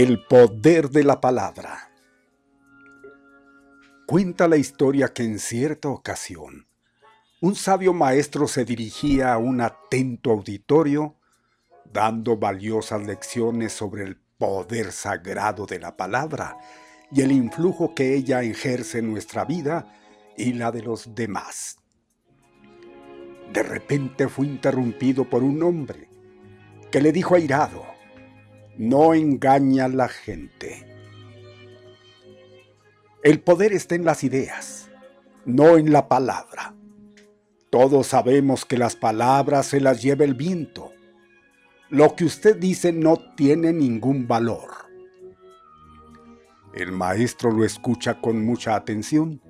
El poder de la palabra. Cuenta la historia que en cierta ocasión un sabio maestro se dirigía a un atento auditorio dando valiosas lecciones sobre el poder sagrado de la palabra y el influjo que ella ejerce en nuestra vida y la de los demás. De repente fue interrumpido por un hombre que le dijo airado, no engaña a la gente. El poder está en las ideas, no en la palabra. Todos sabemos que las palabras se las lleva el viento. Lo que usted dice no tiene ningún valor. El maestro lo escucha con mucha atención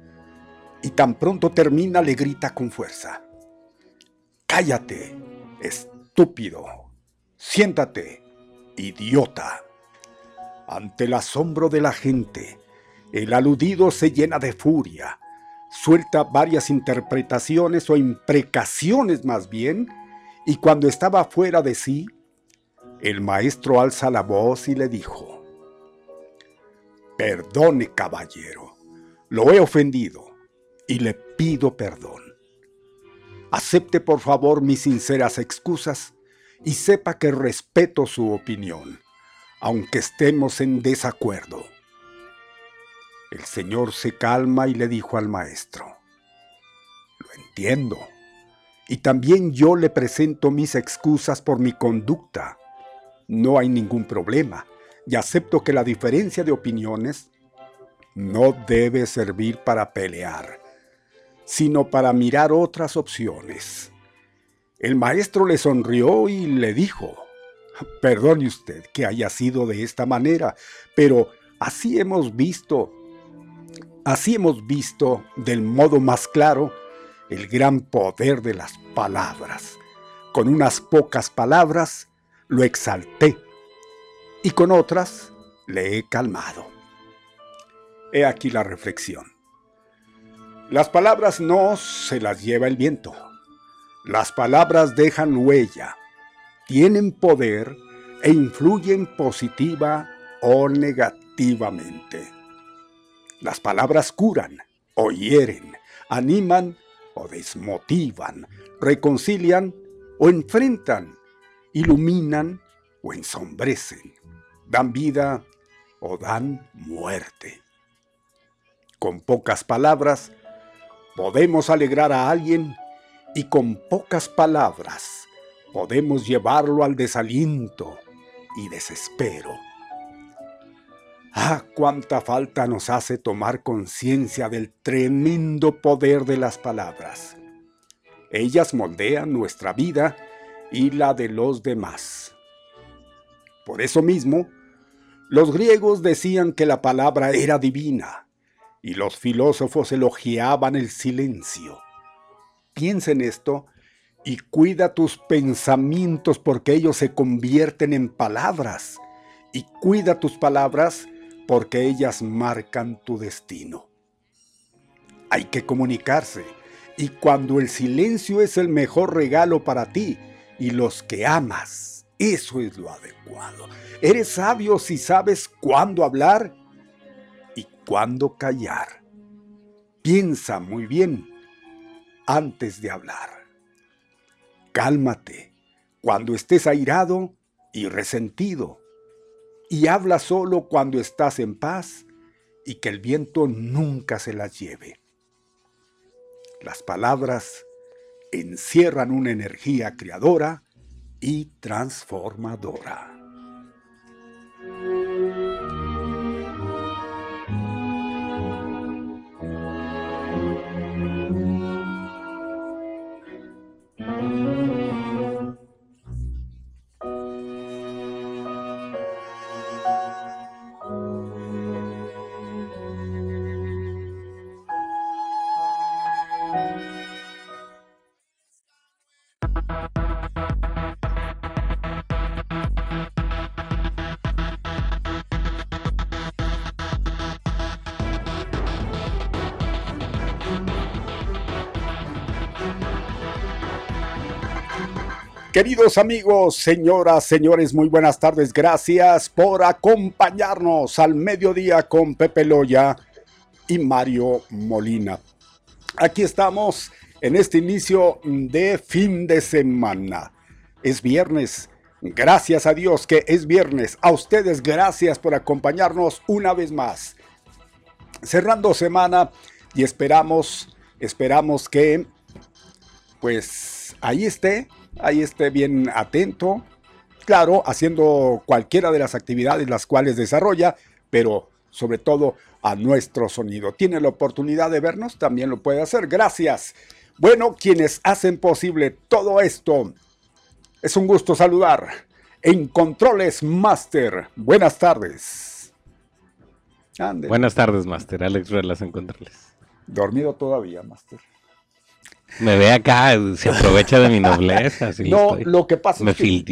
y tan pronto termina le grita con fuerza. Cállate, estúpido. Siéntate idiota. Ante el asombro de la gente, el aludido se llena de furia, suelta varias interpretaciones o imprecaciones más bien, y cuando estaba fuera de sí, el maestro alza la voz y le dijo, Perdone, caballero, lo he ofendido y le pido perdón. Acepte por favor mis sinceras excusas y sepa que respeto su opinión, aunque estemos en desacuerdo. El señor se calma y le dijo al maestro, Lo entiendo, y también yo le presento mis excusas por mi conducta. No hay ningún problema, y acepto que la diferencia de opiniones no debe servir para pelear, sino para mirar otras opciones. El maestro le sonrió y le dijo, Perdone usted que haya sido de esta manera, pero así hemos visto, así hemos visto del modo más claro el gran poder de las palabras. Con unas pocas palabras lo exalté y con otras le he calmado. He aquí la reflexión. Las palabras no se las lleva el viento las palabras dejan huella, tienen poder e influyen positiva o negativamente. Las palabras curan o hieren, animan o desmotivan, reconcilian o enfrentan, iluminan o ensombrecen, dan vida o dan muerte. Con pocas palabras podemos alegrar a alguien y con pocas palabras podemos llevarlo al desaliento y desespero. Ah, cuánta falta nos hace tomar conciencia del tremendo poder de las palabras. Ellas moldean nuestra vida y la de los demás. Por eso mismo, los griegos decían que la palabra era divina y los filósofos elogiaban el silencio piensa en esto y cuida tus pensamientos porque ellos se convierten en palabras. Y cuida tus palabras porque ellas marcan tu destino. Hay que comunicarse y cuando el silencio es el mejor regalo para ti y los que amas, eso es lo adecuado. Eres sabio si sabes cuándo hablar y cuándo callar. Piensa muy bien antes de hablar. Cálmate cuando estés airado y resentido, y habla solo cuando estás en paz y que el viento nunca se las lleve. Las palabras encierran una energía creadora y transformadora. Queridos amigos, señoras, señores, muy buenas tardes. Gracias por acompañarnos al mediodía con Pepe Loya y Mario Molina. Aquí estamos en este inicio de fin de semana. Es viernes. Gracias a Dios que es viernes. A ustedes gracias por acompañarnos una vez más. Cerrando semana y esperamos, esperamos que pues ahí esté, ahí esté bien atento. Claro, haciendo cualquiera de las actividades las cuales desarrolla, pero sobre todo a nuestro sonido. Tiene la oportunidad de vernos, también lo puede hacer. Gracias. Bueno, quienes hacen posible todo esto, es un gusto saludar. En Controles Master, buenas tardes. Buenas tardes, Master. Alex Ruelas en Controles. Dormido todavía, Master. Me ve acá, se aprovecha de mi nobleza. no, lo que pasa me es que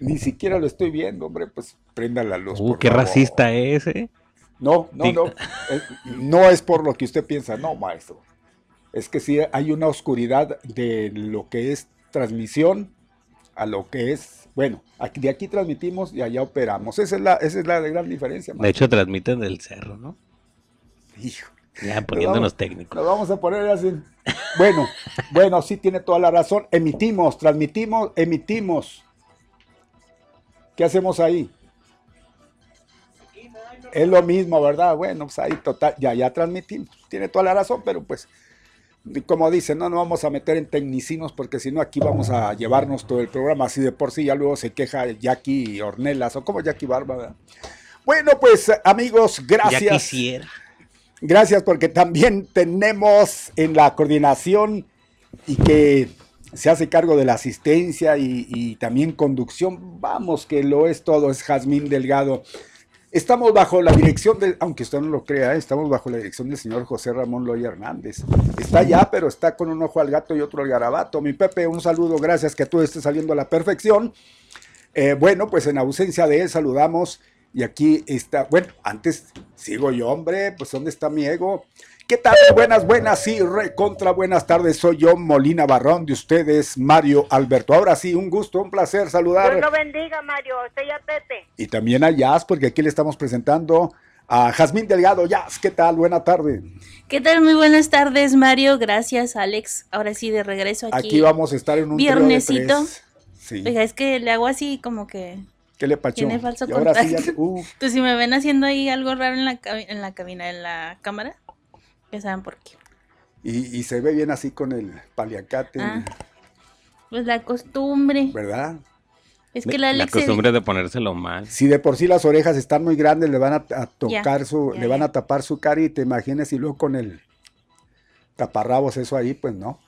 Ni siquiera lo estoy viendo, hombre, pues prenda la luz. Uh, qué racista es, ¿eh? No, no, no. no es por lo que usted piensa, no, maestro. Es que sí hay una oscuridad de lo que es transmisión a lo que es, bueno, aquí, de aquí transmitimos y allá operamos. Esa es la, esa es la gran diferencia. De hecho, transmiten del cerro, ¿no? Hijo. Ya poniéndonos técnicos. Lo vamos a poner así. Bueno, bueno, sí tiene toda la razón. Emitimos, transmitimos, emitimos. ¿Qué hacemos ahí? Es lo mismo, ¿verdad? Bueno, pues ahí total, ya, ya transmitimos. Tiene toda la razón, pero pues, como dicen, no nos vamos a meter en tecnicinos porque si no aquí vamos a llevarnos todo el programa así de por sí, ya luego se queja Jackie Ornelas o como Jackie Barba. Bueno, pues amigos, gracias. Ya quisiera. Gracias porque también tenemos en la coordinación y que se hace cargo de la asistencia y, también conducción, vamos que lo es todo, es Jazmín Delgado. Estamos bajo la dirección de, aunque usted no lo crea, estamos bajo la dirección del señor José Ramón Loy Hernández. Está allá, pero está con un ojo al gato y otro al garabato. Mi Pepe, un saludo, gracias que tú estés saliendo a la perfección. Eh, bueno, pues en ausencia de él saludamos y aquí está, bueno, antes sigo yo, hombre, pues ¿dónde está mi ego? ¿Qué tal? Buenas, buenas, sí, contra buenas tardes. Soy yo, Molina Barrón, de ustedes, Mario Alberto. Ahora sí, un gusto, un placer saludar. Dios lo bendiga, Mario. Estoy a Pepe. Y también a Jazz, porque aquí le estamos presentando a Jazmín Delgado. Jazz, ¿qué tal? Buena tarde. ¿Qué tal? Muy buenas tardes, Mario. Gracias, Alex. Ahora sí, de regreso aquí. Aquí vamos a estar en un viernesito. Sí. Oiga, es que le hago así como que ¿Qué le pachó? Tiene falso contacto. Uh. Pues si me ven haciendo ahí algo raro en la, en la cabina, en la cámara, ya saben por qué. Y, se ve bien así con el paliacate. Ah, pues la costumbre. ¿Verdad? Es que la, la costumbre de ponérselo mal. Si de por sí las orejas están muy grandes, le van a, tocar su, le van a tapar su cara y te imaginas y luego con el taparrabos eso ahí, pues no.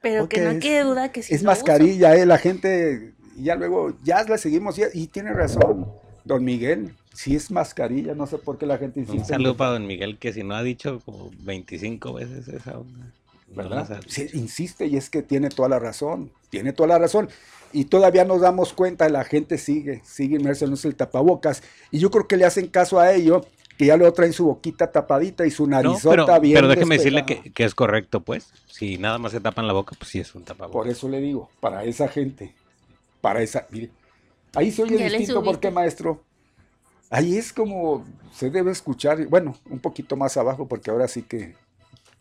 Pero que no quede duda que sí. Es mascarilla, eh, la gente y ya luego, ya le seguimos, y, tiene razón, don Miguel, si es mascarilla, no sé por qué la gente insiste. Un saludo para don Miguel, que si no ha dicho como 25 veces esa onda. ¿Verdad? Sí, insiste y es que tiene toda la razón, tiene toda la razón. Y todavía nos damos cuenta, la gente sigue, sigue inmersa en el tapabocas. Y yo creo que le hacen caso a ello, que ya luego traen su boquita tapadita y su narizota no, pero, bien. Pero déjeme decirle que, que, es correcto, pues. Si nada más se tapan la boca, pues sí es un tapabocas. Por eso le digo, para esa gente para esa. Mire, ahí se oye distinto, ¿por qué, maestro? Ahí es como se debe escuchar, bueno, un poquito más abajo, porque ahora sí que.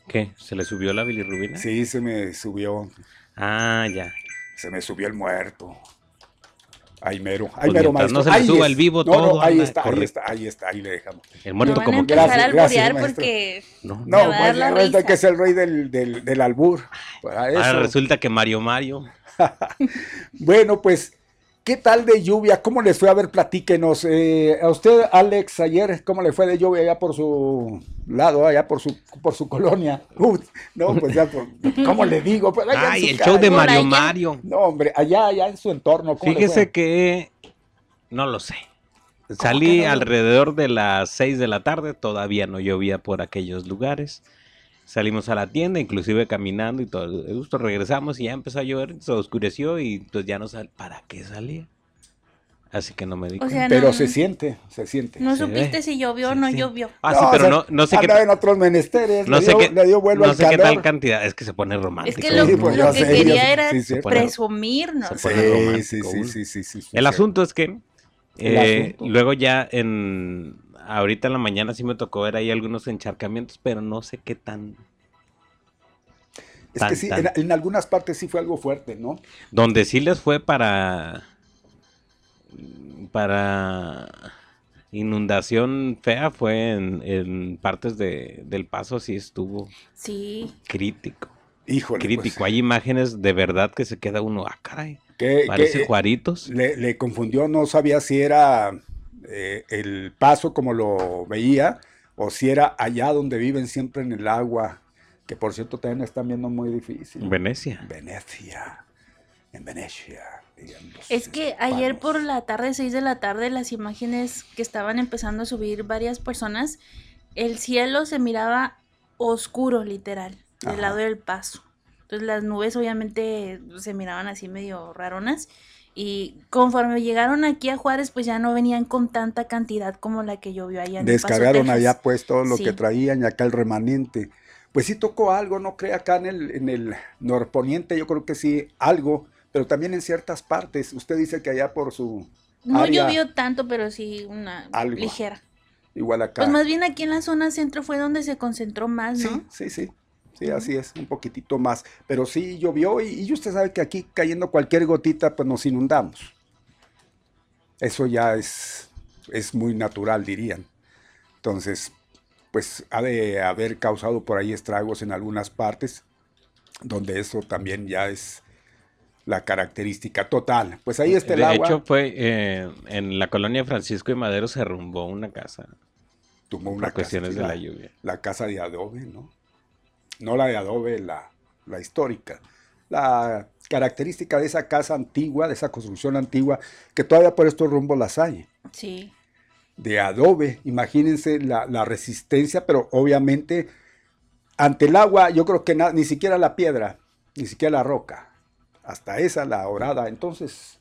¿Qué? ¿Se le subió la bilirrubina? Sí, se me subió. Ah, ya. Se me subió el muerto. Ay, mero. Ay, pues mero, maestro. No se le suba el vivo todo. ahí está, ahí está, ahí está, ahí le dejamos. El muerto como que. Gracias, gracias, porque no, no pues que es el rey del, del, del albur. Ahora resulta que Mario Mario. bueno, pues, ¿qué tal de lluvia? ¿Cómo les fue? A ver, platíquenos. Eh, a usted, Alex, ayer, ¿cómo le fue de lluvia allá por su lado, allá por su, por su colonia? no, pues ya, ¿cómo le digo? Pues Ay, el show de Mario Mario. No, hombre, allá, allá en su entorno. Fíjese que, no lo sé. Salí alrededor de las 6 de la tarde, todavía no llovía por aquellos lugares. Salimos a la tienda, inclusive caminando y todo. De gusto regresamos y ya empezó a llover, se oscureció y pues ya no sal. ¿Para qué salía? Así que no me di O sea, Pero no, se siente, se siente. no Se supiste ve. si llovió o no llovió. Ah, sí, No, pero o sea, no, no sé qué, en otros menesteres, no le, sé qué, le dio vuelo no al sé qué calor. tal cantidad. Es que se pone romántico. Es que lo, Sí, pues lo que sé, quería era sí, presumirnos. Se pone Sí, romántico, sí, sí, sí, sí, sí, sí, El sí. asunto es que eh, asunto. luego ya en ahorita en la mañana sí me tocó ver ahí algunos encharcamientos, pero no sé qué tan Es tan, que sí, tan. en, en algunas partes sí fue algo fuerte, ¿no? donde sí les fue para para inundación fea fue en, en partes de, del paso sí estuvo Sí. crítico. Híjole. Crítico. pues, Hay imágenes de verdad que se queda uno, ah, caray. Parece que, Juaritos. le, le confundió, no sabía si era eh, el paso como lo veía o si era allá donde viven siempre en el agua, que por cierto también están viendo muy difícil. Venecia. Venecia, en Venecia. Es que ayer por la tarde, 6 de la tarde, las imágenes que estaban empezando a subir varias personas, el cielo se miraba oscuro, literal, del Ajá. lado del paso. Entonces las nubes obviamente se miraban así medio raronas. Y conforme llegaron aquí a Juárez, pues ya no venían con tanta cantidad como la que llovió allá en Paso, Descargaron allá pues todo lo Sí. que traían y acá el remanente. Pues sí tocó algo, no cree acá en el, en el norponiente, yo creo que sí, algo, pero también en ciertas partes. Usted dice que allá por su No área, llovió tanto, pero sí una Algo. ligera. igual acá. Pues más bien aquí en la zona centro fue donde se concentró más, ¿no? Sí, sí, sí. Sí, así es, un poquitito más. Pero sí llovió y, y usted sabe que aquí cayendo cualquier gotita, pues nos inundamos. Eso ya es, es muy natural, dirían. Entonces, pues ha de haber causado por ahí estragos en algunas partes, donde eso también ya es la característica total. Pues ahí está el de agua. hecho, fue eh, en la colonia Francisco y Madero se derrumbó una casa tumbó por una casa, cuestiones sí, de la- la lluvia. la casa de adobe, ¿no? No la de adobe, la, la histórica. La característica de esa casa antigua, de esa construcción antigua, que todavía por estos rumbos las hay. Sí. De adobe, imagínense la, la resistencia, pero obviamente ante el agua, yo creo que ni siquiera la piedra, ni siquiera la roca, hasta esa la orada. Entonces,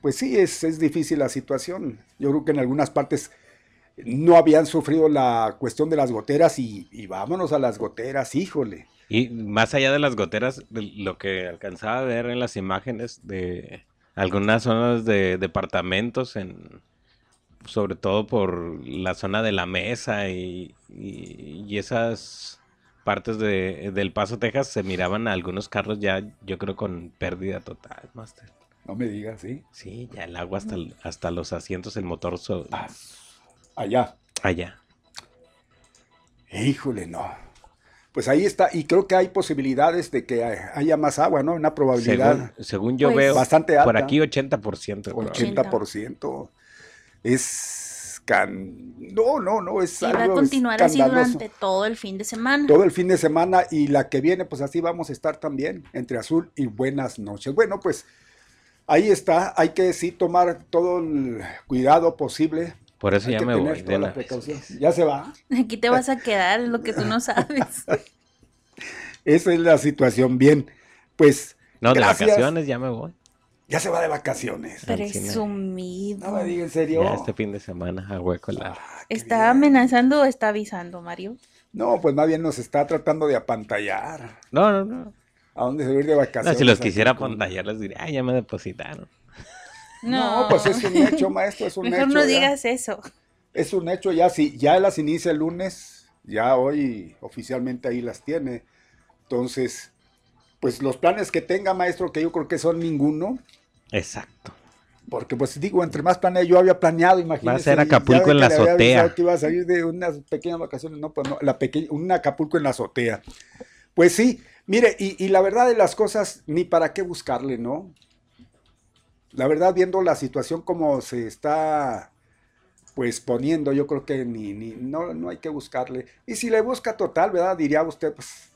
pues sí, es, es difícil la situación. Yo creo que en algunas partes no habían sufrido la cuestión de las goteras y, y vámonos a las goteras, híjole. Y más allá de las goteras, lo que alcanzaba a ver en las imágenes de algunas zonas de departamentos, en, sobre todo por la zona de la mesa y, y- y esas partes de, del Paso, Texas, se miraban a algunos carros ya, yo creo, con pérdida total, Master. No me digas, ¿sí? Sí, ya el agua hasta, hasta los asientos, el motor so- Ah, allá. allá. Híjole, no. Pues ahí está, y creo que hay posibilidades de que haya más agua, ¿no? Una probabilidad. Según, según yo Pues- veo, Bastante por alta. aquí 80%. de probabilidad. 80%. Es can... No, no, no, es Y va a continuar así durante todo el fin de semana. Todo el fin de semana y la que viene, pues así vamos a estar también, entre azul y buenas noches. Bueno, pues ahí está, hay que sí tomar todo el cuidado posible. Por eso Hay ya que me tener voy. toda de la. Ya se va. Aquí te vas a quedar, es lo que tú no sabes. Esa es la situación. Bien, pues No, de vacaciones ya me voy. Ya se va de vacaciones. Presumido. No me diga en serio. Ya este fin de semana a hueco la. Ah, ¿Está bien. amenazando o está avisando, Mario? No, pues más bien nos está tratando de apantallar. No, no, no. ¿A dónde se va a ir de No, vacaciones? si los quisiera apantallar, les diría, ay, ya me depositaron. No, pues es un hecho, maestro, es un Mejor hecho. no ya. digas eso. Es un hecho ya, si ya las inicia el lunes, ya hoy oficialmente ahí las tiene. Entonces, pues los planes que tenga, maestro, que yo creo que son ninguno, Exacto. porque pues digo, entre más planes yo había planeado, imagínese. ser y Acapulco ya en la azotea. que iba a salir de unas pequeñas vacaciones, no, pues no, la pequeña, un Acapulco en la azotea. Pues sí, mire, y, y la verdad de las cosas, ni para qué buscarle, ¿no? La verdad, viendo la situación como se está pues poniendo, yo creo que ni, ni no, no hay que buscarle. Y si le busca total, ¿verdad? Diría usted, pues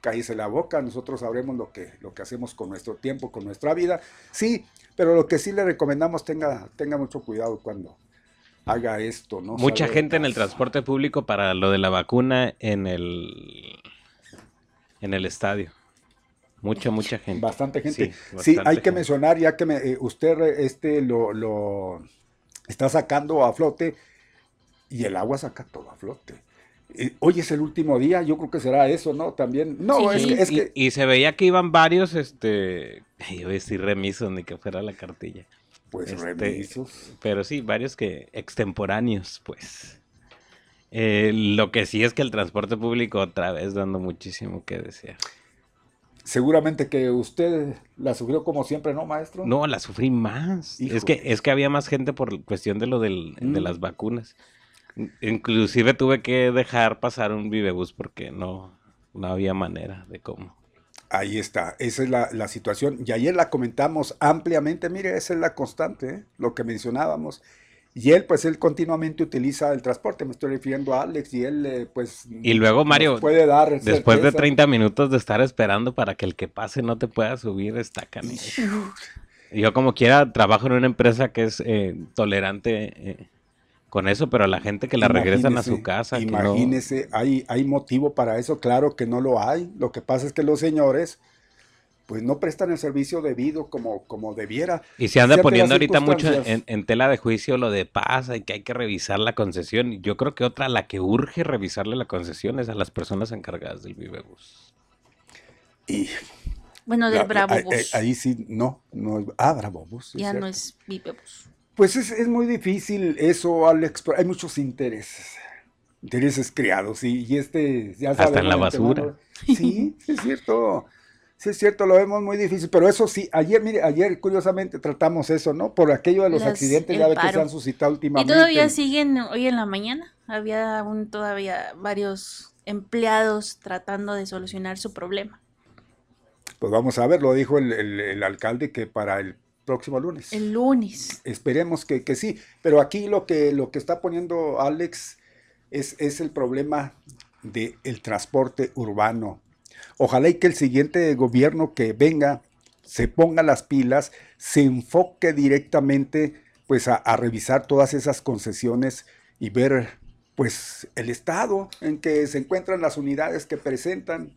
cállese la boca, nosotros sabremos lo que, lo que hacemos con nuestro tiempo, con nuestra vida. Sí, pero lo que sí le recomendamos, tenga, tenga mucho cuidado cuando haga esto, ¿no? Mucha gente en el transporte público para lo de la vacuna en el en el estadio. Mucha, mucha gente. Bastante gente. Sí, hay que mencionar, ya que me- eh, usted este, lo, lo está sacando a flote y el agua saca todo a flote. Eh, hoy es el último día, yo creo que será eso, ¿no? También. No, es Sí. que. Es y, que y se veía que iban varios, este, yo iba a decir remisos, ni que fuera la cartilla. pues este, remisos. Pero sí, varios que extemporáneos, pues. Eh, lo que sí es que el transporte público otra vez dando muchísimo que desear. Seguramente que usted la sufrió como siempre, ¿no, maestro? No, la sufrí más. Es que, es que había más gente por cuestión de lo del, de Mm. las vacunas. In- Inclusive tuve que dejar pasar un vivebus porque no, no había manera de cómo. Ahí está, esa es la, la situación. Y ayer la comentamos ampliamente, mire, esa es la constante, ¿eh? lo que mencionábamos. Y él, pues, él continuamente utiliza el transporte, me estoy refiriendo a Alex, y él, eh, pues... Y luego, Mario, puede dar Después de certeza. 30 minutos de estar esperando para que el que pase no te pueda subir, está canijo. Yo como quiera trabajo en una empresa que es eh, tolerante eh, con eso, pero la gente que la regresan a su casa, no- Imagínese, hay, hay motivo para eso, claro que no lo hay. Lo que pasa es que los señores, pues no prestan el servicio debido como, como debiera. y se anda poniendo ahorita mucho en, tela de juicio lo de pasa y que hay que revisar la concesión. Y Yo creo que otra, la que urge revisarle la concesión es a las personas encargadas del Vivebus. Y Bueno, del la- Bravo ahí, Bus. ahí sí, no, no, ah, Bravo Bus, ya cierto. no es Vivebus. Pues es, es muy difícil eso, Alex, pero hay muchos intereses, intereses creados, y, y este, ya Hasta en la basura. sí es cierto, sí es cierto, lo vemos muy difícil, pero eso sí, ayer, mire, ayer curiosamente tratamos eso, ¿no? Por aquello de los Las- accidentes, ya ve que se han suscitado Y últimamente. todavía siguen hoy en la mañana. Había aún todavía varios empleados tratando de solucionar su problema. Pues vamos a ver, lo dijo el, el- el alcalde que para el próximo lunes. El lunes. Esperemos que, que sí, pero aquí lo que, lo que está poniendo Alex es, es el problema del transporte urbano. Ojalá y que el siguiente gobierno que venga se ponga las pilas, se enfoque directamente pues a, a revisar todas esas concesiones y ver pues el estado en que se encuentran las unidades que presentan.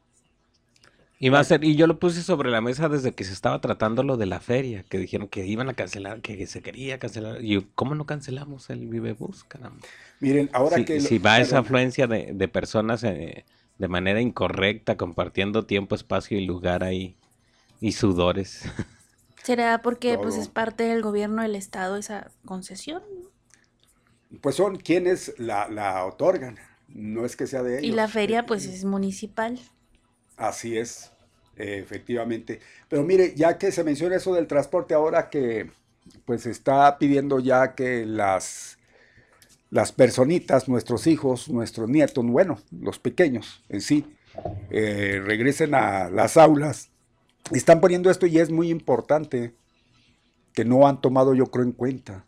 Y va a ser, y yo lo puse sobre la mesa desde que se estaba tratando lo de la feria, que dijeron que iban a cancelar, que se quería cancelar. Y yo, ¿cómo no cancelamos el Vivebus, caramba? Miren, ahora si, que... lo- si va esa afluencia de, de personas eh, de manera incorrecta, compartiendo tiempo, espacio y lugar ahí, y sudores. ¿Será porque pues es parte del gobierno del estado esa concesión? Pues son quienes la, la otorgan, no es que sea de ellos. Y la feria pues es municipal. Así es, eh, efectivamente. Pero mire, ya que se menciona eso del transporte, ahora que pues está pidiendo ya que las, las personitas, nuestros hijos, nuestros nietos, bueno, los pequeños en sí, eh, regresen a las aulas, están poniendo esto y es muy importante que no han tomado yo creo en cuenta.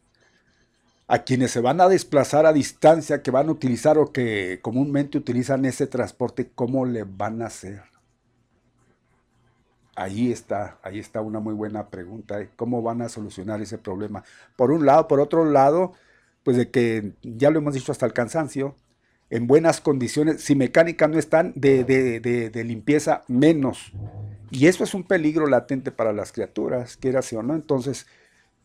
A quienes se van a desplazar a distancia, que van a utilizar o que comúnmente utilizan ese transporte, ¿cómo le van a hacer? Ahí está, ahí está una muy buena pregunta. ¿Cómo van a solucionar ese problema? Por un lado, por otro lado, pues de que ya lo hemos dicho hasta el cansancio, en buenas condiciones, si mecánica no están, de, de- de- de limpieza menos. Y eso es un peligro latente para las criaturas, quieras o no. Entonces,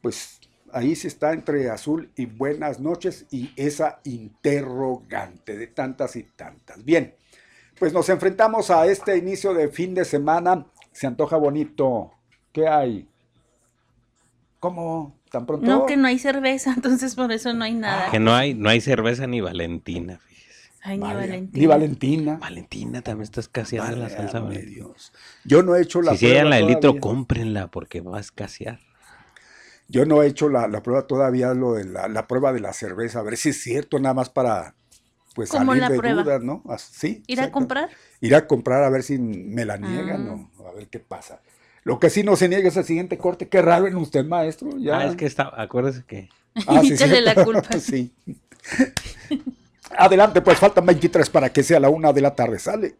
pues ahí sí está entre azul y buenas noches y esa interrogante de tantas y tantas. Bien, pues nos enfrentamos a este inicio de fin de semana. Se antoja bonito. ¿Qué hay? ¿Cómo? ¿Tan pronto? No, que no hay cerveza, entonces por eso no hay nada. que no hay, no hay cerveza ni Valentina, fíjese. Ay, ni Vaya, Valentina. Ni Valentina. Valentina también está escaseando la salsa Valentina. Dios. Yo no he hecho la Si se hallan la de prueba litro, todavía. cómprenla porque va a escasear. Yo no he hecho la, la prueba todavía, lo de la, la prueba de la cerveza, a ver si es cierto, nada más para pues ¿Cómo salir la de prueba? dudas, ¿no? As- Sí. ¿Ir a comprar? Ir a comprar a ver si me la niegan Ah. o a ver qué pasa. Lo que sí no se niega es el siguiente corte. Qué raro en usted, maestro. Ya. Ah, es que está, acuérdese que Ah, sí, la culpa. sí. Adelante, pues faltan 23 para que sea la una de la tarde. Sale.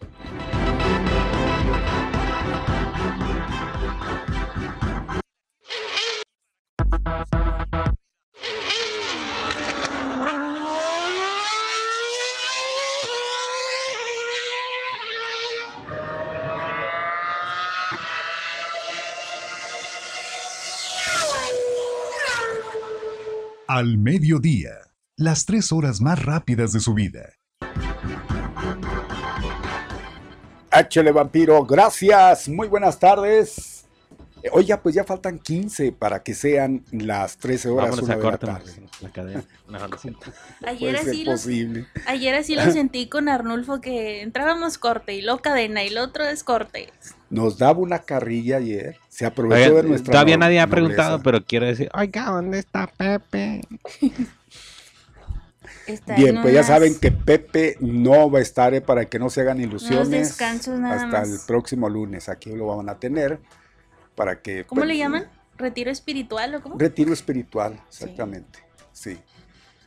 Al mediodía, las tres horas más rápidas de su vida. Échale vampiro, gracias, muy buenas tardes. Eh, Oiga, pues ya faltan 15 para que sean las 13 horas una a de la tarde. La cadena. No, no. Ayer así, los, posible. ayer así lo sentí con Arnulfo que entrábamos corte y luego cadena y lo otro es corte. Nos daba una carrilla ayer, se aprovechó de nuestra todavía no- nadie ha nobleza. preguntado, pero quiero decir, oiga, ¿dónde está Pepe? Está Bien, en pues ya saben que Pepe no va a estar eh, para que no se hagan ilusiones. nada hasta más. el próximo lunes. Aquí lo van a tener para que. ¿Cómo pues, le llaman? ¿Retiro espiritual o cómo? Retiro espiritual, exactamente. Sí.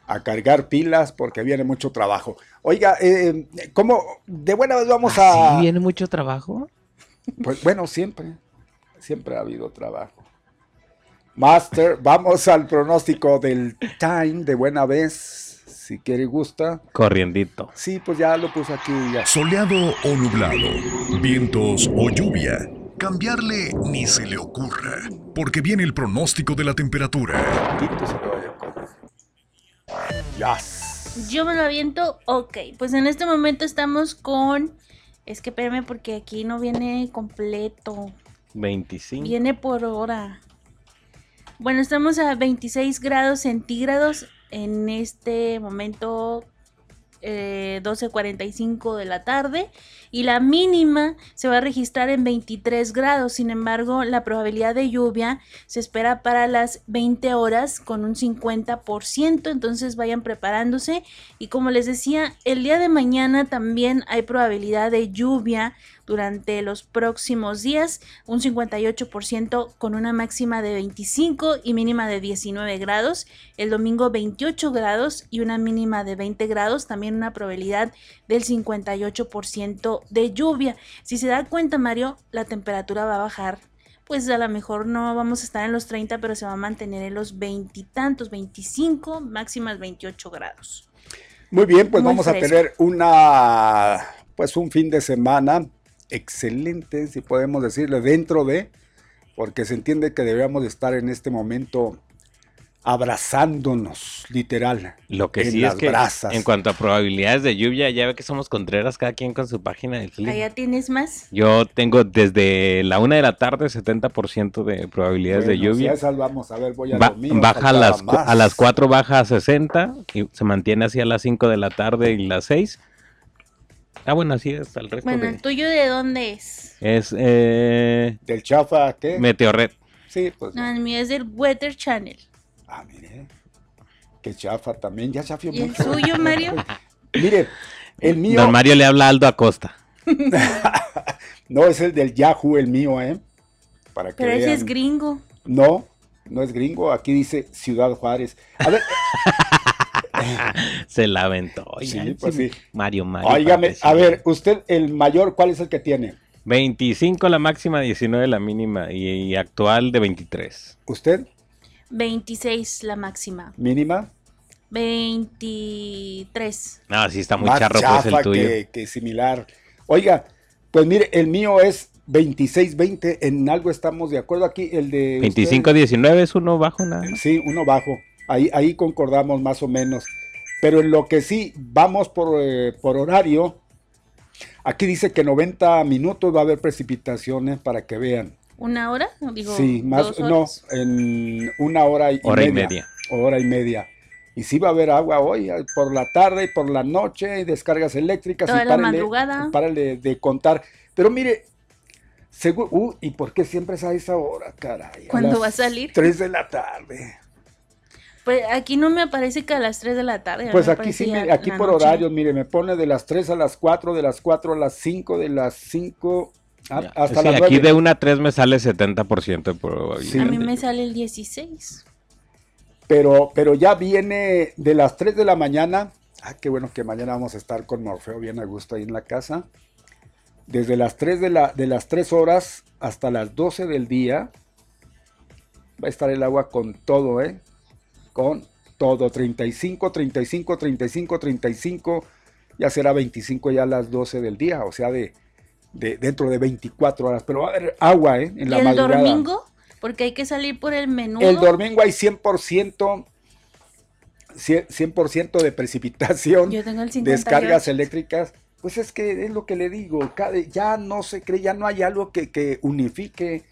A cargar pilas porque viene mucho trabajo. Oiga, eh, ¿cómo? De buena vez vamos a. ¿Sí viene mucho trabajo? Pues bueno, siempre. Siempre ha habido trabajo. Master, vamos al pronóstico del time de buena vez. Si quiere y gusta. Corriendito. Sí, pues ya lo puse aquí. Ya. Soleado o nublado, vientos o lluvia. Cambiarle ni se le ocurra, porque viene el pronóstico de la temperatura. Se vaya a. Yes. Yo me lo aviento, ok. Pues en este momento estamos con. Es que espérame porque aquí no viene completo. 25. Viene por hora. Bueno, estamos a 26 grados centígrados en este momento. eh, 12.45 de la tarde y la mínima se va a registrar en 23 grados. Sin embargo, la probabilidad de lluvia se espera para las 20 horas con un 50%. Entonces vayan preparándose. Y como les decía, el día de mañana también hay probabilidad de lluvia durante los próximos días, un 58% con una máxima de 25 y mínima de 19 grados, el domingo 28 grados y una mínima de 20 grados, también una probabilidad del 58% de lluvia. Si se da cuenta Mario, la temperatura va a bajar. Pues a lo mejor no vamos a estar en los 30, pero se va a mantener en los veintitantos, 25, máximas 28 grados. Muy bien, pues Muy vamos a tener una, pues un fin de semana excelente, si podemos decirle, dentro de, porque se entiende que deberíamos de estar en este momento abrazándonos, literal. Lo que en sí las es que brasas. en cuanto a probabilidades de lluvia, ya ve que somos contreras cada quien con su página del clima. Allá tienes más. Yo tengo desde la una de la tarde 70% de probabilidades de lluvia. Si esas vamos a ver, voy a Ba- lo mío, baja a las, más. a las 4 baja a 60 y se mantiene así a las 5 de la tarde y las 6. Ah, bueno, así es el resto Bueno, de... ¿el tuyo de dónde es? Es eh, Del chafa, ¿qué? Meteorred. Sí, pues. No, el mío es del Weather Channel. Ah, mire. Que chafa también, ya chafió ¿Y el mucho. suyo, Mario? Mire, el mío. Don Mario le habla a Aldo Acosta. No es el del Yahoo, el mío, ¿eh? Para que Pero ese es gringo. No, no es gringo. Aquí dice Ciudad Juárez. A ver, Se la aventó. Sí, oigan, pues sí. Mario Mario. óigame, a ver, usted, el mayor, ¿cuál es el que tiene? 25 la máxima, 19 la mínima y, y actual de 23. ¿Usted? 26 la máxima. ¿Mínima? 23. No, sí está muy Más charro pues el tuyo. que, que similar. Oiga, pues mire, el mío es 26-20. En algo estamos de acuerdo aquí. El de. usted- 25-19 es uno bajo nada. Sí, uno bajo. Ahí, ahí concordamos más o menos. Pero en lo que sí, vamos por, eh, por horario. Aquí dice que 90 minutos va a haber precipitaciones para que vean. ¿Una hora? Digo, sí, más, dos no, en una hora y, Hora y media. media. Hora y media. Y sí va a haber agua hoy, eh, por la tarde y por la noche, y descargas eléctricas. Toda y la párele- madrugada. párele de contar. Pero mire, seguro, uh, ¿y por qué siempre es a esa hora, caray? ¿Cuándo las va a salir? 3 de la tarde. Pues aquí no me aparece que a las 3 de la tarde. Pues me aquí sí, mire, aquí por noche. horarios, mire, me pone de las 3 a las 4, de las 4 a las 5, de las 5 a- Ya. hasta Sí, las aquí 9. de 1 a 3 me sale 70% de probabilidad. Sí. A mí me sale el 16. Pero, pero ya viene de las 3 de la mañana. Ah, qué bueno que mañana vamos a estar con Morfeo bien a gusto ahí en la casa. Desde las 3 de, la, de las 3 horas hasta las 12 del día va a estar el agua con todo, ¿eh? Con todo. 35, 35, 35, 35. Ya será 25 ya a las 12 del día. O sea, de, de dentro de 24 horas. Pero va a haber agua, ¿eh? En ¿Y la el madrugada. domingo? Porque hay que salir por el menú. El domingo hay 100% cien- 100% de precipitación, Yo tengo el 58. descargas eléctricas. Pues es que es lo que le digo, cada- ya no se cree, ya no hay algo que, que unifique.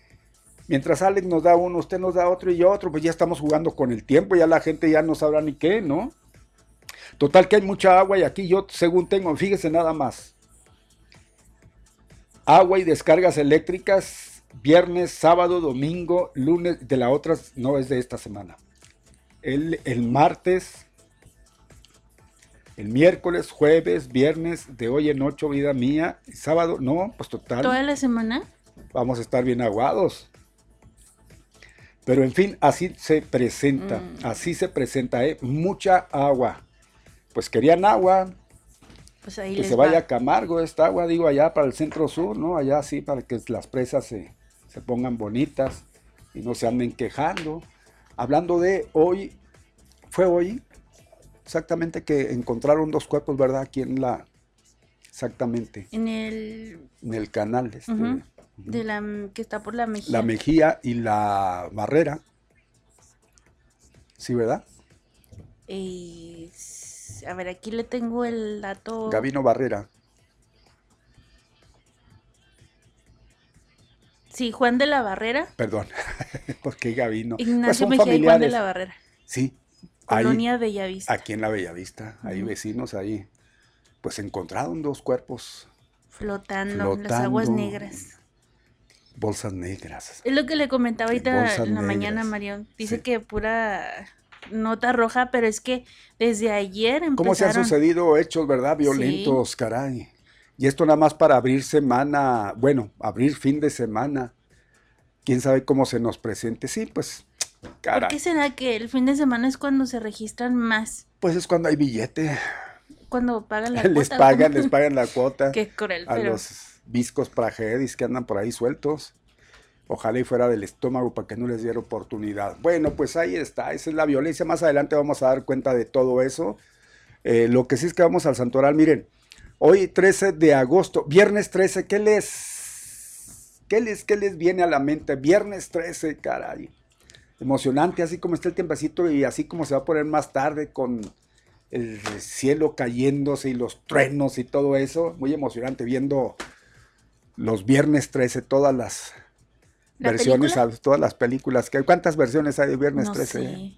Mientras Alex nos da uno, usted nos da otro y yo otro, pues ya estamos jugando con el tiempo, ya la gente ya no sabrá ni qué, ¿no? Total que hay mucha agua y aquí yo, según tengo, fíjese nada más. Agua y descargas eléctricas, viernes, sábado, domingo, lunes, de la otra, no es de esta semana. El, el martes, el miércoles, jueves, viernes, de hoy en ocho, vida mía, sábado, no, pues total Toda la semana. vamos a estar bien aguados. Pero en fin, así se presenta, Mm. así se presenta, ¿eh? mucha agua. Pues querían agua, Pues ahí que se va. vaya a Camargo esta agua, digo, allá para el centro sur, ¿no? Allá sí, para que las presas se, se pongan bonitas y no se anden quejando. Hablando de hoy, fue hoy, exactamente que encontraron dos cuerpos, ¿verdad? Aquí en la, exactamente, En el en el canal, este, Ujú. De la que está por la mejilla. la Mejía y la Barrera. Sí, ¿verdad? Eh, s- a ver, aquí le tengo el dato. Gavino Barrera. Sí, Juan de la Barrera. Perdón, porque Gavino. Pues Ignacio son Mejía y Juan de la Barrera. Sí, ahí, Colonia Bellavista. aquí en la Bellavista, hay vecinos ahí. Pues encontraron dos cuerpos, Flotando, las aguas flotando. negras. Bolsas negras. Es lo que le comentaba ahorita Bolsas en la mañana. Mario. Dice Sí. que pura nota roja, pero es que desde ayer empezaron. ¿Cómo se han sucedido hechos, verdad? Violentos, caray. Y esto nada más para abrir semana, bueno, abrir fin de semana. ¿Quién sabe cómo se nos presente? Sí, pues, ¿Por caray. qué será que el fin de semana es cuando se registran más? Pues es cuando hay billete. Cuando pagan la les cuota, pagan, ¿cómo? les pagan la cuota Qué cruel, a pero los viscos pragedis que andan por ahí sueltos. Ojalá y fuera del estómago para que no les diera oportunidad. Bueno, pues ahí está, esa es la violencia. Más adelante vamos a dar cuenta de todo eso. Eh, lo que sí es que vamos al santoral. Miren, hoy 13 de agosto, viernes 13, ¿qué les, qué les, qué les viene a la mente? Viernes 13, caray. Emocionante, así como está el tiempecito y así como se va a poner más tarde con el cielo cayéndose y los truenos y todo eso. Muy emocionante viendo los viernes 13, todas las ¿La versiones, película? todas las películas. que hay. ¿Cuántas versiones hay de viernes no 13? sé.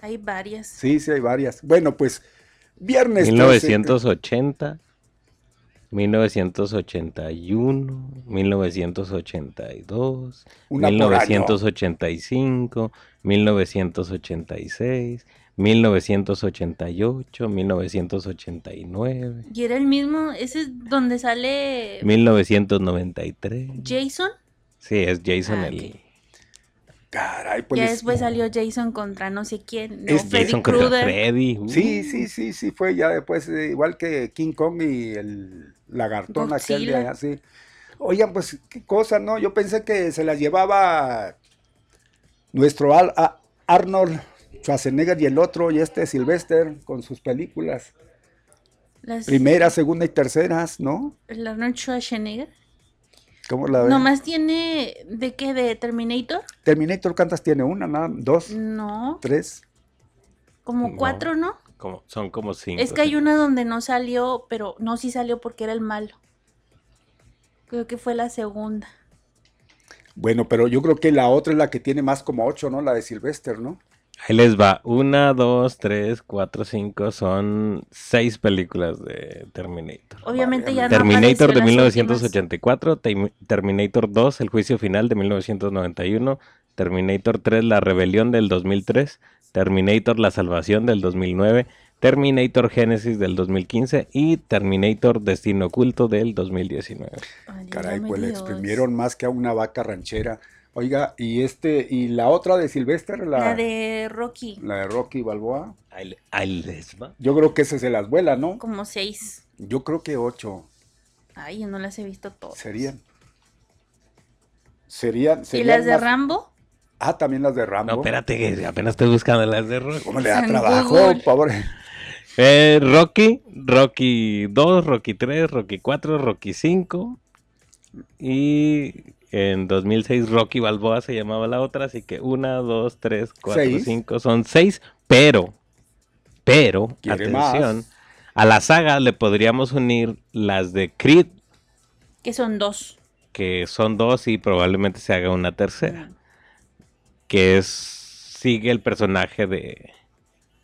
Hay varias. Sí, sí, hay varias. Bueno, pues viernes 13. 1980, 1981, 1982, Una por año. 1985, 1986, 1988, 1989, Y era el mismo, ese es donde sale 1993. Jason. Sí, es Jason Ah, el. Caray, pues. ya les- después salió Jason contra no sé quién. No, Es Freddy Jason contra Krueger. Freddy. uh. Sí, sí, sí, sí, fue ya después, eh, igual que King Kong y el lagartón aquel de allá, sí. Oigan, pues qué cosa, ¿no? Yo pensé que se las llevaba nuestro Al- a- Arnold Schwarzenegger y el otro, y este Sylvester, con sus películas. Las, Primera, segunda y terceras, ¿no? el Arnold Schwarzenegger. ¿Cómo la ven? Nomás tiene, ¿de qué? ¿De Terminator? Terminator, ¿cuántas tiene? ¿Una, nada? ¿Dos? No, ¿Tres? como No. cuatro, ¿no? Como- son como cinco. Es que hay una donde no salió, pero no, sí salió porque era el malo. Creo que fue la segunda. Bueno, pero yo creo que la otra es la que tiene más como ocho, ¿no? La de Sylvester, ¿no? Ahí les va. Una, dos, tres, cuatro, cinco. Son seis películas de Terminator. Obviamente ya no Terminator de apareció las últimas. 1984, Tem- Terminator 2, El juicio final de 1991, Terminator 3, La rebelión del 2003, Terminator La salvación del 2009, Terminator Genesis del 2015 y Terminator Destino oculto del 2019. Válgame Caray, pues le exprimieron más que a una vaca ranchera. Oiga, y este, y la otra de Sylvester, la, La de Rocky, la de Rocky Balboa, va. yo creo que ese se las vuela, ¿no? como seis. Yo creo que ocho Ay, yo no las he visto todas. serían. Serían, ¿Y las de más- Rambo? Ah, también las de Rambo. No, espérate, que apenas estoy buscando las de Rocky. ¿Cómo le da trabajo, Google. pobre? Eh, Rocky, Rocky 2, Rocky 3, Rocky 4, Rocky 5 y en 2006 Rocky Balboa se llamaba la otra, así que 1, 2, 3, 4, Seis. 5, son 6, pero Pero, atención, más. a la saga le podríamos unir las de Creed, Que son dos. que son dos y probablemente se haga una tercera. Que es, sigue el personaje de,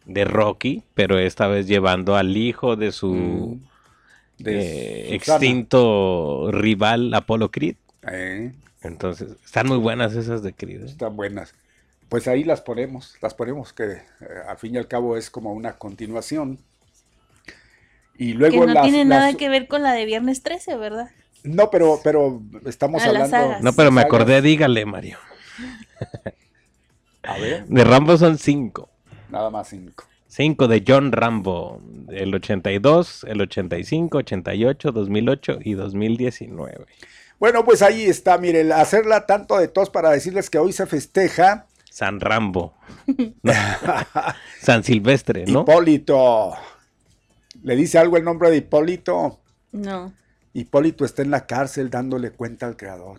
de Rocky, pero esta vez llevando al hijo de su Mm. De eh, extinto rival Apollo Creed. Eh, Entonces, están muy buenas esas de Creed. ¿eh? están buenas. Pues ahí las ponemos, las ponemos que eh, al fin y al cabo es como una continuación. Y Que luego no las- tiene las- nada que ver con la de Viernes 13, ¿verdad? No, pero, pero estamos las hablando. sagas. No, pero me acordé, dígale, Mario. A ver, De Rambo son cinco. nada más cinco. Cinco de John Rambo. El 82, el 85, 88, 2008 y 2019. Bueno, pues ahí está, miren, hacerla tanto de tos para decirles que hoy se festeja San Rambo. No. San Silvestre, ¿no? Hipólito. ¿Le dice algo el nombre de Hipólito? No. Hipólito está en la cárcel dándole cuenta al creador.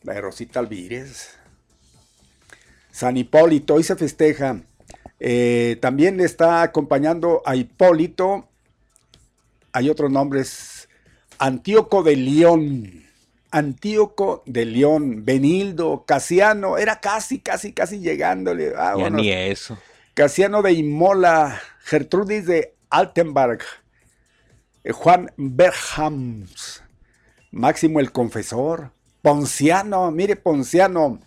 La de Rosita Alvírez. San Hipólito, hoy se festeja. Eh, también le está acompañando a Hipólito. Hay otros nombres. Antíoco de León. Antíoco de León. Benildo. Casiano. Era casi, casi, casi llegándole. ya Vámonos. ni eso. Casiano de Imola, Gertrudis de Altenberg, eh, Juan Berhams, Máximo el Confesor, Ponciano, mire Ponciano,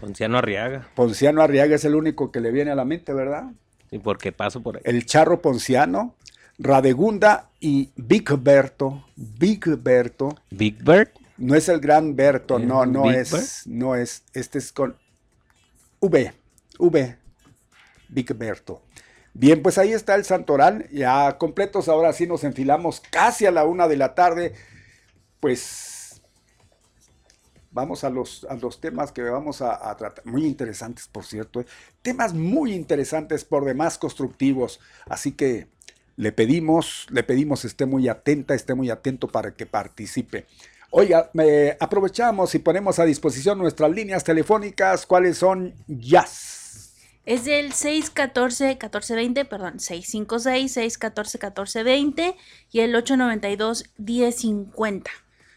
Ponciano Arriaga. Ponciano Arriaga es el único que le viene a la mente, ¿verdad? ¿Y por qué paso por ahí? El Charro Ponciano, Radegunda y Bigberto, Bigberto, Big Bird. no es el gran Berto, ¿El no, no Big es, no es, este es con V, V, Bigberto. Bien, pues ahí está el Santoral, ya completos, ahora sí nos enfilamos casi a la una de la tarde, pues vamos a los, a los temas que vamos a, a tratar, muy interesantes por cierto, eh, temas muy interesantes por demás constructivos, así que le pedimos, le pedimos esté muy atenta, esté muy atento para que participe. Oiga, eh, aprovechamos y ponemos a disposición nuestras líneas telefónicas, ¿cuáles son? Jazz. Es del 614-1420, perdón, 656-614-1420 y el 892-1050.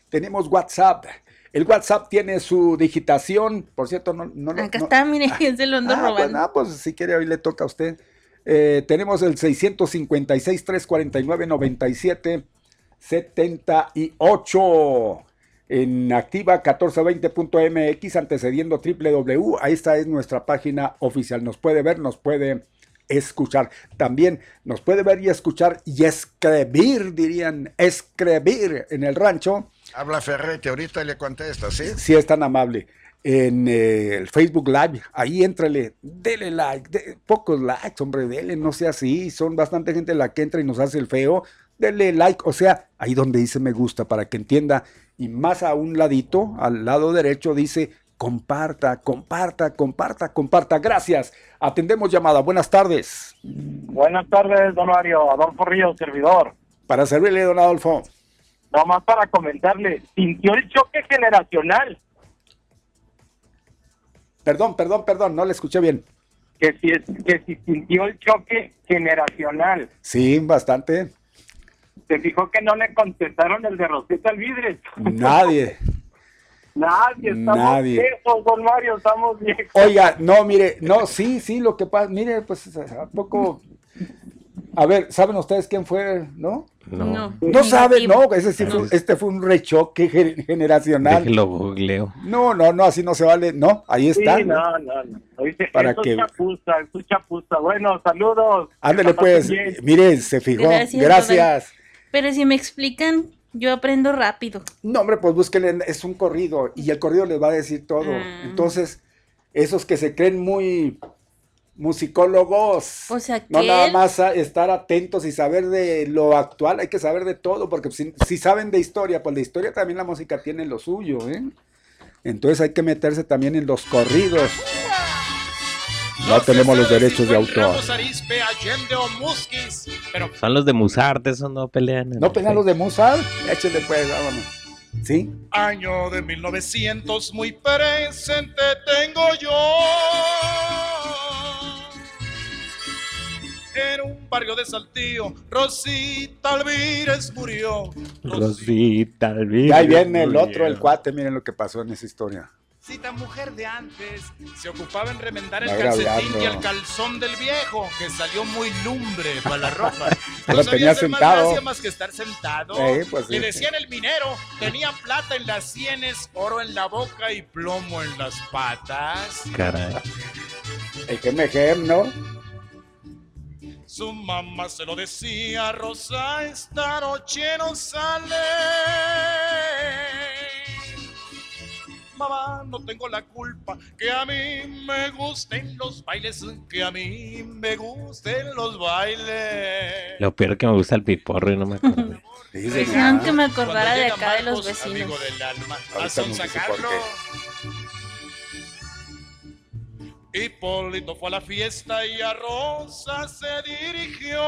Tenemos WhatsApp. El WhatsApp tiene su digitación, por cierto, no... no Acá no- está, mire, se lo ando Ah, pues, robando. ah, pues si quiere, hoy le toca a usted. Eh, tenemos el 656-349-97 78 en activa 1420.mx antecediendo www. Ahí está es nuestra página oficial. Nos puede ver, nos puede escuchar. También nos puede ver y escuchar y escribir, dirían, escribir en el rancho Habla Ferretti, ahorita le contesta, ¿sí? si es tan amable, en eh, el Facebook Live, ahí éntrale, dele like, de- pocos likes, hombre, dele, no sea así, son bastante gente la que entra y nos hace el feo, dele like, o sea, ahí donde dice me gusta, para que entienda, y más a un ladito, al lado derecho dice comparta, comparta, comparta, comparta, gracias, atendemos llamada, buenas tardes, Buenas tardes, don Mario. Adolfo Ríos, servidor. para servirle, don Adolfo, Nomás para comentarle, sintió el choque generacional. Perdón, perdón, perdón, no le escuché bien, Que si, es, que si sintió el choque generacional. sí, bastante, Se fijó que no le contestaron el de Rosita Alvidres. nadie. Nadie, estamos Nadie. viejos, don Mario, estamos viejos. Oiga, no, mire, no, sí, sí, lo que pasa, mire, pues a poco. A ver, ¿saben ustedes quién fue, no? No. No saben, no, ese sí fue- este fue un rechoque ge- generacional. Déjelo googleo. No, no, no, así no se vale, no, ahí Sí, está. no, no, no. Oíste, Para eso que- es chapuza, es chapuza. Bueno, saludos. Pasen pues, bien. mire, se fijó, Gracias, gracias. Pero si me explican, yo aprendo rápido. No, hombre, pues búsquenle, es un corrido y el corrido les va a decir todo. Ah. Entonces, esos que se creen muy musicólogos, no nada más estar atentos y saber de lo actual, hay que saber de todo, porque si, si saben de historia, pues de historia también la música tiene lo suyo, ¿eh? Entonces hay que meterse también en los corridos. No tenemos los derechos de autor. Son los de Musarte, esos no pelean. No el pegan los de Mozart, échale pues, vámonos. ¿Sí? Año de 1900 muy presente tengo yo. Barrio de Saltillo, Rosita Alvírez murió. Rosita, Y Alvírez. ahí viene el otro, el cuate, miren lo que pasó en esa historia. Cita mujer de antes se ocupaba en remendar el calcetín y el calzón del viejo, que salió muy lumbre para la ropa. Lo No tenía sabía hacer más sentado. gracia más que estar sentado. Eh, pues Le sí. decían el minero, tenía plata en las sienes, oro en la boca y plomo en las patas. Caray. El que me gem, ¿no? Su mamá se lo decía, Rosa, esta noche no sale. Mamá, no tengo la culpa, que a mí me gusten los bailes, que a mí me gusten los bailes. Lo peor que me gusta el piporro y no me acuerdo. Señor. que me acordara de acá de los vecinos. amigo del alma, a Ahorita nos dice por sonsacarlo. Hipólito fue a la fiesta y a Rosa se dirigió.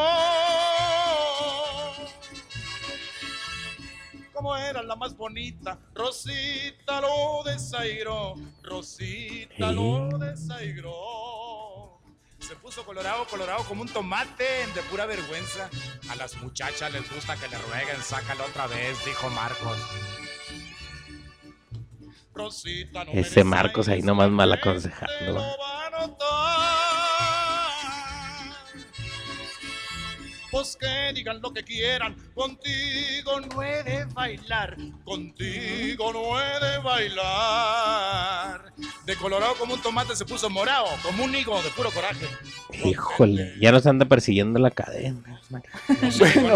Como era la más bonita, Rosita lo desairó, Rosita lo desairó. Se puso colorado, colorado como un tomate de pura vergüenza. A las muchachas les gusta que le rueguen, sácalo otra vez, dijo Marcos. Rosita no Ese Marcos ahí nomás mal aconsejando, lo Pues que digan lo que quieran, contigo no he de bailar, contigo no he de bailar. De colorado como un tomate se puso morado, como un higo de puro coraje. Híjole, ya nos anda persiguiendo la cadena. Bueno,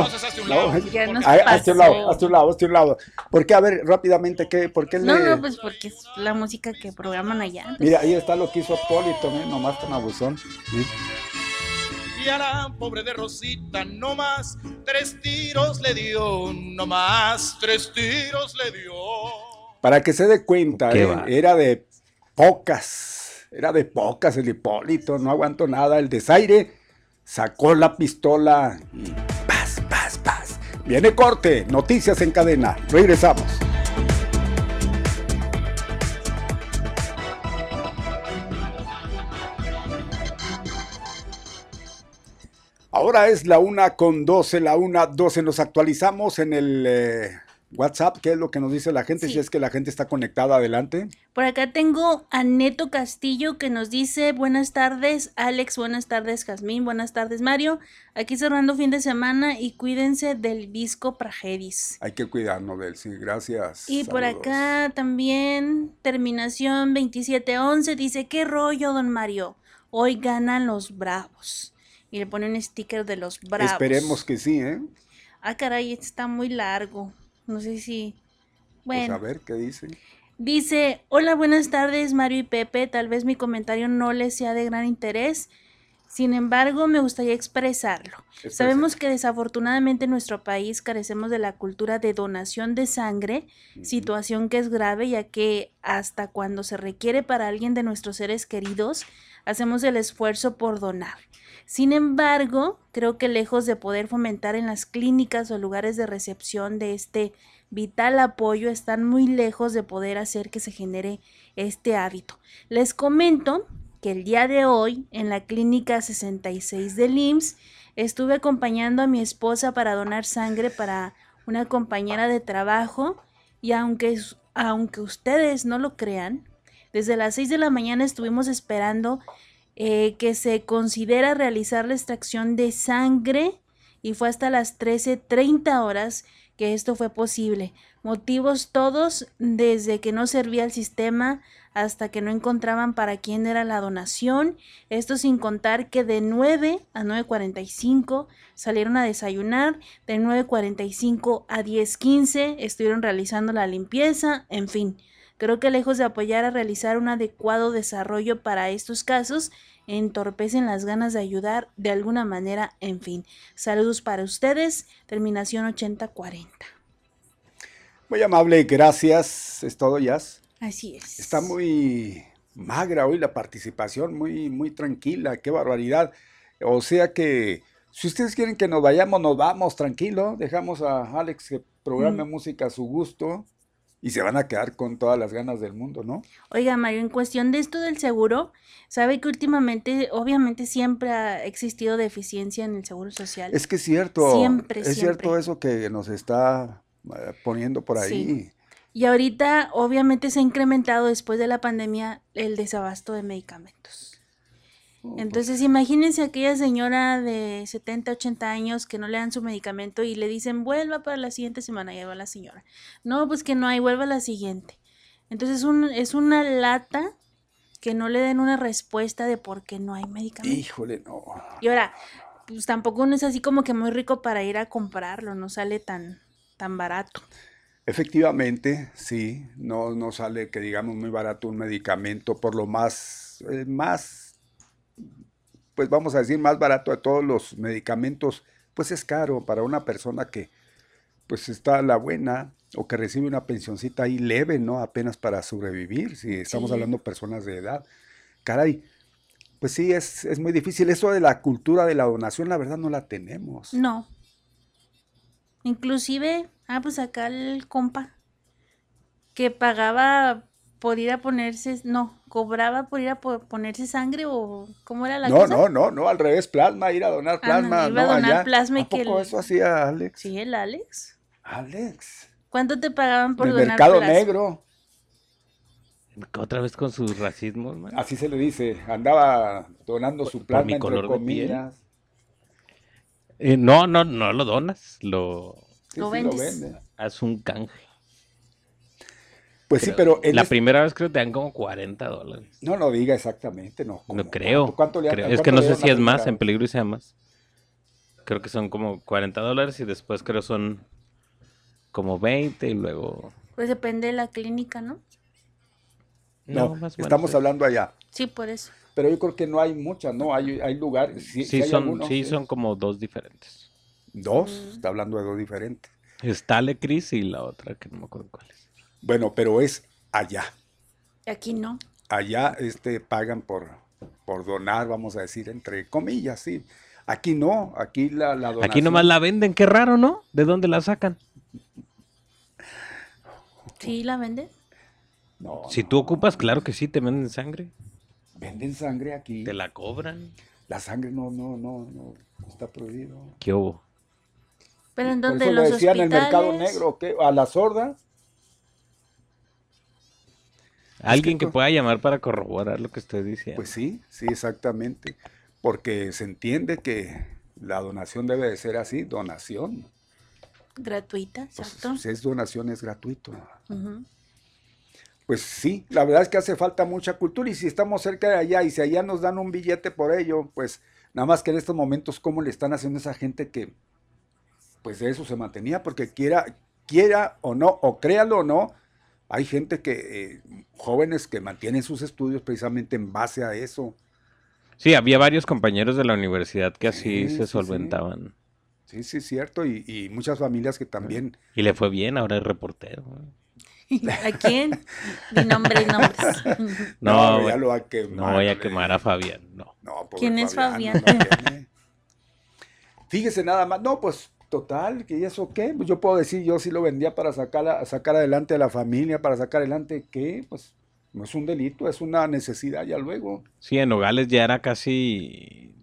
hazte un lado, hazte un lado, hazte un lado, hazte un lado. ¿Por qué? A ver, rápidamente, ¿qué? ¿Por qué No, le- no, pues porque es la música que programan allá. Mira, ahí está lo que hizo Polito, ¿eh? nomás tan abusón. ¿sí? Y a la pobre de Rosita, no más tres tiros le dio, no más tres tiros le dio. Para que se dé cuenta, ¿eh? era de pocas, era de pocas el Hipólito, no aguantó nada. El desaire sacó la pistola y paz, paz, paz. Viene corte, noticias en cadena. Regresamos. Ahora es la una con 12, la una 12. Nos actualizamos en el eh, WhatsApp, qué es lo que nos dice la gente, Sí. si es que la gente está conectada adelante. Por acá tengo a Neto Castillo que nos dice buenas tardes Alex, buenas tardes Jazmín, buenas tardes Mario. Aquí cerrando fin de semana y cuídense del Visco Pragedis. Hay que cuidarnos de él, sí, gracias. Y por acá también terminación 2711 dice, ¿qué rollo, don Mario? Hoy ganan los bravos. Y le pone un sticker de los bravos. Esperemos que sí, ¿eh? Ah, caray, está muy largo. No sé si... Pues Bueno. a ver qué dice. Dice, hola, buenas tardes Mario y Pepe, tal vez mi comentario no les sea de gran interés, sin embargo me gustaría expresarlo. Expresa. Sabemos que desafortunadamente en nuestro país carecemos de la cultura de donación de sangre, situación que es grave ya que hasta cuando se requiere para alguien de nuestros seres queridos, hacemos el esfuerzo por donar. Sin embargo, creo que lejos de poder fomentar en las clínicas o lugares de recepción de este vital apoyo, están muy lejos de poder hacer que se genere este hábito. Les comento que el día de hoy en la clínica 66 del IMSS estuve acompañando a mi esposa para donar sangre para una compañera de trabajo y aunque, aunque ustedes no lo crean, desde las 6 de la mañana estuvimos esperando eh, que se considera realizar la extracción de sangre y fue hasta las 13.30 horas que esto fue posible. Motivos todos desde que no servía el sistema hasta que no encontraban para quién era la donación. Esto sin contar que de 9 a 9.45 salieron a desayunar, de 9.45 a 10.15 estuvieron realizando la limpieza, en fin. Creo que lejos de apoyar a realizar un adecuado desarrollo para estos casos, entorpecen las ganas de ayudar de alguna manera, en fin. Saludos para ustedes, terminación 8040. Muy amable, gracias. Es todo, Jazz. Así es. Está muy magra hoy la participación, muy, muy tranquila, qué barbaridad. O sea que si ustedes quieren que nos vayamos, nos vamos tranquilo. Dejamos a Alex que programe Mm. música a su gusto. Y se van a quedar con todas las ganas del mundo, ¿no? Oiga, Mario, en cuestión de esto del seguro, sabe que últimamente, obviamente, siempre ha existido deficiencia en el seguro social. Es que es cierto. Siempre, es siempre. cierto eso que nos está eh, poniendo por ahí. Sí. Y ahorita, obviamente, se ha incrementado después de la pandemia el desabasto de medicamentos. Entonces, imagínense aquella señora de 70, 80 años que no le dan su medicamento y le dicen, vuelva para la siguiente semana, ya va la señora. No, pues que no hay, vuelva a la siguiente. Entonces, un, es una lata que no le den una respuesta de por qué no hay medicamento. Híjole, no. Y ahora, pues tampoco no es así como que muy rico para ir a comprarlo, no sale tan, tan barato. Efectivamente, sí, no, no sale que digamos muy barato un medicamento, por lo más, eh, más pues vamos a decir, más barato de todos los medicamentos, pues es caro para una persona que pues está a la buena o que recibe una pensioncita ahí leve, ¿no? Apenas para sobrevivir, si estamos Sí. hablando de personas de edad. Caray, pues sí, es, es muy difícil. Eso de la cultura de la donación, la verdad, no la tenemos. No. Inclusive, ah, pues acá el compa que pagaba por ir a ponerse, no, cobraba por ir a po- ponerse sangre o cómo era la No, cosa. no, no, no, al revés, plasma, ir a donar Ándale, plasma, iba a no, donar allá. plasma y ¿A que poco el- eso hacía Alex? Sí, el Alex. Alex. ¿Cuánto te pagaban por Del donar mercado plasma? negro. Otra vez con sus racismos, man. Así se le dice, andaba donando su por plasma mi entre color de piel. comillas. Eh, no, no, no lo donas, lo Sí, Lo sí, vendes. vende. haz un canje. Pues sí, pero la este- primera vez creo que te dan como 40 dólares. no lo diga exactamente, no. No creo. ¿Cuánto, cuánto le creo. cuánto Es que no sé si es más, en peligro y sea más. Creo que son como 40 dólares y después creo son como 20 y luego... Pues depende de la clínica, ¿no? No, más o menos estamos es. hablando allá. Sí, por eso. Pero yo creo que no hay muchas, ¿no? Hay, hay lugares. Sí, Sí, sí hay son, algunos, sí, son como dos diferentes. Dos, Mm. está hablando de dos diferentes. Está Alecris y la otra que no me acuerdo cuál es. Bueno, pero es allá. Aquí no. Allá este, pagan por, por donar, vamos a decir, entre comillas, sí. Aquí no, aquí la, la donación. Aquí nomás la venden, qué raro, ¿no? ¿De dónde la sacan? Sí, la venden. No, Si no, tú ocupas, claro que sí, te venden sangre. Venden sangre aquí. Te la cobran. La sangre no, no, no, no, está prohibido. ¿Qué hubo? Pero en donde los decían el mercado negro, ¿qué? ¿A las sordas? Alguien que pueda llamar para corroborar lo que estoy diciendo. Pues sí, sí, exactamente. Porque se entiende que la donación debe de ser así, donación. Gratuita, Pues, exacto. si es donación, es gratuito. Pues sí, la verdad es que hace falta mucha cultura y si estamos cerca de allá y si allá nos dan un billete por ello, pues nada más que en estos momentos cómo le están haciendo a esa gente que pues de eso se mantenía, porque quiera, quiera o no, o créalo o no, hay gente que, eh, jóvenes que mantienen sus estudios precisamente en base a eso. Sí, había varios compañeros de la universidad que así Sí, sí, se sí. solventaban. Sí, sí, es cierto, y, y muchas familias que también, Y le fue bien, ahora es reportero. ¿A quién? Ni nombres, nombres. No, ya voy- lo va a quemar. No voy a quemar a Fabián, no. No, ¿Quién es Fabián? no. Fíjese nada más, no, pues total, que ¿y eso qué? Pues yo puedo decir, yo sí lo vendía para sacar, a- sacar adelante a la familia, para sacar adelante, ¿qué? Pues no es un delito, es una necesidad ya luego. Sí, en Nogales ya era casi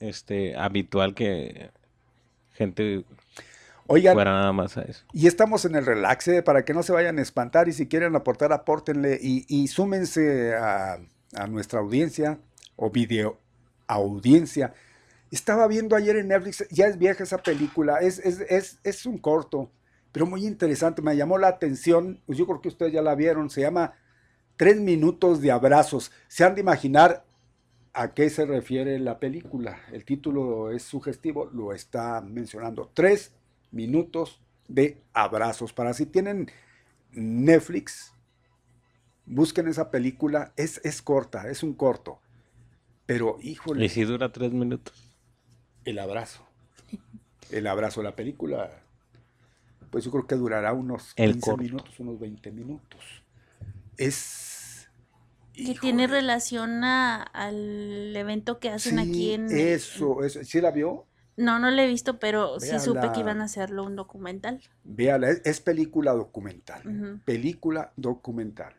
este habitual que gente Oigan, fuera nada más a eso. y estamos en el relaxe para que no se vayan a espantar y si quieren aportar, apórtenle y, y súmense a, a nuestra audiencia o video audiencia. Estaba viendo ayer en Netflix, ya es vieja esa película, es, es, es, es un corto, pero muy interesante, me llamó la atención, pues yo creo que ustedes ya la vieron, se llama Tres minutos de abrazos. Se han de imaginar a qué se refiere la película. El título es sugestivo, lo está mencionando. Tres minutos de abrazos. Para si tienen Netflix, busquen esa película. Es, es corta, es un corto. Pero, híjole, Y si dura tres minutos. El abrazo. El abrazo la película. Pues yo creo que durará unos El 15 corto. minutos, unos 20 minutos. Es. Que tiene relación a- al evento que hacen aquí sí, en... Eso, eso. ¿Sí la vio? No, no lo he visto, pero sí supe que iban a hacerlo un documental. Véala, es, es película documental. Película documental.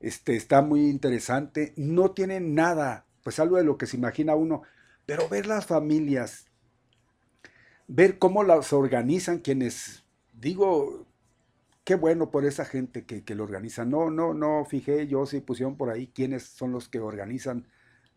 Este, está muy interesante. No tiene nada, pues algo de lo que se imagina uno, pero ver las familias, ver cómo las organizan quienes, digo, qué bueno por esa gente que, que lo organiza. No, no, no fijé yo si pusieron por ahí quiénes son los que organizan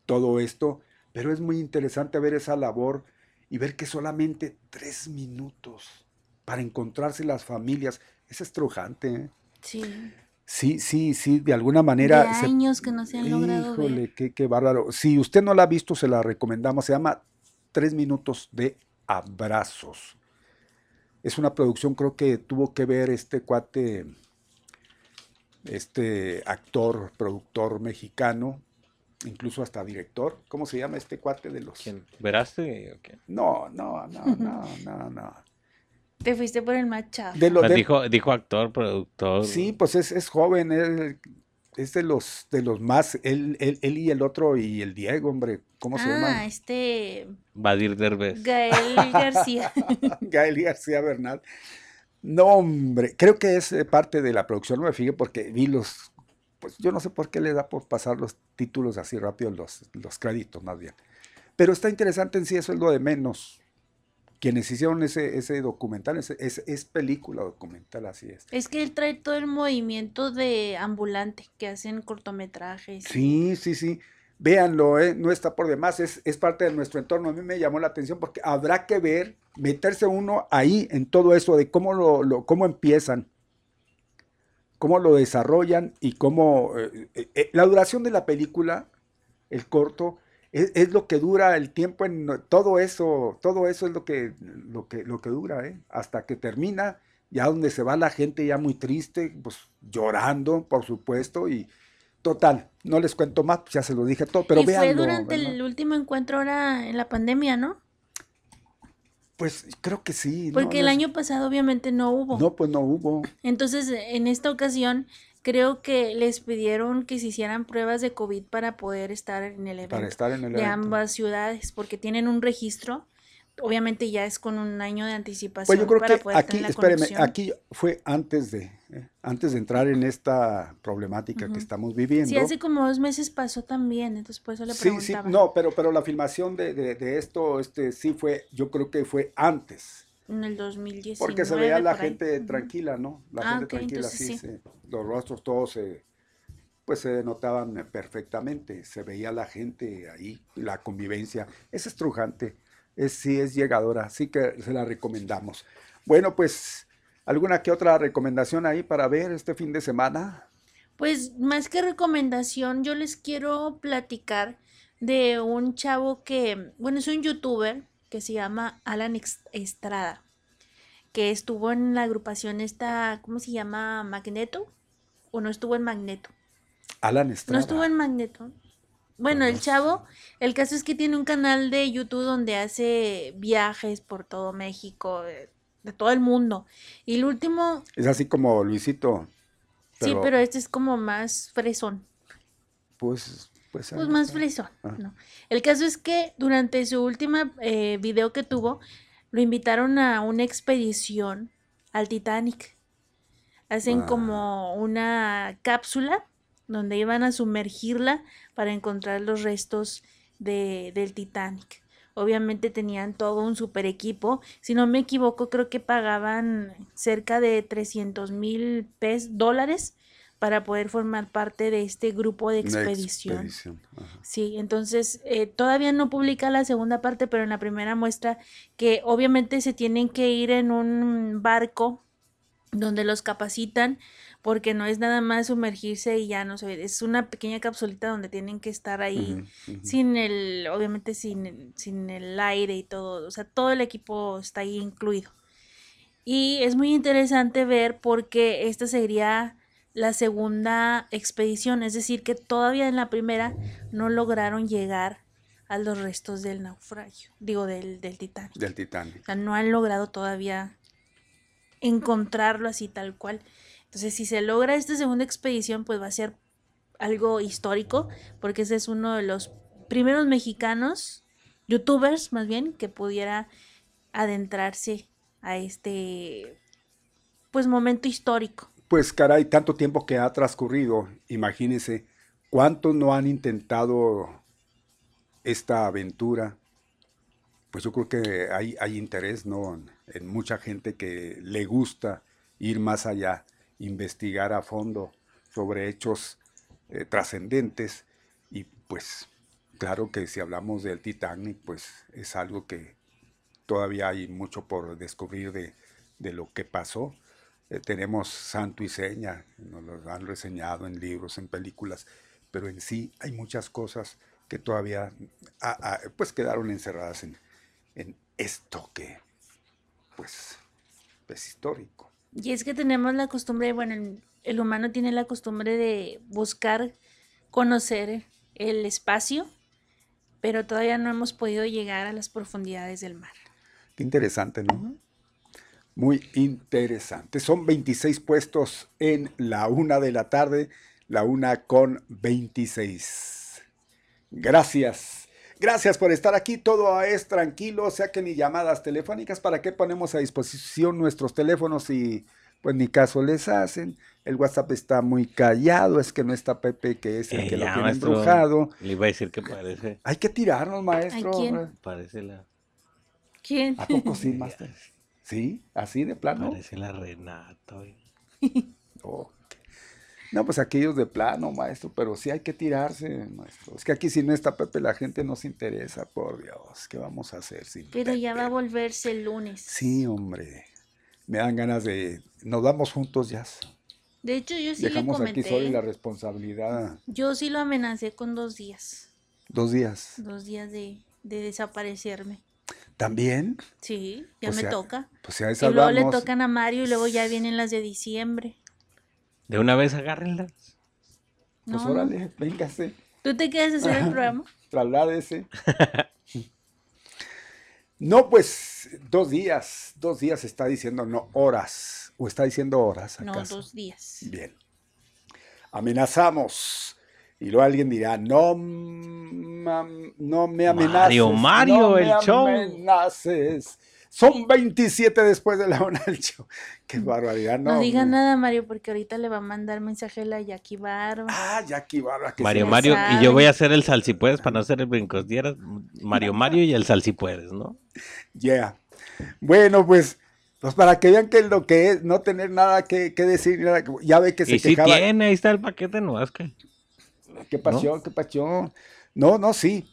todo esto, pero es muy interesante ver esa labor y ver que solamente tres minutos para encontrarse las familias. Es estrujante, ¿eh? Sí. Sí, sí, sí, de alguna manera. de se- años que no se han logrado Híjole, ver. qué, qué bárbaro. Si usted no la ha visto, se la recomendamos. Se llama Tres Minutos de Abrazos. Es una producción, creo que tuvo que ver este cuate, este actor, productor mexicano, incluso hasta director. ¿Cómo se llama este cuate de los? ¿Quién? ¿Veraste o qué? No, no, no, no, no, no. Te fuiste por el machado. De lo- Pues de- dijo, dijo actor, productor. Sí, pues es, es joven, él es de los, de los más, él, él, él y el otro y el Diego, hombre, ¿cómo se ah, llama? este Badir Derbez. Gael García. Gael García Bernal. No, hombre, creo que es eh, parte de la producción, no me fijé porque vi los, pues yo no sé por qué le da por pasar los títulos así rápido, los, los créditos más bien. Pero está interesante en sí, eso es lo de menos. Quienes hicieron ese, ese documental, es, es, es película documental, así es. es que él trae todo el movimiento de ambulante que hacen cortometrajes. Sí, sí, sí. Véanlo, ¿eh? no está por demás, es, es parte de nuestro entorno. A mí me llamó la atención porque habrá que ver, meterse uno ahí en todo eso de cómo, lo, lo- cómo empiezan, cómo lo desarrollan y cómo... eh, eh, eh, la duración de la película, el corto, es, es lo que dura el tiempo en todo eso, todo eso es lo que, lo que, lo que dura, ¿eh? hasta que termina, ya donde se va la gente ya muy triste, pues llorando, por supuesto, y total, no les cuento más, pues ya se lo dije todo, pero y fue durante ¿verdad? el último encuentro ahora en la pandemia, ¿no? Pues creo que sí. Porque No el año pasado obviamente no hubo. No, pues no hubo. Entonces, en esta ocasión, creo que les pidieron que se hicieran pruebas de COVID para poder estar en el evento Para estar en el de ambas ciudades, porque tienen un registro. Obviamente ya es con un año de anticipación Pues yo creo para que poder aquí, espéreme, aquí fue antes de, eh, antes de entrar en esta problemática que estamos viviendo. Sí, hace como dos meses pasó también, entonces por eso le Sí, sí, preguntaba. no, pero, pero la filmación de, de- de esto, este, sí fue, yo creo que fue antes, En el 2019. porque se veía la ahí. gente tranquila, ¿no? La Ah, gente tranquila, entonces sí, sí. se- los rostros todos se, pues se notaban perfectamente, se veía la gente ahí, la convivencia, es estrujante, es, sí es llegadora, así que se la recomendamos. Bueno, pues, ¿alguna que otra recomendación ahí para ver este fin de semana? Pues más que recomendación, yo les quiero platicar de un chavo que, bueno, es un youtuber que se llama Alan Estrada, que estuvo en la agrupación esta, ¿cómo se llama? Magneto, o no estuvo en Magneto. Alan Estrada. No estuvo en Magneto. Bueno, el chavo, el caso es que tiene un canal de YouTube donde hace viajes por todo México, de, de todo el mundo. Y el último, Es así como Luisito. sí, pero este es como más fresón. Pues, pues, Pues más está. fresón, Ah. ¿no? El caso es que durante su última eh, video que tuvo, lo invitaron a una expedición al Titanic. Hacen Ah. como una cápsula donde iban a sumergirla para encontrar los restos de, del Titanic. Obviamente tenían todo un super equipo. Si no me equivoco, creo que pagaban cerca de 300 mil dólares para poder formar parte de este grupo de expedición. expedición. Sí, entonces eh, todavía no publica la segunda parte, pero en la primera muestra que obviamente se tienen que ir en un barco donde los capacitan, porque no es nada más sumergirse y ya no sé, es una pequeña capsulita donde tienen que estar ahí Ujú, ujú. sin el, obviamente sin, el- sin el aire y todo, o sea, todo el equipo está ahí incluido. Y es muy interesante ver porque esta sería la segunda expedición, es decir, que todavía en la primera no lograron llegar a los restos del naufragio, digo, del, del Titanic. Del Titanic. O sea, no han logrado todavía encontrarlo así tal cual. Entonces, si se logra esta segunda expedición, pues va a ser algo histórico, porque ese es uno de los primeros mexicanos youtubers más bien que pudiera adentrarse a este pues momento histórico. Pues caray, tanto tiempo que ha transcurrido, imagínense cuántos no han intentado esta aventura. Pues yo creo que hay, interés, ¿no? En, en mucha gente que le gusta ir más allá, investigar a fondo sobre hechos eh, trascendentes y pues claro que si hablamos del Titanic, pues es algo que todavía hay mucho por descubrir de, de lo que pasó. Eh, tenemos santo y seña, nos lo han reseñado en libros, en películas, pero en sí hay muchas cosas que todavía ah, ah, pues quedaron encerradas en, en esto que pues es histórico. Y es que tenemos la costumbre, bueno, el, el humano tiene la costumbre de buscar conocer el espacio, pero todavía no hemos podido llegar a las profundidades del mar. Qué interesante, ¿no? Muy interesante. Son 26 puestos en la una de la tarde, la una con 26. Gracias. Gracias por estar aquí. Todo es tranquilo, o sea que ni llamadas telefónicas. ¿Para qué ponemos a disposición nuestros teléfonos y pues ni caso les hacen? El WhatsApp está muy callado, es que no está Pepe, que es el Eh, que lo tiene maestro, embrujado. Le iba a decir que parece, Hay que tirarnos, maestro. quién? parece la, ¿Quién? ¿A poco sí, maestro? ¿Sí? ¿Así de plano? parece la Renata. Oh. No, pues aquellos de plano, maestro, pero sí hay que tirarse, maestro. Es que aquí si no está Pepe, la gente no se interesa, por Dios. ¿Qué vamos a hacer sin Pero ya va a volverse el lunes. Sí, hombre. Me dan ganas de... Nos vamos juntos ya. De hecho, yo sí Dejamos le aquí solo comenté. la responsabilidad. Yo sí lo amenacé con dos días. Dos días. Dos días de, de desaparecerme. ¿También? Sí, ya Pues me toca. Pues ya Y luego le tocan a Mario y luego ya vienen las de diciembre. De una vez agárrenlas. Pues No, no. órale, véngase, ¿Tú te quedas a hacer el programa? trasládese. No, pues dos días, dos días está diciendo, no horas, o está diciendo horas. No, dos días. Bien. Amenazamos. Y luego alguien dirá, no, mam- no me amenaces. Mario, Mario, no el me show. amenaces. Son 27 después de la una del show. Qué barbaridad, ¿no? No, diga nada, Mario, porque ahorita le va a mandar mensaje a la Jackie Barba. Ah, Jackie Barba. que Mario Mario, y yo voy a hacer el salsipuedes para no hacer el brincosdieras. Mario Mario y el salsipuedes, ¿no? Yeah. Bueno, pues, pues para que vean que lo que es no tener nada que, que decir, nada que- ya ve que se Y si quejaba. tiene, ahí está el paquete, no es que. ¿Qué pasión, qué pasión? No, no, sí.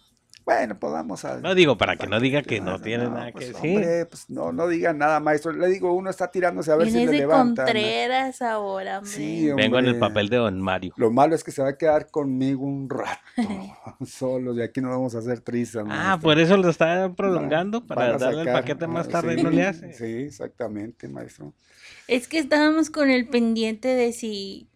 Bueno, pues vamos a... No digo para que no diga que no tiene nada pues, que decir. Hombre, pues no, no diga nada, maestro. Le digo, uno está tirándose a ver si le de levantan. Contreras ahora, hombre. Sí, Vengo en el hombre. papel de Don Mario. Lo malo es que se va a quedar conmigo un rato, solo, de aquí no vamos a hacer trizas. Ah, maestro. por eso lo está prolongando, para darle el sacar, paquete más ah, tarde y no le hace. Sí, exactamente, maestro. Es que estábamos con el pendiente de si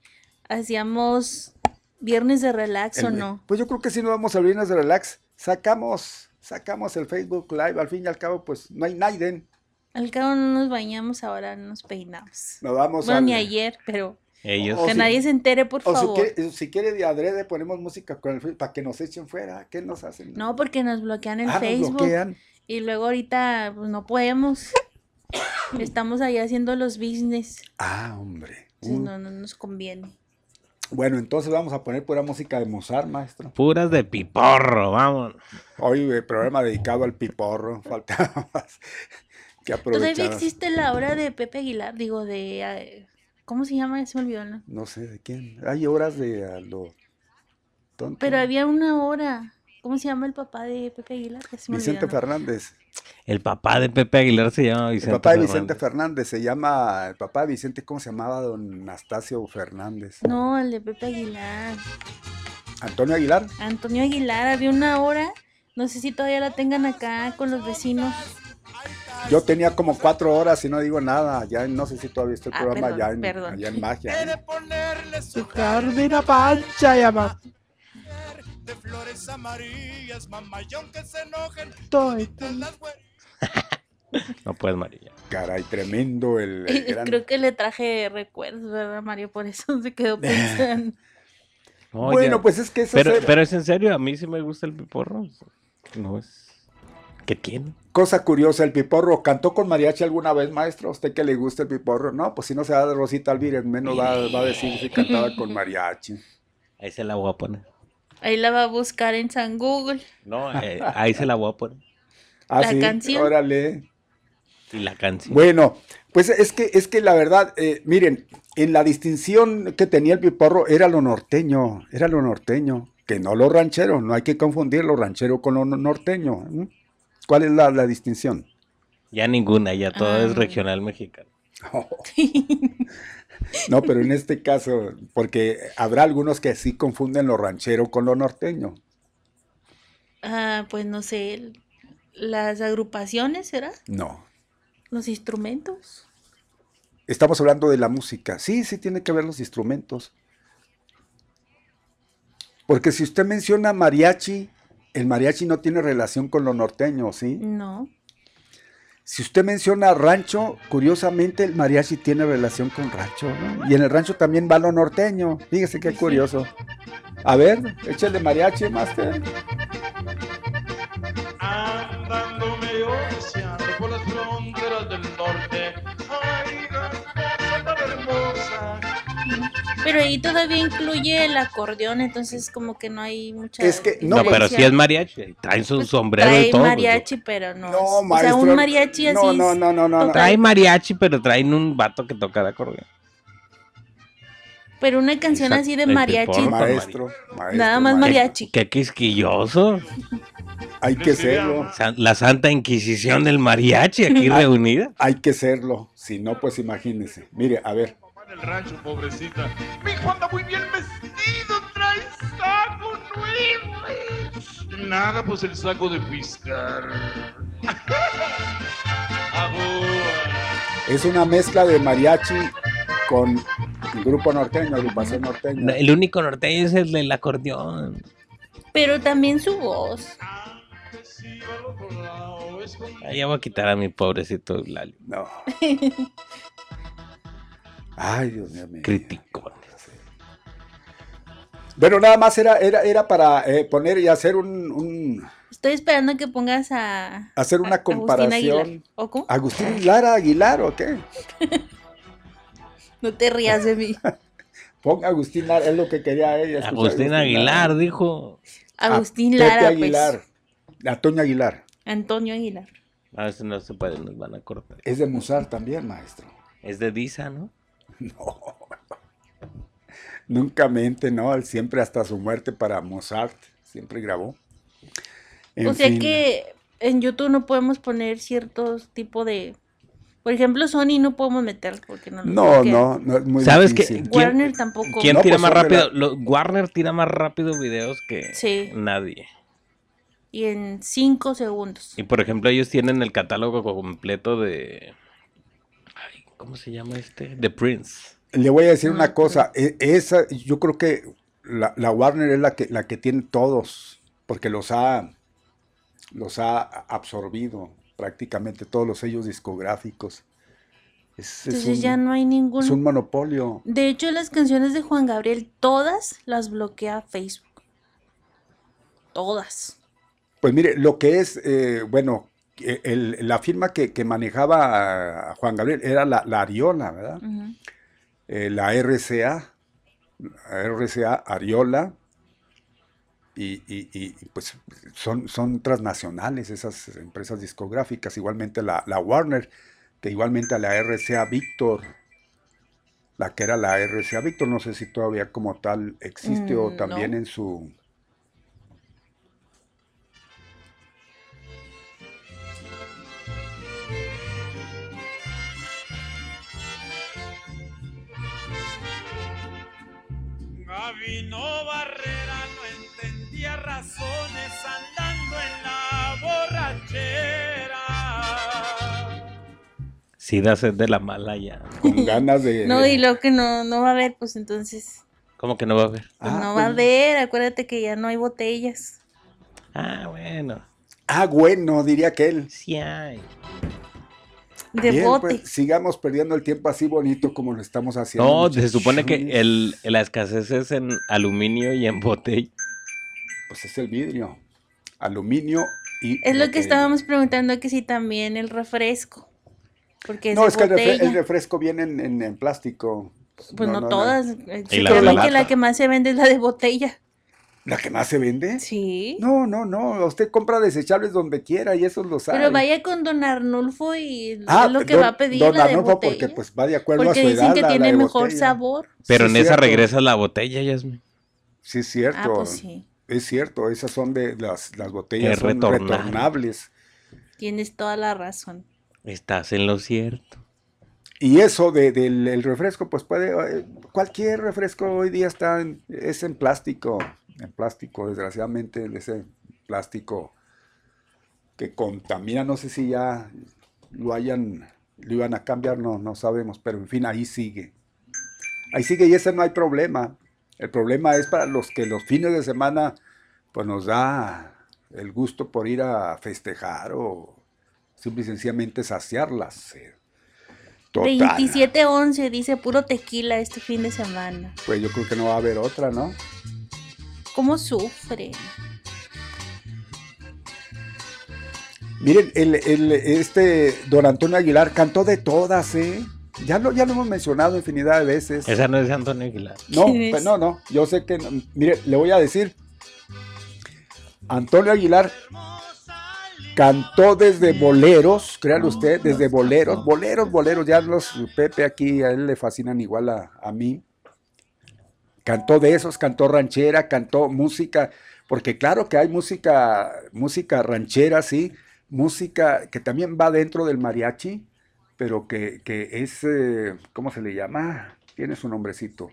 hacíamos viernes de relax o no. Pues yo creo que si no vamos a viernes de relax, sacamos, sacamos el Facebook Live, al fin y al cabo, pues no hay nadie. Al cabo no nos bañamos, ahora no nos peinamos. Nos vamos Bueno, al- ni ayer, pero Ellos. O que si- nadie se entere, por O si favor. quiere, si quiere de adrede ponemos música con el Facebook para que nos echen fuera. ¿Qué nos hacen? No, porque nos bloquean el Ah, nos Facebook. bloquean. Y luego ahorita pues no podemos. Estamos ahí haciendo los business. Ah, hombre. Entonces Uh, no, no nos conviene. Bueno, entonces vamos a poner pura música de Mozart, maestro. Puras de piporro, vamos. Hoy el programa dedicado al piporro. Falta más que Todavía existe la obra de Pepe Aguilar, digo, de... eh, ¿Cómo se llama? Se me olvidó, ¿no? No sé de quién. Hay horas de a lo tonto. Pero había una hora. ¿Cómo se llama el papá de Pepe Aguilar? Ya Vicente. Fernández. El papá de Pepe Aguilar se llama El Vicente. papá de. Vicente Fernández se llama, el papá de Vicente, ¿cómo se llamaba? Don Anastasio Fernández. No, el de Pepe Aguilar. Antonio Aguilar. Antonio Aguilar, había una hora. No sé si todavía la tengan acá con los vecinos. Yo tenía como cuatro horas y no digo nada. Ya no sé si todavía está el Ah, programa perdón, allá, en, perdón. allá en Magia. ¿eh? ponerle su Carmina Pancha llama. De flores amarillas, mamayón que se enojen. Estoy- las. No puedes, María. Caray, tremendo el, el gran- Creo que le traje recuerdos, ¿verdad, Mario? Por eso se quedó pensando. No, Bueno, ya. pues es que eso pero, pero es en serio, a mí sí me gusta el piporro. No es. ¿Qué tiene? Cosa curiosa, el piporro, ¿cantó con mariachi alguna vez, maestro? ¿A usted que le gusta el piporro? No, pues si no se da de Rosita Alvírez, menos va, va a decir si cantaba con mariachi. Ahí se la voy a poner. Ahí la va a buscar en San Google. No, eh, ahí se la voy a poner. Ah, La sí, canción. órale. Y la canción. Bueno, pues es que, es que la verdad, eh, miren, en la distinción que tenía el piporro era lo norteño, era lo norteño, que no lo ranchero, no hay que confundir lo ranchero con lo no- norteño. ¿Cuál es la, la distinción? Ya ninguna, ya todo Ah. es regional mexicano. No, pero en este caso, porque habrá algunos que sí confunden lo ranchero con lo norteño. Ah, pues no sé. Las agrupaciones, ¿será? No. Los instrumentos. Estamos hablando de la música. Sí, sí tiene que ver los instrumentos. Porque si usted menciona mariachi, el mariachi no tiene relación con lo norteño, ¿sí? No. Si usted menciona rancho, curiosamente el mariachi tiene relación con rancho, ¿no? Y en el rancho también va lo norteño. Fíjese qué curioso. A ver, échale mariachi, master. Andando medio por las fronteras del norte. Pero ahí todavía incluye el acordeón, entonces como que no hay mucha Es que- no, pero si es mariachi. Traen su Pues sombrero trae y todo. pues, mariachi, pero no. No, o sea, un mariachi así. no, no, no, no, no, no. Trae mariachi, pero traen un vato que toca de acordeón. Pero una canción Exacto, así de el mariachi. Maestro, maestro. Nada más maestro. mariachi. Qué quisquilloso. Hay que serlo. La Santa Inquisición del mariachi aquí reunida. Hay que serlo. Si no, pues imagínese. Mire, a ver. Mamá en el rancho, pobrecita. Mi hijo anda muy bien vestido, trae saco nuevo. Nada, pues el saco de piscar. Agua. Es una mezcla de mariachi con grupo norteño, agrupación norteña. No, El único norteño es el del acordeón. Pero también su voz. Ah, ya voy a quitar a mi pobrecito Lali. No. Ay, Dios mío. Criticón. Bueno, nada más era, era, era para eh, poner y hacer un, un- Estoy esperando que pongas a. hacer una a- Agustín comparación. Aguilar. ¿O cómo? Agustín Lara Aguilar, ¿o qué? No te rías de mí. Ponga Agustín Lara, es lo que quería ella. Agustín Aguilar, dijo. Agustín A Pepe Lara, Aguilar. A Toño Aguilar. pues. Antonio Aguilar. A veces no se puede, nos van a cortar. Es de Musar también, maestro. Es de Disa, ¿no? Nunca mente, ¿no? Siempre hasta su muerte para Mozart, siempre grabó. En o sea fin. que en YouTube no podemos poner ciertos tipo de. Por ejemplo, Sony no podemos meter porque no. No, porque no, no es muy ¿Sabes difícil. ¿Quién- Warner tampoco. ¿Quién No, tira pues más la- rápido? Lo- Warner tira más rápido videos que Sí. nadie. Y en cinco segundos. Y por ejemplo, ellos tienen el catálogo completo de. ¿Cómo se llama este? The Prince. Le voy a decir una Ah, cosa, e- esa, yo creo que la, la Warner es la que, la que tiene todos, porque los ha, los ha absorbido prácticamente todos los sellos discográficos. Es, es Entonces un, ya no hay ningún. es un monopolio. De hecho, las canciones de Juan Gabriel, todas las bloquea Facebook. Todas. Pues mire, lo que es, eh, bueno, el- la firma que, que manejaba Juan Gabriel era la, la Ariola, ¿verdad? Eh, la RCA, RCA Ariola, y, y- y, pues son, son transnacionales esas empresas discográficas, igualmente la, la Warner, que igualmente a la RCA Victor, la que era la RCA Victor, no sé si todavía como tal existe o Mm, también no. en su... andando en la borrachera. Sí, da sed de la mala ya. con ganas de... No, y lo que no, no va a haber, pues entonces. ¿Cómo que no va a haber? pues, Ah, no pues- va a haber. Acuérdate que ya no hay botellas. Ah, bueno. Ah, bueno, diría que él. Sí hay. De Bien, bote. pues, sigamos perdiendo el tiempo así bonito como lo estamos haciendo. No, se supone que el, la escasez es en aluminio y en botella. Pues es el vidrio. Aluminio y Es lo que botella. estábamos preguntando, que si también el refresco. Porque es No, es que el, refre- botella. el refresco viene en, en- en plástico. Pues no, no. todas. eh, Y sí, la creo que la que más se vende es la de botella. ¿La que más se vende? Sí. No, no, no. Usted compra desechables donde quiera y esos los hay. Pero vaya con don Arnulfo y Ah, es lo que don- va a pedir don la de Arnulfo, botella. porque pues va de acuerdo Porque a su dicen edad. que la- la tiene mejor botella. sabor. Pero Sí, en esa regresa la botella, Yasmin. Sí, es cierto. Ah, pues sí. Es cierto, esas son de las, las botellas son retornable. retornables. Tienes toda la razón. Estás en lo cierto. Y eso de- del el refresco, pues puede, eh, cualquier refresco hoy día está en, es en plástico, en plástico, desgraciadamente, ese plástico que contamina, no sé si ya lo hayan, lo iban a cambiar, no, no sabemos, pero en fin, ahí sigue. Ahí sigue y ese no hay problema. El problema es para los que los fines de semana, pues nos da el gusto por ir a festejar o simple y sencillamente saciar la sed. Total. 27-11 dice puro tequila este fin de semana. Pues yo creo que no va a haber otra, ¿no? ¿Cómo sufre? Miren, el, el- este don Antonio Aguilar cantó de todas, ¿eh? Ya lo, ya lo hemos mencionado infinidad de veces. Esa no es de Antonio Aguilar. No, pues no, no. Yo sé que. no. Mire, le voy a decir. Antonio Aguilar cantó desde boleros, créalo usted, desde boleros, boleros, boleros. Ya los Pepe aquí, a él le fascinan igual a, a mí. Cantó de esos, cantó ranchera, cantó música, porque claro que hay música, música ranchera, sí, música que también va dentro del mariachi, pero que, que es, eh, ¿cómo se le llama? Tiene su nombrecito.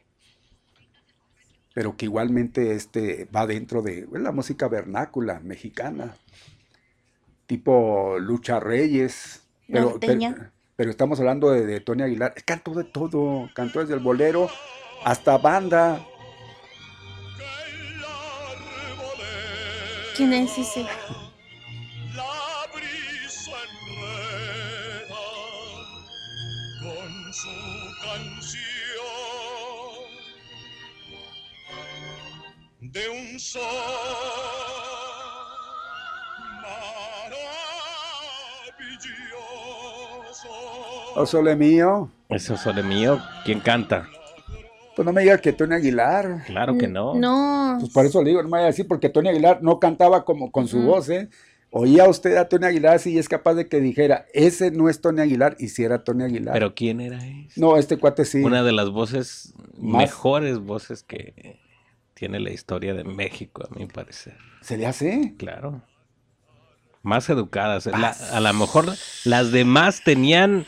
Pero que igualmente este, va dentro de es la música vernácula mexicana, tipo Lucha Reyes. Pero, estamos hablando de, de Tony Aguilar. Cantó de todo, cantó desde el bolero hasta banda. ¿Quién es ese? De un sol maravilloso. Oh, sole mío. Eso es solo mío. ¿Quién canta? Pues no me diga que Tony Aguilar. Claro que no. No. Pues por eso le digo, no me vaya a decir, porque Tony Aguilar no cantaba como con su voz, ¿eh? Oía usted a Tony Aguilar si es capaz de que dijera, ese no es Tony Aguilar, y si era Tony Aguilar. Pero ¿quién era ese? no, este cuate sí. Una de las voces, Más- mejores voces que tiene la historia de México, a mi parecer. ¿Se le hace? Claro. Más educadas. La- a lo mejor las demás tenían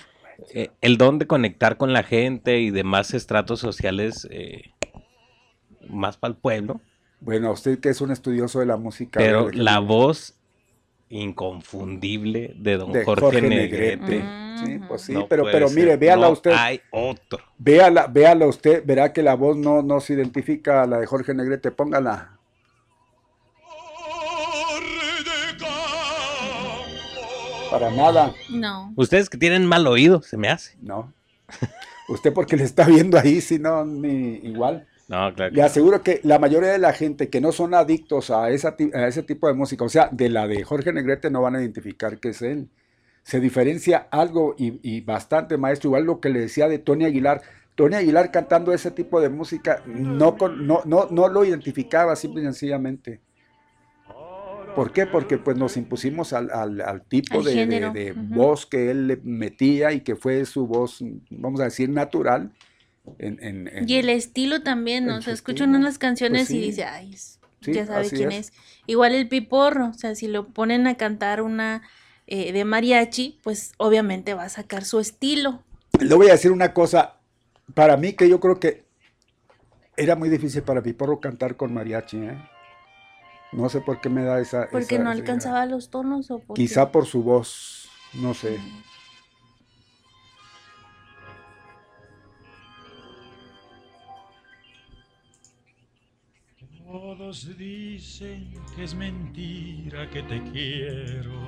eh, el don de conectar con la gente y demás estratos sociales eh, más para el pueblo, Bueno, usted que es un estudioso de la música. pero la voz inconfundible de don de Jorge, Jorge Negrete. Negrete. Sí, pues sí, No pero, pero ser. mire, véala No usted. Hay otro. Véala, véala usted, verá que la voz no, no se identifica a la de Jorge Negrete. Póngala. Para nada, No. Ustedes que tienen mal oído, se me hace. no. Usted porque le está viendo ahí, si no, ni igual. No, claro. Le aseguro que la mayoría de la gente que no son adictos a, esa, a ese tipo de música, o sea, de la de Jorge Negrete, no van a identificar que es él. Se diferencia algo y, y bastante, maestro, igual lo que le decía de Tony Aguilar. Tony Aguilar cantando ese tipo de música no, con- no, no, no lo identificaba simple y sencillamente. ¿Por qué? Porque pues nos impusimos al, al- al tipo Al de, de- voz que él le metía y que fue su voz, vamos a decir, natural. En- en- en- Y el estilo también, O sea, escucha estilo. uno las canciones Pues y dice, ay, Sí, ya sabe quién es. es. Igual el piporro, o sea, si lo ponen a cantar una eh, de mariachi, pues obviamente va a sacar su estilo. Le voy a decir una cosa, para mí que yo creo que era muy difícil para Piporro cantar con mariachi, ¿eh? No sé por qué me da esa... Porque esa- no esa- alcanzaba los tonos o por? Quizá por su voz, no sé. Todos dicen que es mentira que te quiero,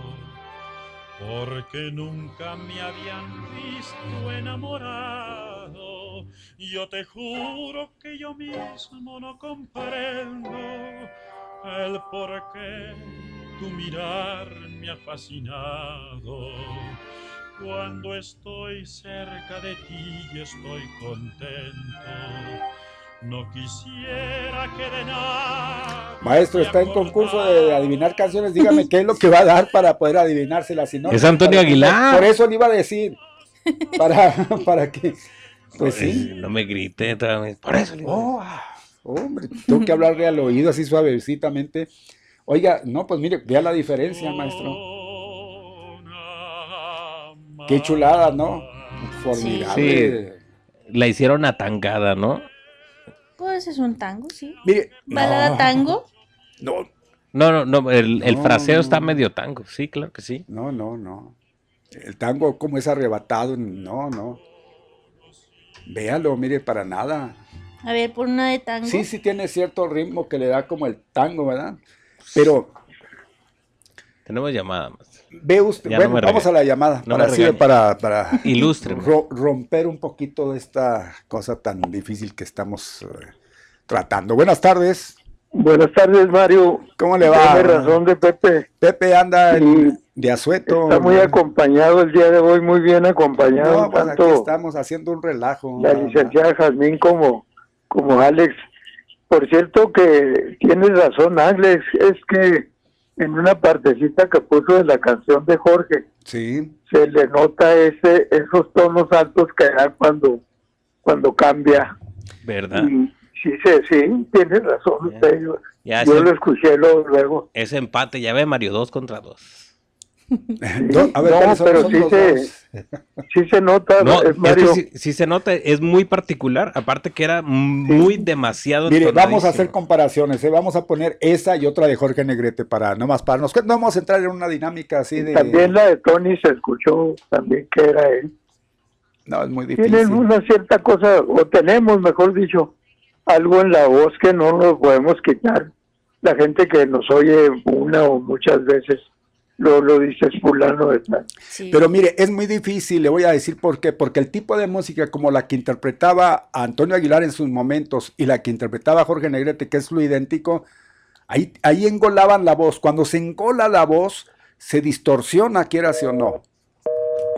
porque nunca me habían visto enamorado. Yo te juro que yo mismo no comprendo el por qué tu mirar me ha fascinado. Cuando estoy cerca de ti y estoy contento. No quisiera que de nada. Maestro, está en concurso de adivinar canciones. Dígame qué es lo que va a dar para poder adivinárselas. Si no, Es Antonio para- Aguilar. Por eso le iba a decir. Para, para que. Pues sí. No me vez. Por eso. le digo. Oh, ah, hombre, tengo que hablarle al oído así suavecitamente. Oiga, no, pues mire, vea la diferencia, maestro. Qué chulada, ¿no? Formidable. La hicieron atangada, ¿no? Pues es un tango, sí. Mire, Balada no, tango. No, No, no, no. El, el No, fraseo no, está medio tango. Sí, claro que sí. no, no, no. El tango como es arrebatado, no, no. Véalo, mire, para nada. A ver, por una de tango. Sí, sí tiene cierto ritmo que le da como el tango, ¿verdad? Pero Tenemos llamada más. Ve usted, Ya bueno, vamos a la llamada, No para, así, para, para ro- romper un poquito de esta cosa tan difícil que estamos eh, tratando. Buenas tardes, Buenas tardes, Mario. ¿cómo le va? Tiene razón de Pepe. Pepe anda en- de asueto. Está muy acompañado el día de hoy, muy bien acompañado, No, pues aquí tanto estamos haciendo un relajo. la licenciada Jazmín como, como Alex. Por cierto que tienes razón, Alex, es que en una partecita que puso de la canción de Jorge, Sí, se le nota ese esos tonos altos que da cuando, cuando cambia. ¿Verdad? Y sí, sí, sí, tienes razón usted. Yo, Ya yo ese, lo escuché luego. luego. ese empate, ya ve Mario, dos contra dos. Do- a ver, no, ¿cuáles son- pero son sí se, dos? sí se nota, No, es es que Mario. sí, sí se nota, es muy particular, aparte que era muy demasiado Mire, vamos a hacer comparaciones, ¿eh? vamos a poner esa y otra de Jorge Negrete para nomás para nos no vamos a entrar en una dinámica así de También la de Tony se escuchó también que era él. no es muy difícil. Tienen una cierta cosa, o tenemos, mejor dicho, algo en la voz que no nos podemos quitar. La gente que nos oye una o muchas veces lo, lo dice es fulano de tal. Sí. Pero mire, es muy difícil, le voy a decir por qué, porque el tipo de música como la que interpretaba Antonio Aguilar en sus momentos y la que interpretaba Jorge Negrete, que es lo idéntico, ahí, ahí engolaban la voz. Cuando se engola la voz, se distorsiona, quieras o no.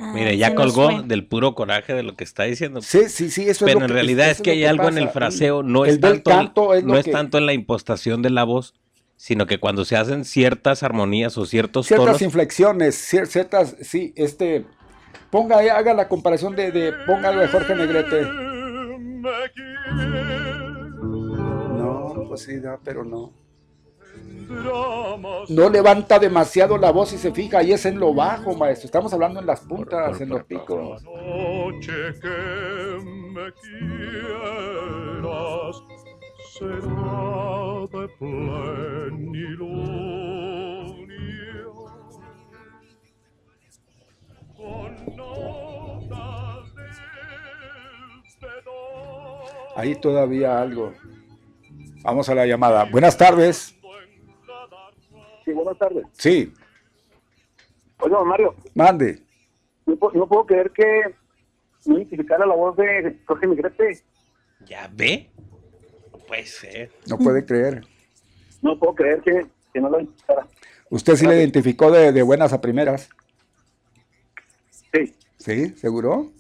Ah, Mire, ya colgó del puro coraje de lo que está diciendo. Sí, sí, sí, eso es Pero lo en que- realidad es que hay algo en el fraseo, no El es tanto, canto es no es tanto en la impostación de la voz, sino que cuando se hacen ciertas armonías o ciertos ciertas tonos, inflexiones, cier- ciertas, sí, este, ponga, haga la comparación de, de ponga lo de Jorge Negrete. No, pues sí, da, pero no. No levanta demasiado la voz y se fija, y es en lo bajo, maestro. Estamos hablando en las puntas, en los picos. noche que me quieras será de plenilunio con notas de Ahí todavía algo. Vamos a la llamada. Buenas tardes. Sí, buenas tardes. Sí, Oye, Mario, mande. no, puedo- no puedo creer que no identificara la voz de Jorge Negrete. ya ve, puede ser. No puede creer. No puedo creer que, que no lo identificara. Usted sí le identificó de, de buenas a primeras. Sí. ¿Sí? ¿Seguro?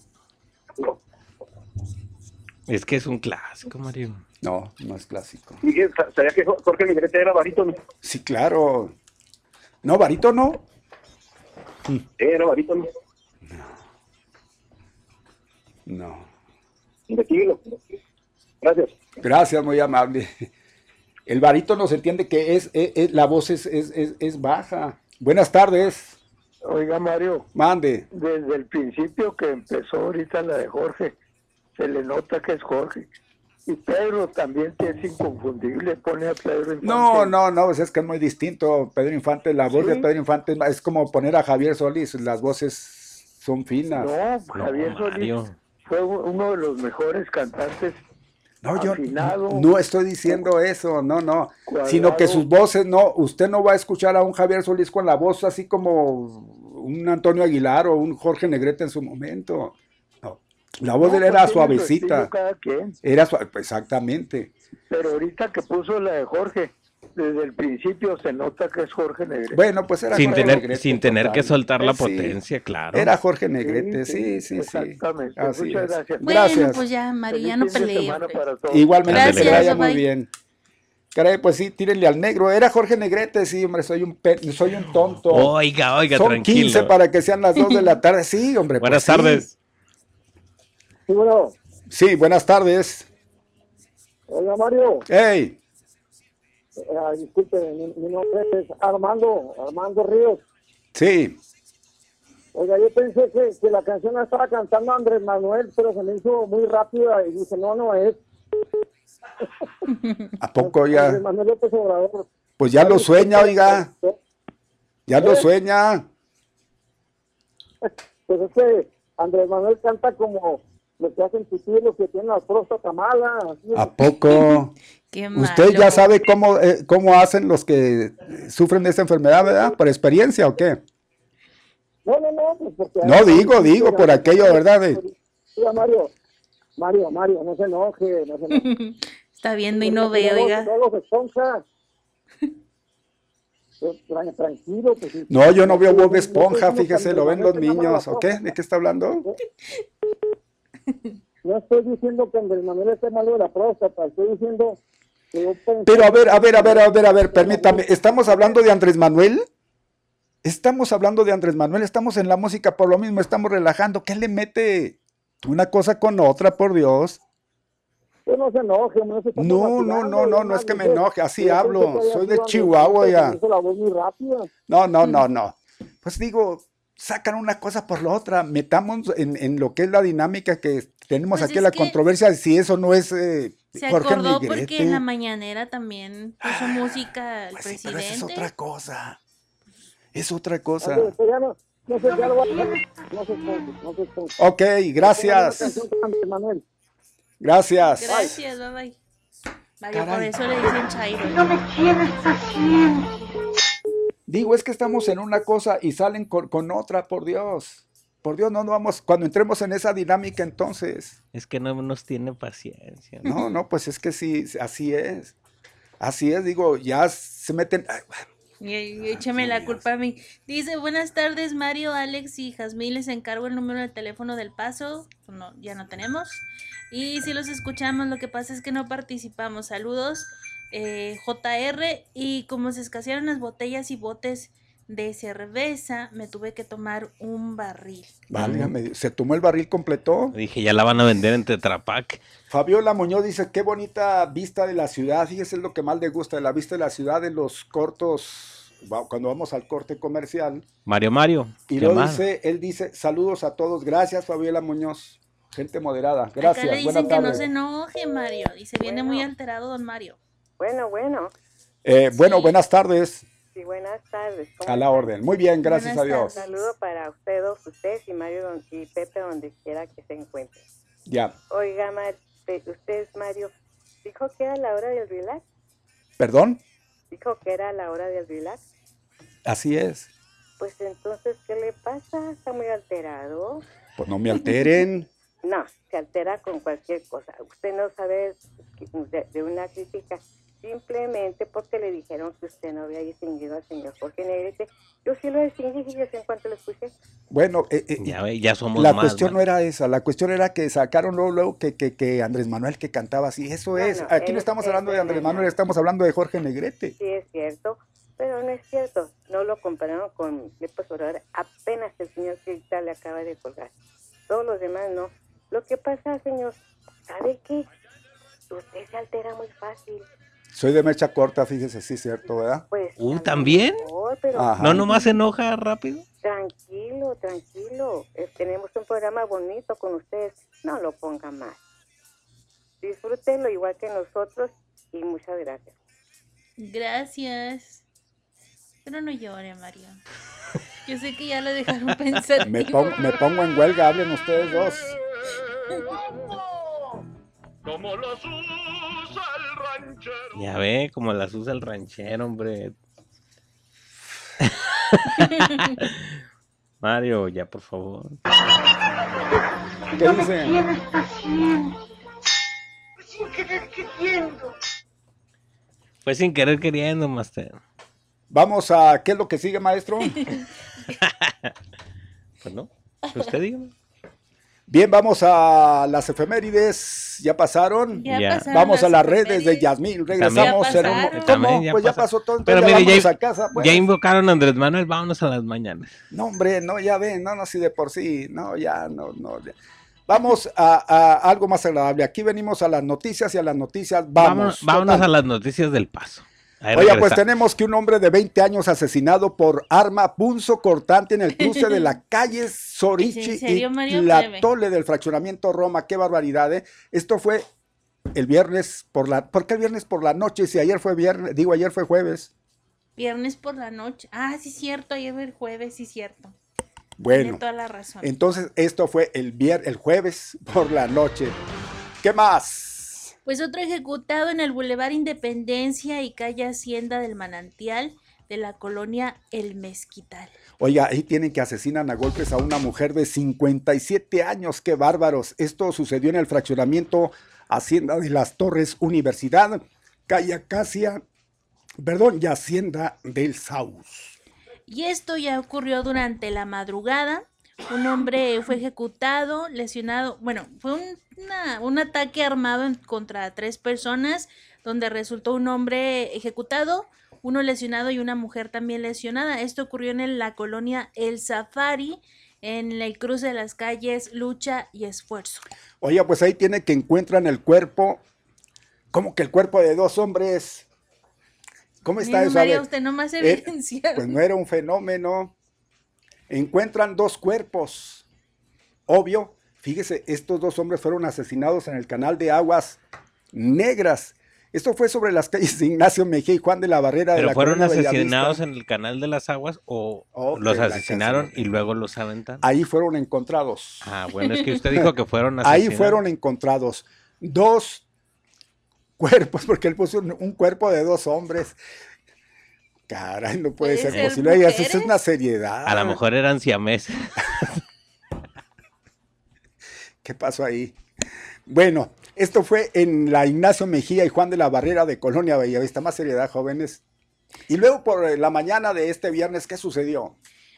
Es que es un clásico, Mario. No, no es clásico. Sabía que Jorge Negrete era barítono. Sí, claro. No, Barito no. Era barítono. No. Investíguelo. Gracias. Gracias, muy amable. El barítono se entiende que es, es- es- la voz es, es, baja. Buenas tardes. Oiga, Mario, Mande. desde el principio que empezó ahorita la de Jorge, se le nota que es Jorge. Y Pedro también que es inconfundible, pone a Pedro Infante. No, no, no, pues es que es muy distinto. Pedro Infante, la voz de. Pedro Infante es como poner a Javier Solís, las voces son finas. No, Javier Solís Mario. fue uno de los mejores cantantes. No, yo afinado. no estoy diciendo eso, no, no, Cuadrado. sino que sus voces, no, usted no va a escuchar a un Javier Solís con la voz así como un Antonio Aguilar o un Jorge Negrete en su momento. No, la voz de él era pues su suavecita, cada quien. era exactamente. Pero ahorita que puso la de Jorge, desde el principio se nota que es Jorge Negrete. Bueno, pues era sin Jorge tener, Negrete, sin tener que total. soltar la Sí. potencia, claro. Era Jorge Negrete, sí, sí, sí. Exactamente. Así Muchas es. gracias. Bueno, Gracias. pues ya, Feliz no peleé. todos. Igualmente, Gracias, que le vaya muy bien. Caray, pues sí, tírenle al negro. Era Jorge Negrete, sí, hombre, soy un, pe- soy un tonto. Oiga, oiga, Son tranquilo. 15 para que sean las 2 de la tarde. Sí, hombre. pues Buenas tardes. Sí, bueno, Sí, buenas tardes. oiga Mario, Hey, eh, disculpe, mi, mi nombre es Armando, Armando Ríos. sí. Oiga, yo pensé que, que la canción la estaba cantando Andrés Manuel, pero se me hizo muy rápida y dije, no, no es. ¿A poco Andrés ya? Manuel López Obrador. Pues ya lo sueña, oiga. Ya lo ¿Eh? sueña. Pues es que Andrés Manuel canta como lo que hacen tus los que tienen la próstata mala. ¿A poco? Qué Usted ya sabe cómo, eh, cómo hacen los que sufren de esta enfermedad, ¿verdad? ¿Por experiencia o qué? No, no, no, pues porque... No, digo, digo, por aquello, ¿verdad? De- Oiga, Mario, Mario, Mario, no se enoje, no se enoje. Está viendo y no ve, oiga. No los esponja. Pues, tran- Tranquilo, pues. No, yo no veo Bob Esponja, fíjese, lo ven los niños, ¿o qué? ¿De qué está hablando? No estoy diciendo que Andrés Manuel esté malo de la próstata, estoy diciendo Pero a ver, a ver, a ver, a ver, a ver, permítame, ¿estamos hablando de Andrés Manuel? Estamos hablando de Andrés Manuel, estamos en la música por lo mismo, estamos relajando. ¿Qué le mete una cosa con otra, por Dios? Pues no se enoje, no se No, no, no, no, yo no es que me enoje, así yo hablo, soy de Chihuahua ya. No, no, no, no. Pues digo, sacan una cosa por la otra, metamos en, en lo que es la dinámica que tenemos Pues aquí, la que controversia, si eso no es eh, Se Jorge acordó Negrete. porque en la mañanera también puso música el Pues sí, pero presidente. esa es otra cosa. Es otra cosa. Ok, gracias. Gracias. Gracias, bye bye. Mario, por eso le dicen Chairo. No me tienes haciendo. Digo, es que estamos en una cosa y salen con, con otra, por Dios. Por Dios, no, no vamos, cuando entremos en esa dinámica entonces. Es que no nos tiene paciencia. No, no, pues es que sí, así es. Así es, digo, ya se meten. ay, Y, y écheme la culpa a mí. Dice, buenas tardes, Mario, Alex y Jazmín. Les encargo el número de teléfono del paso. No, ya no tenemos. Y si los escuchamos, lo que pasa es que no participamos. Saludos, eh, JR. Y como se escasearon las botellas y botes de cerveza, me tuve que tomar un barril. válgame se tomó el barril completo. Dije, ya la van a vender en Tetrapac. Fabiola Muñoz dice, qué bonita vista de la ciudad. Fíjese es lo que más le gusta, la vista de la ciudad de los cortos, cuando vamos al corte comercial. Mario Mario. Y ¿qué lo más? dice, él dice, saludos a todos. Gracias, Fabiola Muñoz. Gente moderada. Acá Gracias. le Buenas dicen que no se enoje, Mario. Dice, viene muy alterado, don Mario. Bueno, bueno. Eh, bueno, buenas tardes. Sí, buenas tardes. ¿Cómo A la orden. Muy bien, gracias a Buenas Dios. Saludo para ustedes, dos, ustedes y Mario don- y Pepe donde quiera que se encuentren. Ya. Oiga, Mar- usted, Mario, dijo que era la hora del relax. ¿Perdón? Dijo que era la hora del relax. Así es. Pues entonces, ¿qué le pasa? Está muy alterado. Pues no me alteren. No, se altera con cualquier cosa. Usted no sabe de, de una crítica simplemente porque le dijeron que usted no había distinguido al señor Jorge Negrete. Yo sí lo distinguí, fíjese en cuanto lo escuché. Bueno, eh, eh, Ya, ya somos la más. cuestión man. no era esa, la cuestión era que sacaron luego, luego que, que, que Andrés Manuel que cantaba así. Eso No, es. no, Aquí no estamos es hablando de Andrés. Manuel, estamos hablando de Jorge Negrete. Sí, es cierto, pero no es cierto. No lo compararon con López Obrador. Apenas el señor Crista le acaba de colgar. Todos los demás no. Lo que pasa, señor, ¿sabe qué? Usted se altera muy fácil. Soy de mecha corta, fíjese, sí, cierto, ¿verdad? Pues, Uh, ¿también? mejor, pero. ¿No nomás se enoja rápido? tranquilo, tranquilo. Eh, tenemos un programa bonito con ustedes. No lo ponga más. Disfrútenlo igual que nosotros y muchas gracias. Gracias. Pero no llore, Mario. Yo sé que ya lo dejaron pensar. Me, pon- me pongo en huelga, hablen ustedes dos. Como los usa el ranchero. Ya ve, como las usa el ranchero, hombre. Mario, ya por favor. ¿Qué dicen? Tienes haciendo. Sin querer queriendo. Fue sin querer queriendo, Master. Vamos a, ¿qué es lo que sigue, maestro? Pues no, usted dígame. Bien, vamos a las efemérides. ¿Ya pasaron? Ya Ya. pasaron Vamos a las redes de Yasmín. Regresamos. Ya en un- ya pues ya pasó todo. Pero ya mire, ya, a casa. pues. ya invocaron a Andrés Manuel, vámonos a las mañanas. No, hombre, no, ya ven, no, no, si de por sí, no, ya, no, no. ya. Vamos a, a algo más agradable. Aquí venimos a las noticias y a las noticias vamos. Vámonos, a las noticias del paso. Ahí Oiga, pues tenemos que un hombre de 20 años asesinado por arma punzo cortante en el cruce de la calle Sorichi ¿Es en y la? Tole del fraccionamiento Roma. Qué barbaridad, ¿eh? Esto fue el viernes por la... ¿Por qué el viernes por la noche? Si ayer fue viernes, digo, ayer fue jueves. Viernes por la noche. Ah, sí, cierto. Ayer el jueves, sí, cierto. Bueno, Tiene toda la razón. entonces esto fue el, vier el jueves por la noche. ¿Qué más? Pues otro ejecutado en el Boulevard Independencia y calle Hacienda del Manantial de la colonia El Mezquital. Oiga, ahí tienen que asesinan a golpes a una mujer de 57 años. ¡Qué bárbaros! Esto sucedió en el fraccionamiento Hacienda de las Torres Universidad, calle Acacia, perdón, y Hacienda del Saus. Y esto ya ocurrió durante la madrugada. Un hombre fue ejecutado, lesionado. Bueno, fue un, una- un ataque armado en- contra tres personas, donde resultó un hombre ejecutado, uno lesionado y una mujer también lesionada. Esto ocurrió en la colonia El Safari, en el cruce de las calles Lucha y Esfuerzo. Oiga, pues ahí tiene que encuentran el cuerpo, como que el cuerpo de dos hombres. ¿Cómo está eso? María, usted nomás eh, evidencia. Pues no era un fenómeno. Encuentran dos cuerpos. Obvio, fíjese, estos dos hombres fueron asesinados en el canal de Aguas Negras. Esto fue sobre las calles de Ignacio Mejía y Juan de la Barrera de ¿Pero la fueron asesinados en el canal de las aguas o los asesinaron y luego los aventaron? Ahí fueron encontrados. Ah, bueno, es que usted dijo que fueron Ahí asesinados. fueron encontrados dos cuerpos, porque él puso un, un cuerpo de dos hombres. Caray, no puede, Puede ser, ser posible. Eso es una seriedad. A lo mejor eran siameses. ¿Qué pasó ahí? Bueno, esto fue en la Ignacio Mejía y Juan de la Barrera de Colonia Bellavista. Más seriedad, jóvenes. Y luego por eh, la mañana de este viernes, ¿qué sucedió?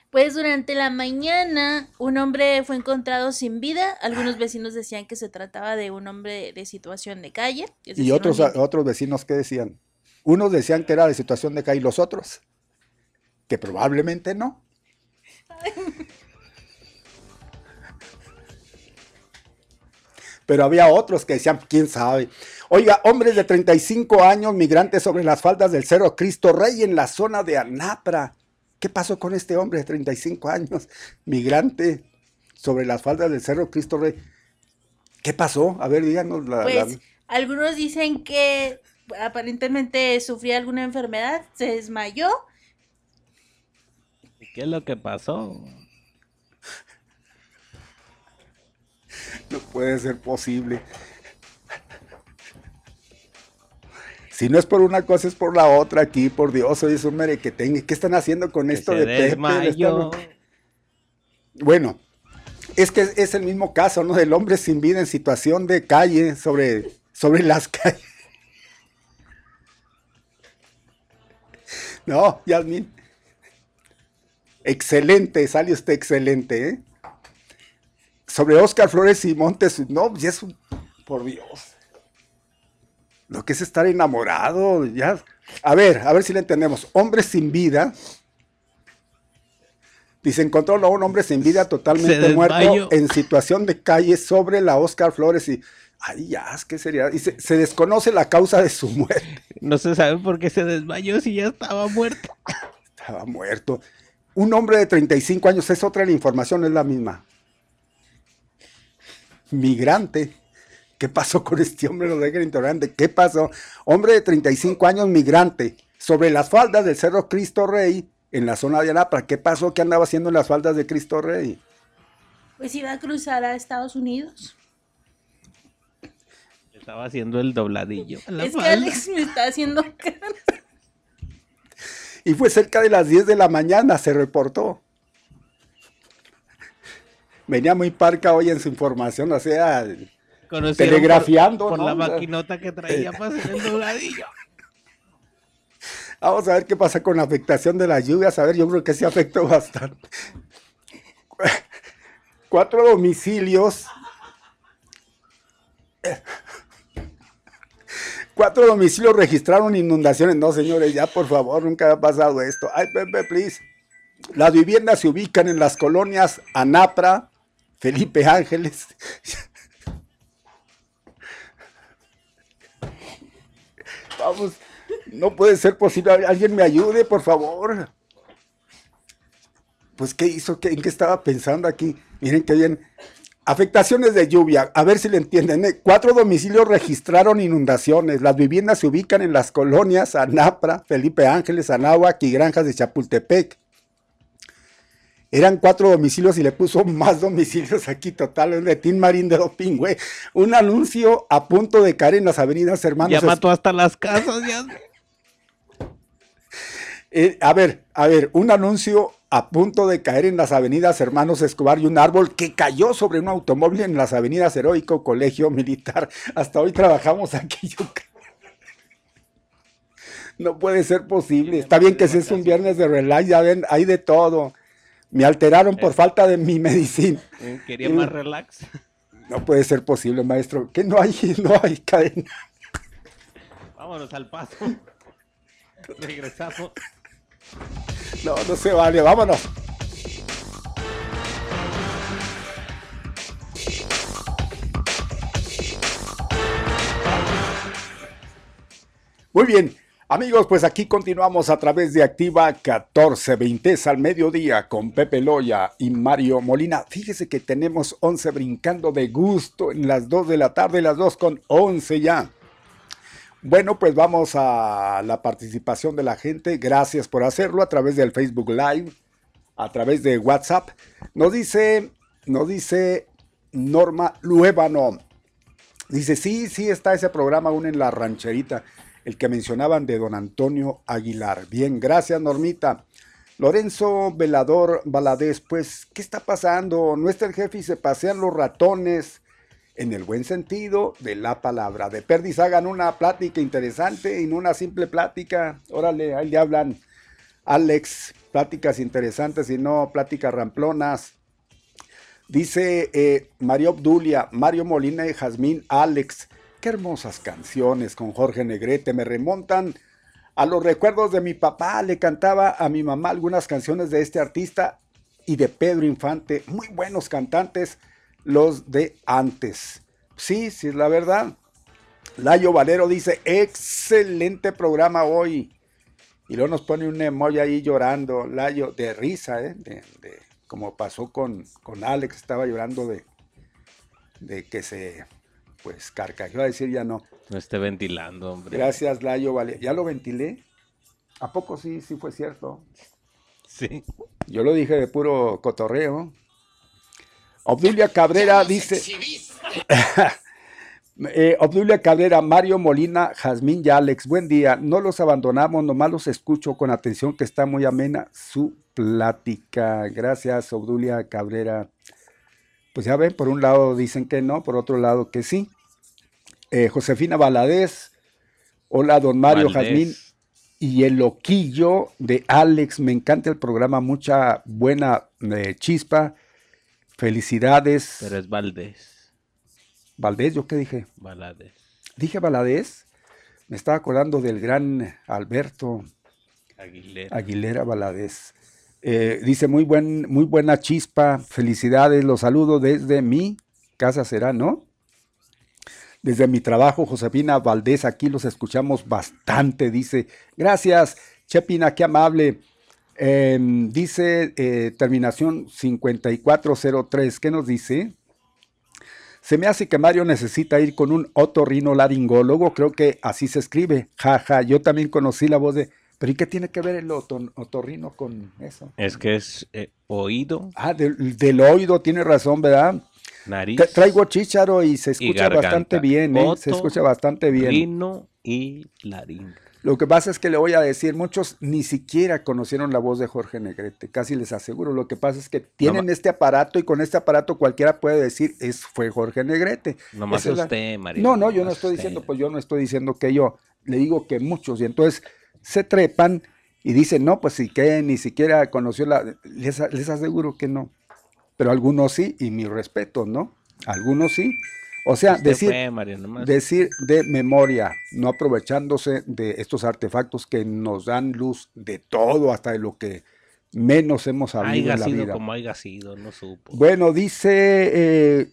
Pues durante la mañana un hombre fue encontrado sin vida. Algunos vecinos decían que se trataba de un hombre de situación de calle. es Y decir, otros, otros vecinos, ¿qué decían? Unos decían que era de situación de calle y los otros, que probablemente no. Pero había otros que decían, quién sabe. Oiga, hombres de 35 años, migrantes sobre las faldas del Cerro Cristo Rey en la zona de Anapra. ¿Qué pasó con este hombre de 35 años, migrante sobre las faldas del Cerro Cristo Rey? ¿Qué pasó? A ver, díganos la... la- Pues algunos dicen que aparentemente sufría alguna enfermedad, se desmayó. ¿Qué es lo que pasó? No puede ser posible. Si no es por una cosa, es por la otra aquí, por Dios, hoy es un merequetengue. ¿Qué están haciendo con Que esto se de Pepe? Bueno, es que es, es el mismo caso, ¿no? Del hombre sin vida en situación de calle, sobre, sobre las calles. No, Yasmin. Excelente, sale usted excelente, ¿eh? Sobre Oscar Flores y Montes, no, ya es un, por Dios. Lo que es estar enamorado, ya. A ver, a ver si le entendemos. Hombre sin vida. Dice, encontró a un hombre sin vida totalmente muerto en situación de calle sobre la Oscar Flores y... Ay, ya, ¿qué sería? Y se, se desconoce la causa de su muerte. No se sabe por qué se desmayó si ya estaba muerto. Estaba muerto. Un hombre de 35 años, es otra la información, no es la misma. Migrante. ¿Qué pasó con este hombre? Lo dejan interrogante. ¿Qué pasó? Hombre de 35 años, migrante. Sobre las faldas del Cerro Cristo Rey, en la zona de Anapra. ¿Qué pasó? ¿Qué andaba haciendo en las faldas de Cristo Rey? Pues iba a cruzar a Estados Unidos. Estaba haciendo el dobladillo. la Es que. Alex me está haciendo cara. Y fue cerca de las 10 de la mañana, se reportó. Venía muy parca hoy en su información, o sea, Conocieron telegrafiando. Por, por ¿no? la maquinota que traía para hacer el dobladillo. Vamos a ver qué pasa con la afectación de las lluvias. A ver, yo creo que se afectó bastante. Cuatro domicilios. Cuatro domicilios registraron inundaciones. No, señores, ya por favor, nunca ha pasado esto. Ay, Pepe, please. Las viviendas se ubican en las colonias Anapra, Felipe Ángeles. Vamos, no puede ser posible. Alguien me ayude, por favor. Pues, ¿qué hizo? ¿Qué, ¿En qué estaba pensando aquí? Miren qué bien. Afectaciones de lluvia, a ver si le entienden. ¿eh? Cuatro domicilios registraron inundaciones. Las viviendas se ubican en las colonias Anapra, Felipe Ángeles, Anáhuac y Granjas de Chapultepec. Eran cuatro domicilios y le puso más domicilios aquí, total, de Tim Marín de Doping, güey. Un anuncio a punto de caer en las avenidas hermanos. Ya mató hasta las casas, ya. Eh, a ver, a ver, un anuncio a punto de caer en las avenidas Hermanos Escobar y un árbol que cayó sobre un automóvil en las avenidas Heroico Colegio Militar. Hasta hoy trabajamos aquí. Yo no puede ser posible. Está bien que si es un viernes de relax, ya ven, hay de todo. Me alteraron por falta de mi medicina. Eh, Quería más relax. No puede ser posible, maestro. Que no hay, no hay cadena. Vámonos al paso. Regresamos. No, no se vale, vámonos. Muy bien, amigos, pues aquí continuamos a través de Activa 1420 al mediodía con Pepe Loya y Mario Molina. Fíjese que tenemos 11 brincando de gusto en las 2 de la tarde, las 2 con 11 ya. Bueno, pues vamos a la participación de la gente. Gracias por hacerlo a través del Facebook Live, a través de WhatsApp. Nos dice, nos dice Norma Luébano. Dice, sí, sí está ese programa aún en la rancherita, el que mencionaban de don Antonio Aguilar. Bien, gracias Normita. Lorenzo Velador Valadez, pues, ¿qué está pasando? No está el jefe y se pasean los ratones en el buen sentido de la palabra. De Perdis hagan una plática interesante y no una simple plática. Órale, ahí le hablan Alex, pláticas interesantes y no pláticas ramplonas. Dice eh, Mario Obdulia, Mario Molina y Jazmín Alex. Qué hermosas canciones con Jorge Negrete. Me remontan a los recuerdos de mi papá. Le cantaba a mi mamá algunas canciones de este artista y de Pedro Infante. Muy buenos cantantes los de antes. Sí, sí es la verdad. Layo Valero dice, excelente programa hoy. Y luego nos pone un emoji ahí llorando, Layo, de risa, ¿eh? De, como pasó con, con Alex, estaba llorando de, de que se, pues, carcajeó a decir ya no. No esté ventilando, hombre. Gracias, Layo Valero. ¿Ya lo ventilé? ¿A poco sí, sí fue cierto? Sí. Yo lo dije de puro cotorreo. Obdulia Cabrera dice. eh, Obdulia Cabrera, Mario Molina, Jazmín y Alex, buen día. No los abandonamos, nomás los escucho con atención, que está muy amena su plática. Gracias, Obdulia Cabrera. Pues ya ven, por un lado dicen que no, por otro lado que sí. Eh, Josefina Valadez, hola, don Mario Jazmín y el loquillo de Alex. Me encanta el programa, mucha buena eh, chispa. Felicidades. Pero es Valdés. ¿Valdés? ¿Yo qué dije? Valadez. ¿Dije Valadez? Me estaba acordando del gran Alberto Aguilera, Aguilera Valadez. Eh, dice, muy, buen, muy buena chispa, felicidades, los saludo desde mi casa será, ¿no? Desde mi trabajo, Josefina Valdés, aquí los escuchamos bastante, dice, gracias, Chepina, qué amable. Eh, dice eh, terminación 5403, ¿qué nos dice? Se me hace que Mario necesita ir con un otorrinolaringólogo, creo que así se escribe. Jaja, yo también conocí la voz de... ¿Pero y qué tiene que ver el otor otorrino con eso? Es que es eh, oído. Ah, del, del, oído, tiene razón, ¿verdad? Nariz. Tra traigo chícharo y se escucha y bastante bien, ¿eh? se escucha bastante bien. Rino y laringe. Lo que pasa es que le voy a decir, muchos ni siquiera conocieron la voz de Jorge Negrete, casi les aseguro. Lo que pasa es que tienen no, este aparato y con este aparato cualquiera puede decir, es, fue Jorge Negrete. No más usted, la... No, no, yo no estoy usted. diciendo, pues yo no estoy diciendo que yo, le digo que muchos. Y entonces se trepan y dicen, no, pues si que ni siquiera conoció la... Les, les aseguro que no. Pero algunos sí, y mi respeto, ¿no? Algunos sí. O sea, Usted decir, fue, Mario, nomás. decir de memoria, no aprovechándose de estos artefactos que nos dan luz de todo, hasta de lo que menos hemos sabido en la sido vida. como haya sido, no supo. Bueno, dice, eh,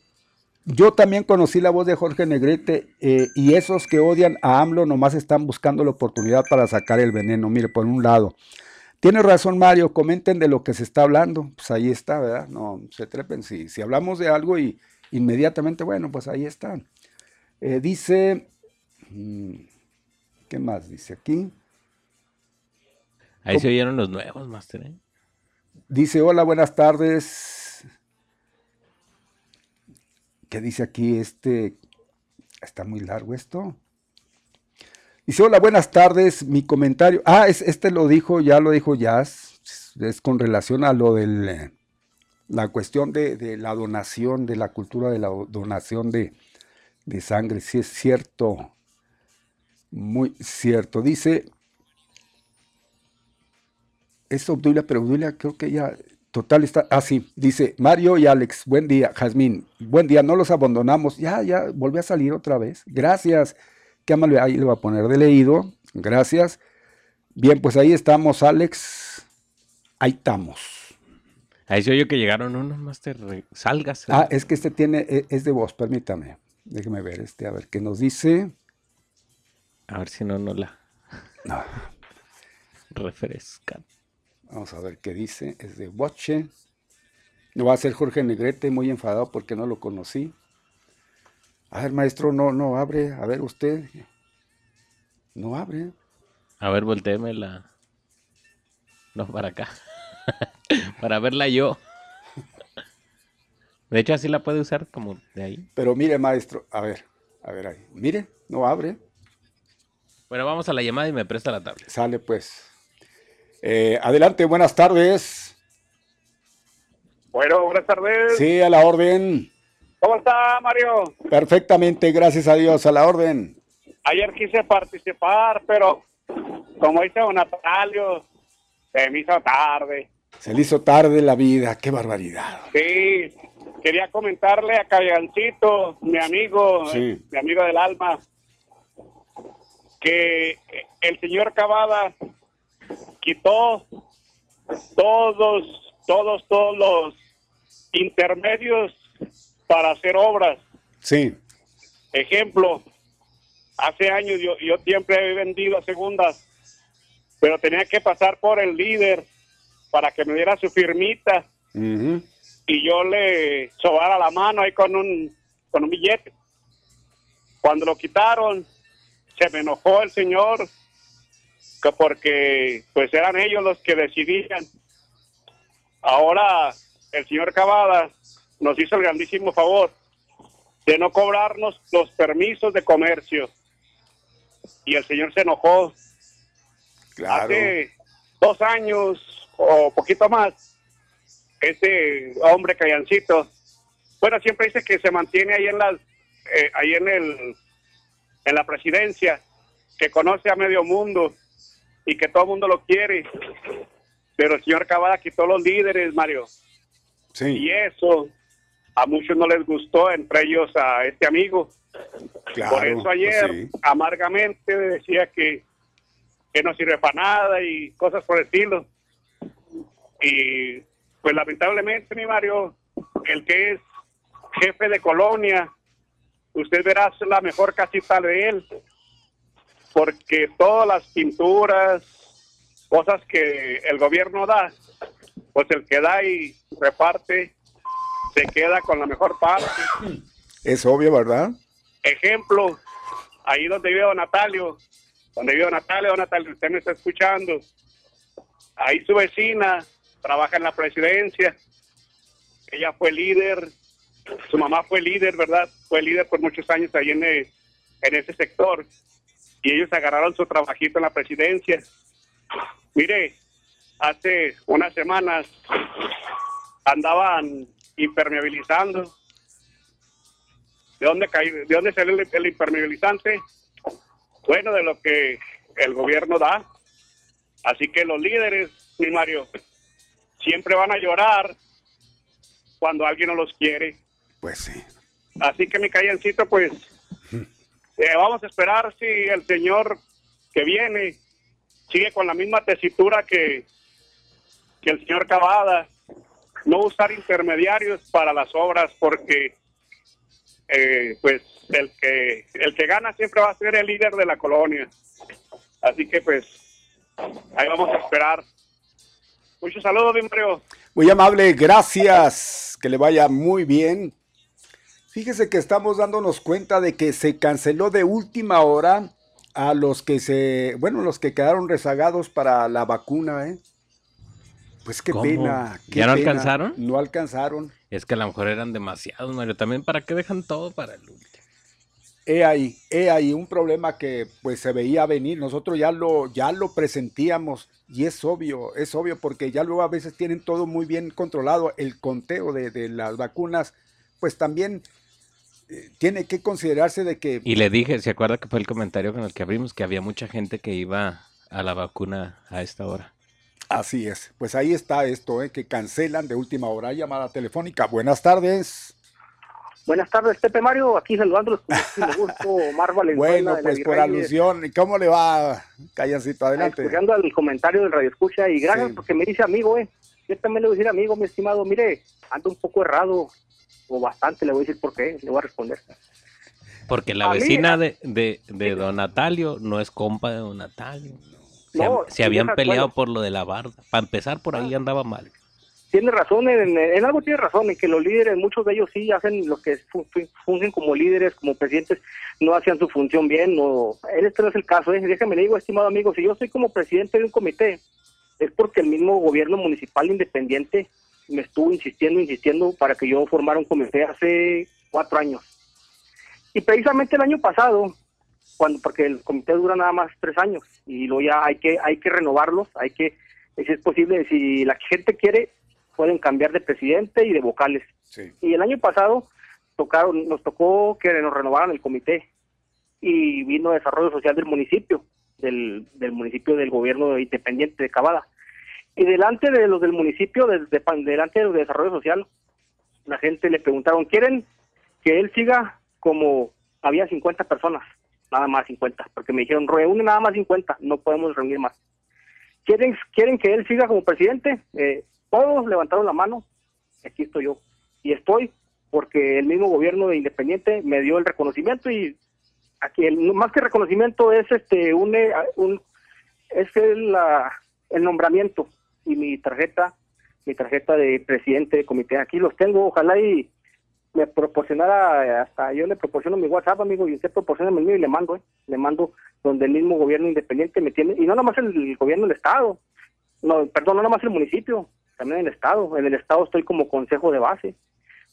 yo también conocí la voz de Jorge Negrete eh, y esos que odian a AMLO nomás están buscando la oportunidad para sacar el veneno. Mire, por un lado. Tiene razón Mario, comenten de lo que se está hablando. Pues ahí está, ¿verdad? No, se trepen. Si, si hablamos de algo y inmediatamente, bueno, pues ahí está. Eh, dice, mm, ¿qué más dice aquí? Ahí se oyeron los nuevos, Master. ¿eh? Dice, hola, buenas tardes. ¿Qué dice aquí este? Está muy largo esto. Dice, hola, buenas tardes. Mi comentario. Ah, es, este lo dijo, ya lo dijo Jazz. Es con relación a lo del. La cuestión de, de la donación, de la cultura de la donación de, de sangre. Sí, es cierto. Muy cierto. Dice, es Obdulia, pero Obdulia creo que ya total está. Ah, sí, dice Mario y Alex, buen día, Jazmín, buen día, no los abandonamos. Ya, ya, volvió a salir otra vez. Gracias. Qué amable, ahí le voy a poner de leído. Gracias. Bien, pues ahí estamos, Alex. Ahí estamos. Ahí se oyó que llegaron unos, Master. re- Salgas. Ah, es que este tiene, e- es de voz, permítame. Déjeme ver este, a ver qué nos dice. A ver si no, no la No. refrescan. Vamos a ver qué dice. Es de Boche. No va a ser Jorge Negrete, muy enfadado porque no lo conocí. A ver, maestro, no, no abre. A ver, usted. No abre. A ver, volteeme la. No, para acá. para verla yo. De hecho, así la puede usar como de ahí. Pero mire, maestro. A ver, a ver ahí. Mire, no abre. Bueno, vamos a la llamada y me presta la tablet. Sale pues. Eh, adelante, buenas tardes. Bueno, buenas tardes. Sí, a la orden. ¿Cómo está, Mario? Perfectamente, gracias a Dios, a la orden. Ayer quise participar, pero como dice don Natalio, se me hizo tarde. Se le hizo tarde la vida, qué barbaridad. Sí, quería comentarle a Callancito, mi amigo, Sí. eh, mi amigo del alma, que el señor Cavada quitó todos, todos, todos los intermedios para hacer obras. Sí, Ejemplo, hace años yo, yo siempre he vendido a segundas, pero tenía que pasar por el líder para que me diera su firmita y yo le sobara la mano ahí con un, con un billete. Cuando lo quitaron, se me enojó el señor que porque pues eran ellos los que decidían. Ahora el señor Cavada nos hizo el grandísimo favor de no cobrarnos los permisos de comercio. Y el señor se enojó. claro. Hace dos años o poquito más, ese hombre callancito, bueno, siempre dice que se mantiene ahí en las, eh, ahí en el, en la presidencia, que conoce a medio mundo y que todo el mundo lo quiere. Pero el señor Cavada quitó los líderes, Mario. Sí. Y eso a muchos no les gustó, entre ellos a este amigo. Claro, Por eso pues ayer sí. amargamente decía que, que no sirve para nada y cosas por el estilo. Y pues lamentablemente, mi Mario, el que es jefe de colonia, usted verá la mejor casita de él, porque todas las pinturas, cosas que el gobierno da, pues el que da y reparte, se queda con la mejor parte. Es obvio, ¿verdad? Ejemplo, ahí donde vive don Natalio, donde vive don Natalio, don Natalio, usted me está escuchando. Ahí su vecina trabaja en la presidencia. Ella fue líder, su mamá fue líder, ¿verdad? Fue líder por muchos años ahí en, eh, en ese sector. Y ellos agarraron su trabajito en la presidencia. Mire, hace unas semanas andaban impermeabilizando ¿De dónde, cae- ¿De dónde salió el, el impermeabilizante? Bueno, de lo que el gobierno da. Así que los líderes, mi Mario, siempre van a llorar cuando alguien no los quiere. Pues sí. Así que mi callancito, pues eh, vamos a esperar si el señor que viene sigue con la misma tesitura que, que el señor Cavada, no usar intermediarios para las obras porque eh, pues el que el que gana siempre va a ser el líder de la colonia. Así que pues ahí vamos a esperar. Muchos saludos, bien Mario. Muy amable, gracias. Que le vaya muy bien. Fíjese que estamos dándonos cuenta de que se canceló de última hora a los que se, bueno, los que quedaron rezagados para la vacuna, ¿eh? Pues qué ¿Cómo? pena. qué ¿Ya no pena. alcanzaron? No alcanzaron. Es que a lo mejor eran demasiados, Mario. También, ¿para qué dejan todo para el último? He ahí, he ahí un problema que pues se veía venir. Nosotros ya lo, ya lo presentíamos y es obvio, es obvio porque ya luego a veces tienen todo muy bien controlado. El conteo de, de las vacunas, pues también eh, tiene que considerarse de que Y le dije, ¿se acuerda que fue el comentario con el que abrimos? Que había mucha gente que iba a la vacuna a esta hora. Así es. Pues ahí está esto, ¿eh? que cancelan de última hora llamada telefónica. Buenas tardes. Buenas tardes, Pepe Mario, aquí saludándolos con gusto, Omar Valenzuela. Bueno, pues por alusión, ¿y ¿cómo le va, Callancito? Adelante. Escuchando el comentario del Radio Escucha y gracias Sí. porque me dice amigo, eh. Yo también le voy a decir amigo, mi estimado, mire, ando un poco errado, o bastante, le voy a decir por qué, le voy a responder. Porque la A vecina de, de, de Don Natalio no es compa de Don Natalio. Se, No, se sí, habían peleado bueno. por lo de la barda. Para empezar, por ahí andaba mal. Tiene razón, en, algo tiene razón, en que los líderes, muchos de ellos sí hacen lo que fu- fu- fungen como líderes, como presidentes, no hacían su función bien, no, este no es el caso, ¿eh? déjame le digo, estimado amigo, si yo soy como presidente de un comité, es porque el mismo gobierno municipal independiente me estuvo insistiendo, insistiendo para que yo formara un comité hace cuatro años. Y precisamente el año pasado, cuando porque el comité dura nada más tres años y luego ya hay que hay que renovarlos, hay que si es posible, si la gente quiere pueden cambiar de presidente y de vocales. Y el año pasado tocaron, nos tocó que nos renovaran el comité y vino Desarrollo Social del municipio, del, del municipio del gobierno independiente de Cavada. Y delante de los del municipio, pan- delante de los de Desarrollo Social, la gente le preguntaron, ¿quieren que él siga como había 50 personas? Nada más 50, porque me dijeron, reúne nada más 50, no podemos reunir más. ¿Quieren, quieren que él siga como presidente? Eh, todos levantaron la mano, aquí estoy yo. Y estoy porque el mismo gobierno de Independiente me dio el reconocimiento y aquí el, más que reconocimiento es este un, un es el, el nombramiento y mi tarjeta mi tarjeta de presidente de comité. Aquí los tengo ojalá y me proporcionara hasta yo le proporciono mi WhatsApp amigo y usted proporciona el mío y le mando eh, le mando donde el mismo gobierno independiente me tiene y no nada más el, el gobierno del estado no perdón no nada más el municipio también el estado en el estado estoy como consejo de base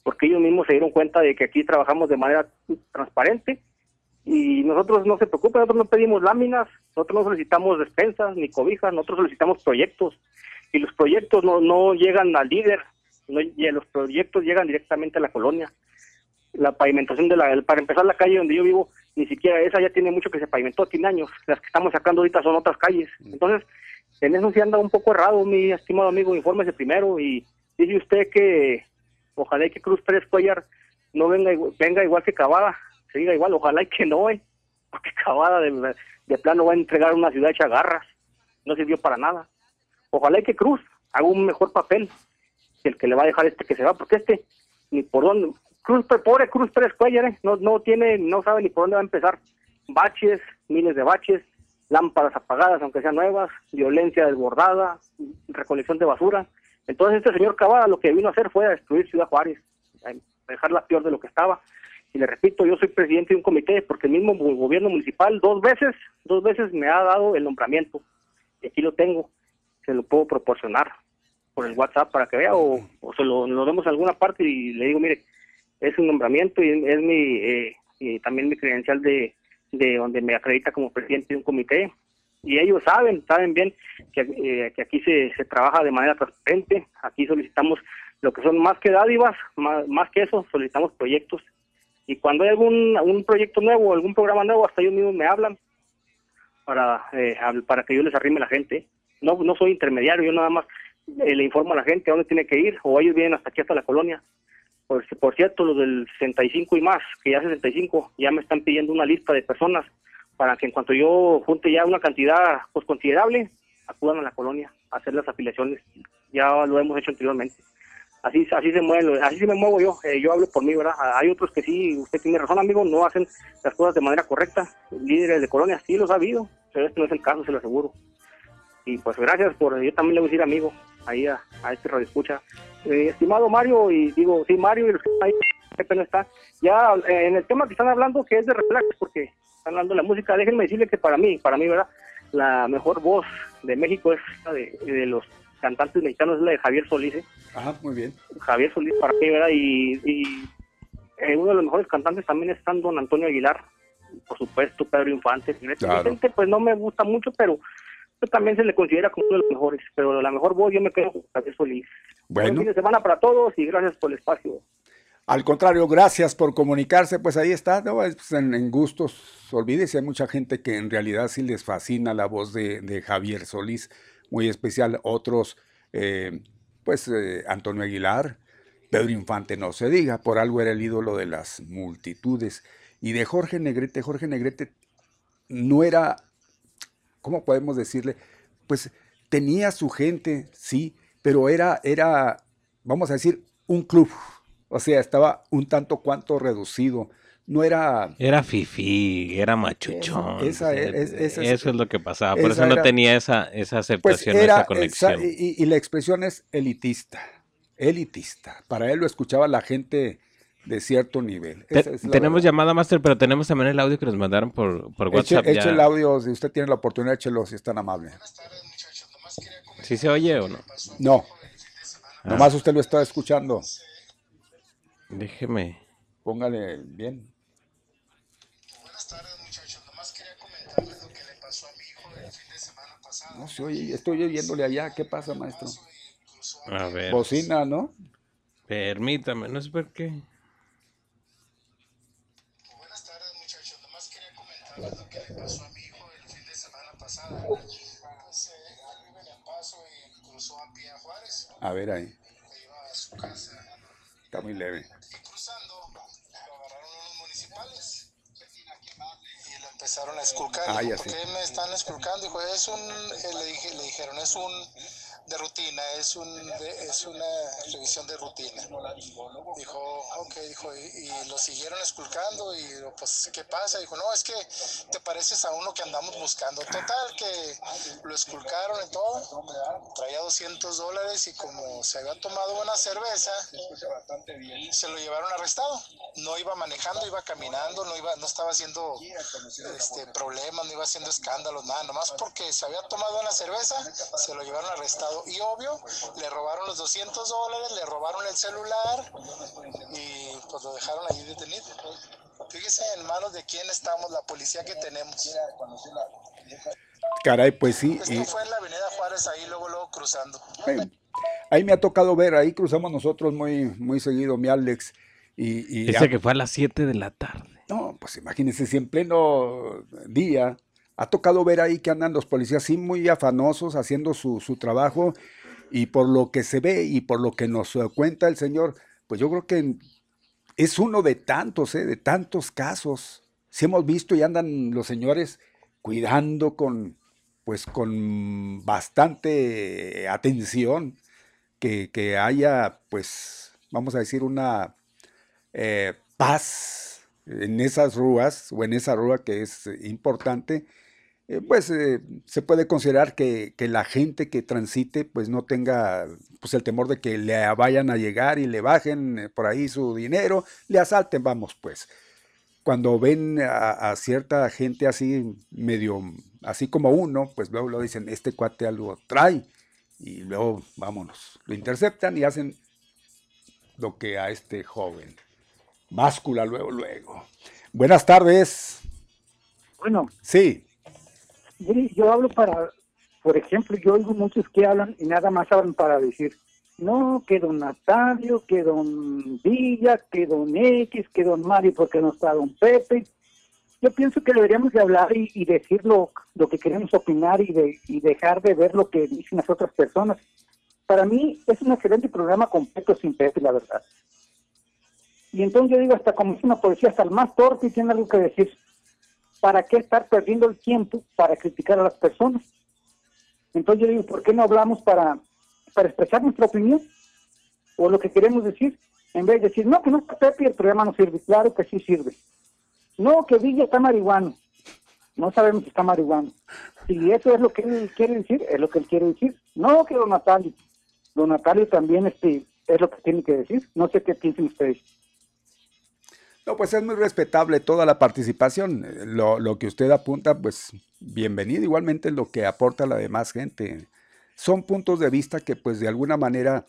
porque ellos mismos se dieron cuenta de que aquí trabajamos de manera transparente y nosotros no se preocupen, nosotros no pedimos láminas, nosotros no solicitamos despensas ni cobijas, nosotros solicitamos proyectos y los proyectos no, no llegan al líder, no, y los proyectos llegan directamente a la colonia. La pavimentación de la, para empezar la calle donde yo vivo, ni siquiera esa ya tiene mucho que se pavimentó, tiene años, las que estamos sacando ahorita son otras calles. Entonces, en eso sí anda un poco errado, mi estimado amigo, infórmese primero y dice usted que ojalá que Cruz Pérez Cuellar no venga, venga igual que Cavada, se diga igual, ojalá y que no, eh, porque Cavada de, de plano va a entregar una ciudad hecha garras, no sirvió para nada. Ojalá y que Cruz haga un mejor papel que el que le va a dejar este que se va, porque este, ni por dónde, Cruz, pobre Cruz Pérez Cuellar, eh, no, no tiene, no sabe ni por dónde va a empezar. Baches, miles de baches, lámparas apagadas, aunque sean nuevas, violencia desbordada, recolección de basura. Entonces este señor Cavada lo que vino a hacer fue a destruir Ciudad Juárez, a dejarla peor de lo que estaba. Y le repito, yo soy presidente de un comité porque el mismo go- gobierno municipal dos veces, dos veces me ha dado el nombramiento. Y aquí lo tengo, se lo puedo proporcionar por el WhatsApp para que vea o, o se lo, lo vemos en alguna parte y le digo, mire, es un nombramiento y es mi eh, y también mi credencial de, de donde me acredita como presidente de un comité y ellos saben, saben bien que, eh, que aquí se, se trabaja de manera transparente, aquí solicitamos lo que son más que dádivas, más, más que eso, solicitamos proyectos. Y cuando hay algún un proyecto nuevo, algún programa nuevo, hasta ellos mismos me hablan para eh, para que yo les arrime la gente. No, no soy intermediario, yo nada más eh, le informo a la gente a dónde tiene que ir, o ellos vienen hasta aquí, hasta la colonia. Por, por cierto, los del 65 y más, que ya 65, ya me están pidiendo una lista de personas para que en cuanto yo junte ya una cantidad pues considerable, acudan a la colonia a hacer las afiliaciones. Ya lo hemos hecho anteriormente. Así, así se mueve, así se me muevo yo, eh, yo hablo por mí, ¿verdad? Hay otros que sí, usted tiene razón, amigo, no hacen las cosas de manera correcta. Líderes de colonia sí los ha habido, pero este no es el caso, se lo aseguro. Y pues gracias por, yo también le voy a decir amigo, ahí a, a este radio escucha. Eh, estimado Mario, y digo, sí, Mario y los que están ahí, qué pena está. Ya eh, en el tema que están hablando, que es de relax, porque están hablando de la música, déjenme decirle que para mí, para mí, ¿verdad? La mejor voz de México es la de, de los cantantes mexicanos, es la de Javier Solís. ¿eh? Ajá, muy bien. Javier Solís para mí, ¿verdad? Y, y eh, uno de los mejores cantantes también es don Antonio Aguilar, por supuesto, Pedro Infante. Claro. Pues no me gusta mucho, pero también se le considera como uno de los mejores. Pero la mejor voz yo me quedo con Javier Solís. Bueno. Buen fin de semana para todos y gracias por el espacio. Al contrario, gracias por comunicarse, pues ahí está, ¿no? Es, pues, en, en gustos, olvídese, hay mucha gente que en realidad sí les fascina la voz de, de Javier Solís, muy especial, otros, eh, pues eh, Antonio Aguilar, Pedro Infante, no se diga, por algo era el ídolo de las multitudes, y de Jorge Negrete, Jorge Negrete no era, ¿cómo podemos decirle? Pues tenía su gente, sí, pero era, era, vamos a decir, un club, o sea, estaba un tanto cuanto reducido. No era. Era fifí, era machuchón. Esa- esa- es- esa es- eso es lo que pasaba. Por eso no era- tenía esa, esa Pues aceptación, era. esa conexión. y, y la expresión es elitista. Elitista. Para él lo escuchaba la gente de cierto nivel. Te- es la tenemos verdad. llamada, Master, pero tenemos también el audio que nos mandaron por, por Eche, WhatsApp. eche ya. el audio, si usted tiene la oportunidad, échelo si es tan amable. ¿Sí se oye o no? No. Ah. Nomás usted lo está escuchando. Déjeme. Póngale bien. No se oye, estoy oyéndole allá. ¿Qué pasa, maestro? A ver. Bocina, ¿no? Permítame, no sé por qué. Lo que le pasó a mi hijo el fin de semana pasado. Pues eh, él vive en El Paso y cruzó a pie a Juárez. A ver ahí. Iba a su casa. Está muy leve. Y cruzando, lo agarraron unos municipales. Y lo empezaron a esculcar. Ah, ya ¿Por qué me están esculcando? Dijo, es un, le, dije, le dijeron, es un de rutina, es un es una revisión de rutina. Dijo, ok, dijo, y, y lo siguieron esculcando y pues, ¿qué pasa? Dijo, no, es que te pareces a uno que andamos buscando. Total, que lo esculcaron y todo, traía 200 dólares y como se había tomado una cerveza, se lo llevaron arrestado. No iba manejando, iba caminando, no iba, no estaba haciendo este, problemas, no iba haciendo escándalos, nada, nomás porque se había tomado una cerveza, se lo llevaron arrestado. Y obvio, le robaron los 200 dólares, le robaron el celular y pues lo dejaron ahí detenido. Fíjese en manos de quién estamos, la policía que tenemos. Caray, pues sí. Esto fue en la avenida Juárez, ahí luego, luego cruzando. Ahí, ahí me ha tocado ver, ahí cruzamos nosotros muy, muy seguido, mi Alex. Y, y Dice que fue a las 7 de la tarde. No, pues imagínense si en pleno día ha tocado ver ahí que andan los policías sí muy afanosos haciendo su, su trabajo y por lo que se ve y por lo que nos eh, cuenta el señor, pues yo creo que es uno de tantos, ¿eh? de tantos casos. Si hemos visto y andan los señores cuidando con, pues con bastante atención que, que haya, pues, vamos a decir, una eh, paz en esas rúas o en esa rúa que es importante, eh, pues eh, se puede considerar que, que la gente que transite pues no tenga pues el temor de que le vayan a llegar y le bajen eh, por ahí su dinero, le asalten, vamos pues. Cuando ven a, a cierta gente así medio, así como uno, pues luego lo dicen, este cuate algo trae y luego vámonos, lo interceptan y hacen lo que a este joven. Báscula luego, luego. Buenas tardes. Bueno, Sí, yo hablo para, por ejemplo, yo oigo muchos que hablan y nada más hablan para decir, no, que don Natalia, que don Villa, que don X, que don Mario, porque no está don Pepe. yo pienso que deberíamos de hablar y, decir lo, lo que queremos opinar y, de, y dejar de ver lo que dicen las otras personas. Para mí es un excelente programa completo sin Pepe, la verdad. Y entonces yo digo, hasta como es una policía, hasta el más torpe tiene algo que decir. ¿Para qué estar perdiendo el tiempo para criticar a las personas? Entonces yo digo, ¿por qué no hablamos para, para expresar nuestra opinión? O lo que queremos decir, en vez de decir, no, que no está Pepe el programa no sirve. Claro que sí sirve. No, que Villa está marihuano. No sabemos si está marihuano. Si eso es lo que él quiere decir, es lo que él quiere decir. No, que. Don Natalio también este, es lo que tiene que decir. No sé qué piensan ustedes. No, pues es muy respetable toda la participación. Lo, lo que usted apunta, pues bienvenido. Igualmente lo que aporta la demás gente. Son puntos de vista que pues de alguna manera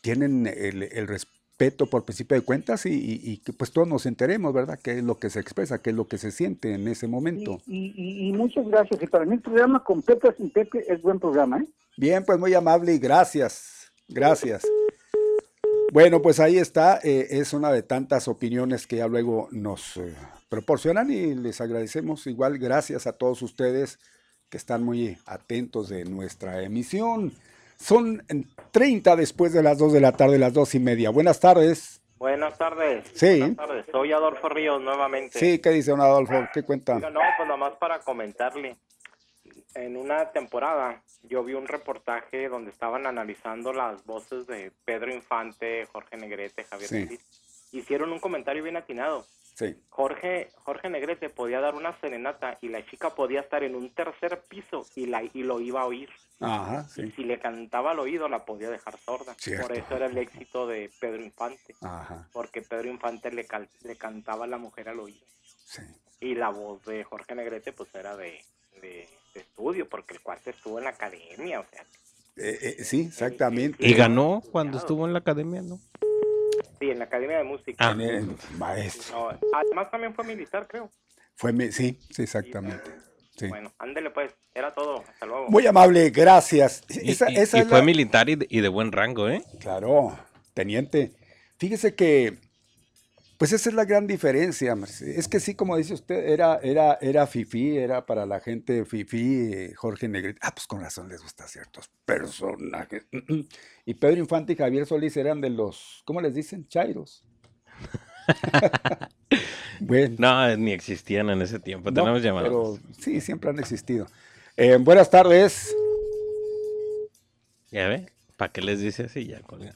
tienen el, el respeto por principio de cuentas y, y- y que pues todos nos enteremos, ¿verdad? Qué es lo que se expresa, qué es lo que se siente en ese momento. Y, y- y muchas gracias. Y para mí el programa con Pepe sin Pepe es buen programa, ¿eh? Bien, pues muy amable y gracias. Gracias. Bueno, pues ahí está. eh, es una de tantas opiniones que ya luego nos eh, proporcionan y les agradecemos igual. Gracias a todos ustedes que están muy atentos de nuestra emisión. Son en 30 después de las 2 de la tarde, las 2 y media. Buenas tardes. Buenas tardes. Sí. Buenas tardes. Soy Adolfo Ríos nuevamente. Sí, ¿qué dice don Adolfo? ¿Qué cuenta? No, pues nomás para comentarle. En una temporada yo vi un reportaje donde estaban analizando las voces de Pedro Infante, Jorge Negrete, Javier Sí. Hicieron un comentario bien atinado. Sí. Jorge, Jorge Negrete podía dar una serenata y la chica podía estar en un tercer piso y, la, y lo iba a oír. Ajá, Y sí. si le cantaba al oído la podía dejar sorda. Cierto. Por eso era el éxito de Pedro Infante. Ajá. Porque Pedro Infante le, cal- le cantaba a la mujer al oído. Sí. Y la voz de Jorge Negrete pues era de- de estudio, porque el cuarto estuvo en la academia, o sea, Eh, eh, sí, exactamente. Y ganó cuando estuvo en la academia, ¿no? sí, en la academia de música. Ah. En el maestro. No, además también fue militar, creo. Fue mi- sí, sí, exactamente. Sí. Bueno, ándele pues, era todo, hasta luego. Muy amable, gracias. Y, Esa, y- esa y es fue la- militar y de, y de buen rango, ¿eh? Claro, teniente. Fíjese que, pues esa es la gran diferencia. Mercedes. Es que sí, como dice usted, era, era, era fifí, era para la gente fifí, Jorge Negrete. Ah, pues con razón les gusta ciertos personajes. Y Pedro Infante y Javier Solís eran de los, ¿cómo les dicen? Chairos. bueno. No, ni existían en ese tiempo. No, Tenemos llamadas. Pero sí, siempre han existido. Eh, buenas tardes. Ya ve, ¿para qué les dice así? Ya colgan.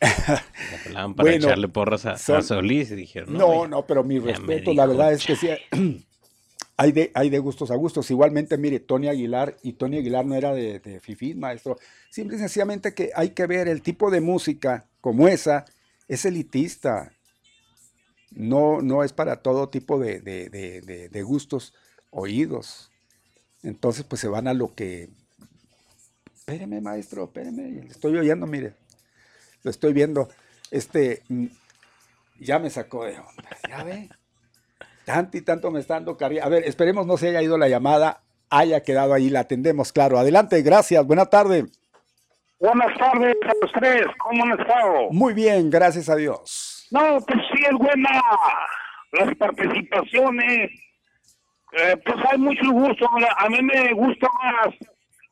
Para Bueno, echarle porras a, Solís y dijeron, no, No, pero mi respeto, la verdad es que sí. Hay de, hay de gustos a gustos. Igualmente, mire, Tony Aguilar, y Tony Aguilar no era de, de Fifi, maestro. Simple y sencillamente que hay que ver el tipo de música como esa, es elitista. No, no es para todo tipo de, de- de- gustos oídos. Entonces, pues se van a lo que. Espéreme, maestro, espéreme. Estoy oyendo, mire. Lo estoy viendo. Este. mm, Ya me sacó de onda. Ya ve. Tanto y tanto me está dando carrilla. A ver, esperemos no se haya ido la llamada, haya quedado ahí, la atendemos, claro. Adelante, gracias, buena tarde. Buenas tardes a los tres, ¿cómo han estado? Muy bien, gracias a Dios. No, pues sí es buena las participaciones. Eh, pues hay mucho gusto. A mí me gustan más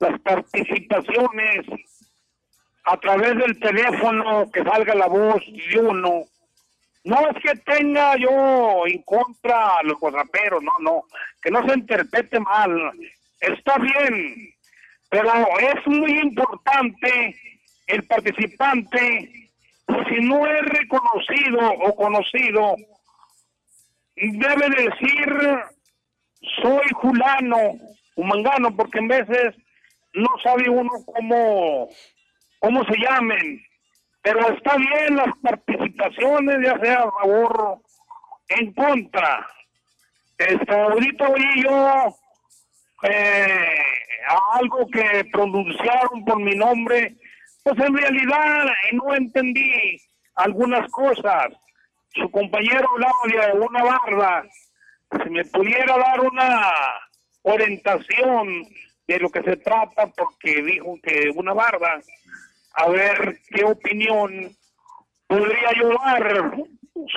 las participaciones a través del teléfono, que salga la voz de uno. No es que tenga yo en contra los raperos, no, no. Que no se interprete mal. Está bien, pero es muy importante el participante, si no es reconocido o conocido, debe decir soy fulano o mangano, porque en veces no sabe uno cómo, cómo se llamen. Pero está bien las participaciones, ya sea a favor en contra. Este, ahorita oí yo eh, algo que pronunciaron por mi nombre, pues en realidad eh, no entendí algunas cosas. Su compañero de una barba. Si me pudiera dar una orientación de lo que se trata, porque dijo que una barba, a ver qué opinión podría yo dar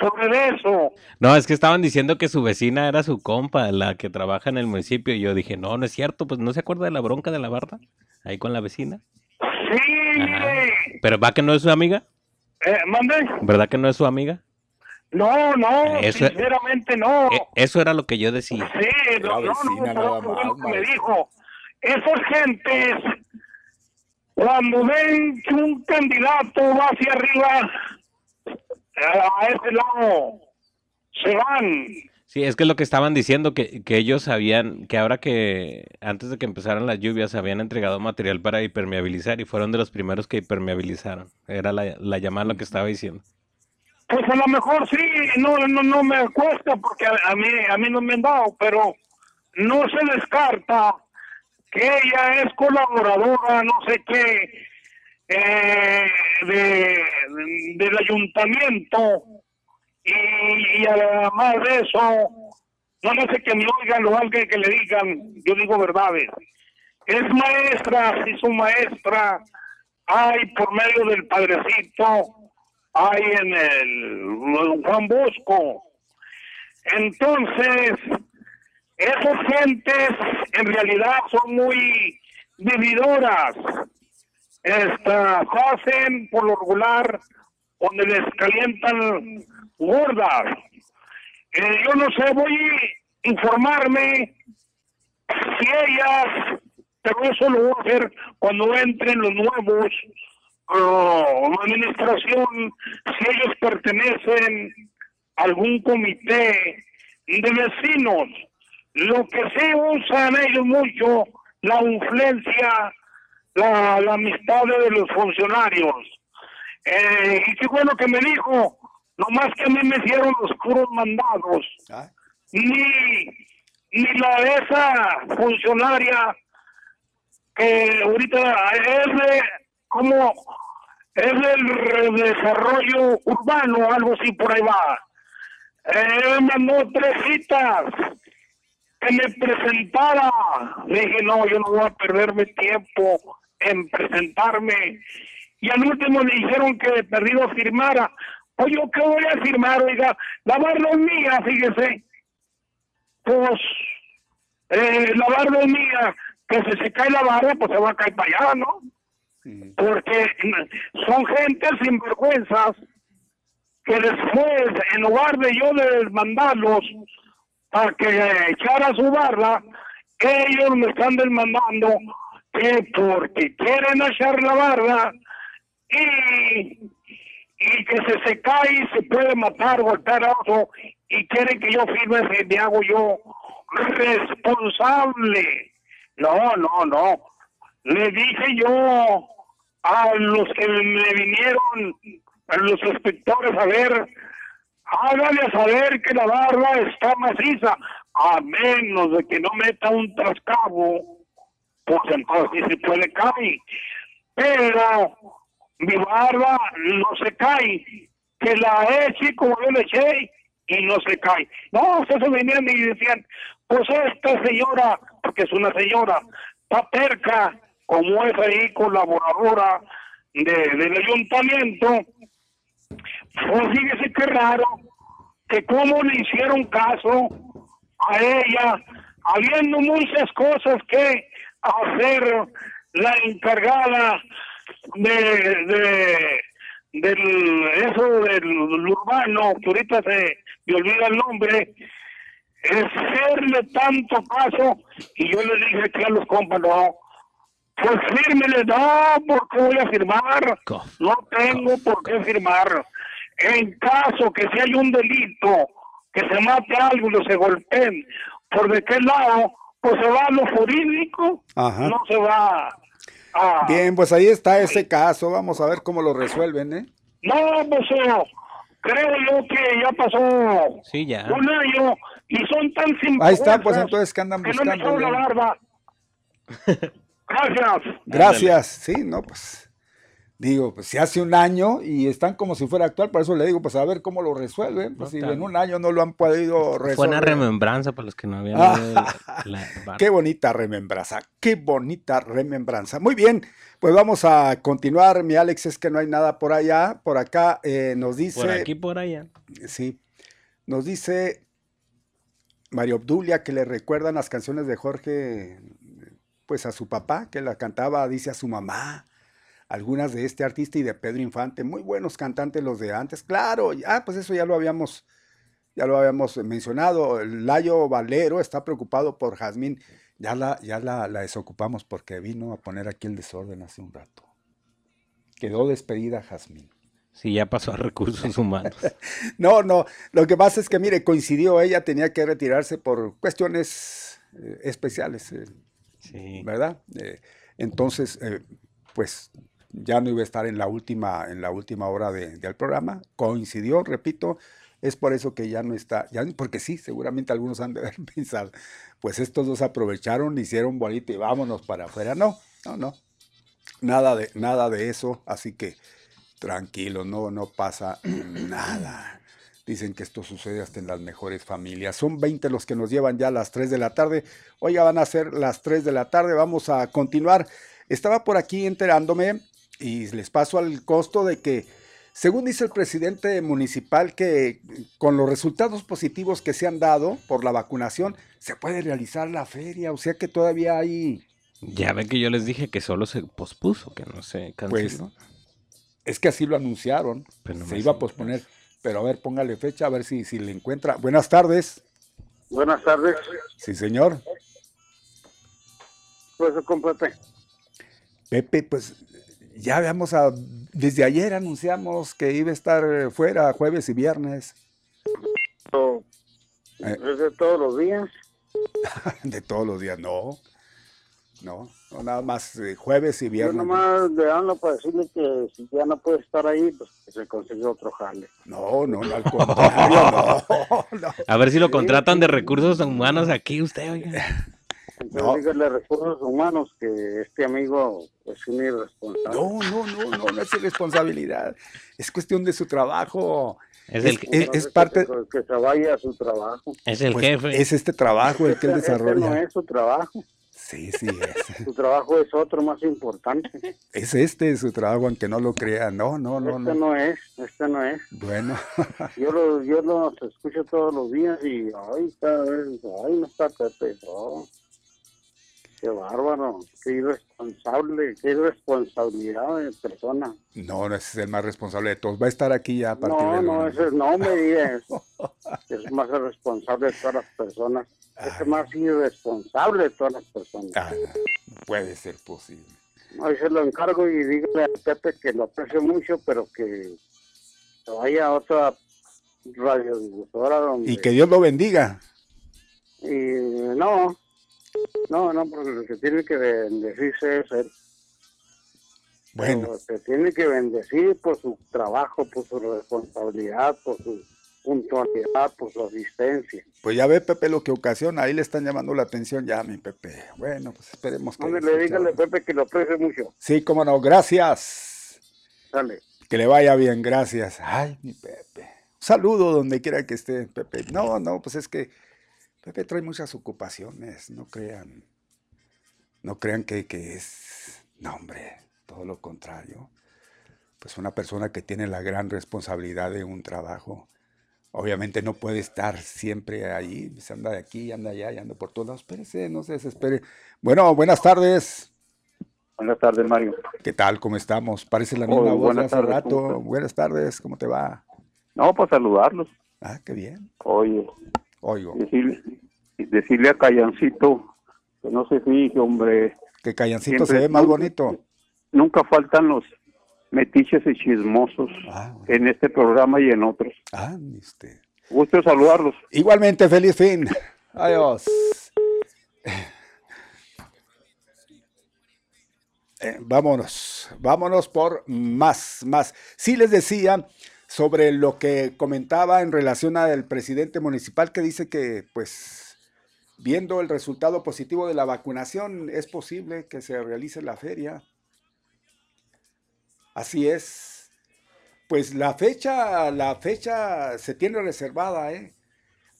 sobre eso. No, es que estaban diciendo que su vecina era su compa, la que trabaja en el municipio. Y yo dije, no, no es cierto, pues no se acuerda de la bronca de la barda ahí con la vecina. Sí, mire. Pero va que no es su amiga, Eh, ¿Mande? ¿verdad que no es su amiga? No, no, Eso- sinceramente no. Eh, eso era lo que yo decía. Sí, no, no, no, que me dijo. Esas gentes, cuando ven que un candidato va hacia arriba, a ese lado, se van. Sí, es que lo que estaban diciendo, que, que ellos sabían que ahora que antes de que empezaran las lluvias habían entregado material para hipermeabilizar y fueron de los primeros que hipermeabilizaron. Era la, la llamada lo que estaba diciendo. Pues a lo mejor sí, no, no, no me cuesta porque a, a mí, a mí no me han dado, pero no se descarta que ella es colaboradora, no sé qué, eh, de, del ayuntamiento y, y además de eso, no sé que me oigan o alguien que le digan, yo digo verdades. Es maestra, sí su maestra, hay por medio del padrecito, hay en el Juan Bosco. Entonces, esas gentes en realidad son muy vividoras. Estas hacen por lo regular donde les calientan gordas. Eh, yo no sé, voy a informarme si ellas, pero eso lo voy a hacer cuando entren los nuevos ah, administración, si ellos pertenecen a algún comité de vecinos. Lo que sí usan ellos mucho, la influencia, la, la amistad de los funcionarios. Eh, y qué bueno que me dijo, nomás que a mí me hicieron los puros mandados. Ni, ni la de esa funcionaria que ahorita es de, como, es del desarrollo urbano, algo así por ahí va. Eh, me mandó tres citas que me presentara. Le dije, no, yo no voy a perderme tiempo en presentarme. Y al último le dijeron que de perdido firmara. Oye, ¿qué voy a firmar? Oiga, la barba es mía, fíjese. Pues, eh, la barba es mía. Que si se cae la barba, pues se va a caer para allá, ¿no? Porque son gente sinvergüenzas que después, en lugar de yo de mandarlos para que echara su barba, ellos me están demandando que porque quieren echar la barba y, y que se, se cae se puede matar, golpear a otro y quieren que yo firme, se me hago yo responsable. No, no, no. Le dije yo a los que me vinieron, a los inspectores, a ver, hágale saber que la barba está maciza, a menos de que no meta un trascabo, pues entonces se puede caer. Pero mi barba no se cae, que la eche como yo le eché y no se cae. No, ustedes venían y decían, pues esta señora, porque es una señora, está terca, como es ahí colaboradora de, del ayuntamiento, pues fíjese qué raro, que cómo le hicieron caso a ella, habiendo muchas cosas que hacer la encargada de, de del eso del urbano, que ahorita se me olvida el nombre, es hacerle tanto caso, y yo le dije aquí a los compas, no, pues fírmele, no, porque voy a firmar, no tengo por qué firmar. En caso que si hay un delito, que se mate algo y se golpeen, ¿por de qué lado? Pues se va a lo jurídico, Ajá. no se va a... Bien, pues ahí está ese caso. Vamos a ver cómo lo resuelven, ¿eh? No, pues eh, creo yo que ya pasó Sí, ya. un año y son tan simples. Ahí está, pues entonces que andan que no me buscando. la barba. Gracias. Gracias. Sí, no, pues Digo, pues si hace un año y están como si fuera actual, por eso le digo, pues a ver cómo lo resuelven. Pues si en un año no lo han podido resolver. Fue una remembranza para los que no habían Qué bonita remembranza, qué bonita remembranza. Muy bien, pues vamos a continuar. Mi Alex, es que no hay nada por allá. Por acá eh, nos dice. Por aquí, por allá. Sí. Nos dice María Obdulia que le recuerdan las canciones de Jorge, pues a su papá, que la cantaba, dice a su mamá algunas de este artista y de Pedro Infante, muy buenos cantantes los de antes, claro, ah, pues eso ya lo habíamos, ya lo habíamos mencionado, Layo Valero está preocupado por Jazmín, ya la, ya la, la desocupamos porque vino a poner aquí el desorden hace un rato. Quedó despedida Jazmín. Sí, ya pasó a recursos humanos. no, no, lo que pasa es que, mire, coincidió, ella tenía que retirarse por cuestiones eh, especiales, eh, sí. ¿verdad? Eh, entonces, pues ya no iba a estar en la última, en la última hora del programa. Coincidió, repito, es por eso que ya no está, porque sí, seguramente algunos han de haber pensado, pues estos dos aprovecharon, hicieron bolita y vámonos para afuera. No, no, no. Nada de, nada de eso, así que tranquilo, no, no pasa nada. Dicen que esto sucede hasta en las mejores familias. Son 20 los que nos llevan ya a las 3 de la tarde. Hoy ya van a ser las 3 de la tarde. Vamos a continuar. Estaba por aquí enterándome y les paso al costo de que, según dice el presidente municipal, que con los resultados positivos que se han dado por la vacunación, se puede realizar la feria, o sea que todavía hay... Ya ven que yo les dije que solo se pospuso, que no se canceló. Pues, es que así lo anunciaron, se iba a posponer. Pero a ver, póngale fecha, a ver si, si le encuentra. Buenas tardes. Buenas tardes. Sí, señor. Pues, Pepe. Pepe, pues ya habíamos, a, desde ayer anunciamos que iba a estar fuera jueves y viernes. Eh. ¿Es de todos los días? de todos los días, no. No, no nada más jueves y viernes. Yo nomás le hablo para decirle que si ya no puede estar ahí, pues que se consigue otro jale. No, no, no al contrario, no, A ver si lo contratan de recursos humanos aquí usted, oiga. Entonces, dígale a recursos humanos que este amigo es un irresponsable. No, no, no, no, no es irresponsabilidad. Es cuestión de su trabajo. Es, el, es, parte. Que, se vaya a su trabajo. Es el pues, jefe. Es este trabajo el que él desarrolla. Este no es su trabajo. Sí, sí es. Su trabajo es otro más importante. Es este su trabajo, aunque no lo crea. No, no, no. Este no, es, este no es. Bueno. yo lo, yo los escucho todos los días y, ay, cada vez, ay, no está Pepe. Qué bárbaro, qué irresponsable, qué irresponsabilidad de persona. No, no es el más responsable de todos. Va a estar aquí ya a partir no, de No, ese, no me digas. es más responsable de todas las personas. Es más irresponsable de todas las personas. Ah, no puede ser posible. Hoy se lo encargo y dígale a Pepe que lo aprecio mucho, pero que vaya a otra radiodifusora donde... Y que Dios lo bendiga. Y no, no, no, porque lo que tiene que bendecirse es él. Bueno. se tiene que bendecir por su trabajo, por su responsabilidad, por su puntualidad, por su asistencia. Pues ya ve, Pepe, lo que ocasiona. Ahí le están llamando la atención ya, mi Pepe. Bueno, pues esperemos que... le dígale, Pepe, que lo aprecio mucho. Sí, cómo no. Gracias. Dale. Que le vaya bien, gracias. Ay, mi Pepe. saludo donde quiera que esté, Pepe. No, no, pues es que Pepe trae muchas ocupaciones, no crean. No crean que, que es, no hombre, todo lo contrario. Pues una persona que tiene la gran responsabilidad de un trabajo, obviamente no puede estar siempre ahí, se anda de aquí, anda allá, y anda por todos lados. Espérese, no se desespere. Bueno, buenas tardes. Buenas tardes, Mario. ¿Qué tal? ¿Cómo estamos? Parece la misma voz de hace rato. Buenas tardes, ¿cómo te va? No, pues saludarlos. Ah, qué bien. Oye, Oigo. Decirle, a Callancito que no se fije, hombre. Que Callancito se ve más bonito. Nunca faltan los metiches y chismosos ah, en este programa y en otros. Ah, este. Gusto saludarlos. Igualmente, feliz fin. Adiós. Eh, vámonos, vámonos por más, más. Sí les decía sobre lo que comentaba en relación al presidente municipal que dice que, pues, viendo el resultado positivo de la vacunación, es posible que se realice la feria. Así es. Pues la fecha, la fecha se tiene reservada, ¿eh?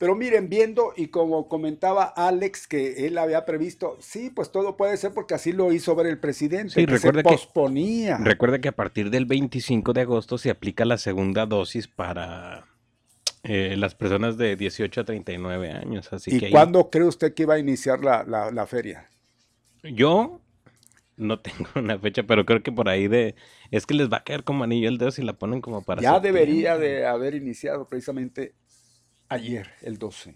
Pero miren, viendo y como comentaba Alex que él había previsto, sí, pues todo puede ser porque así lo hizo ver el presidente, Sí, que recuerde se que- posponía. Recuerda que a partir del 25 de agosto se aplica la segunda dosis para eh, las personas de 18 a 39 años. Así que ¿Y ahí- cuándo cree usted que iba a iniciar la, la- la feria? yo no tengo una fecha, pero creo que por ahí de... Es que les va a caer como anillo el dedo si la ponen como para... ya septiembre. debería de haber iniciado precisamente ayer, el 12.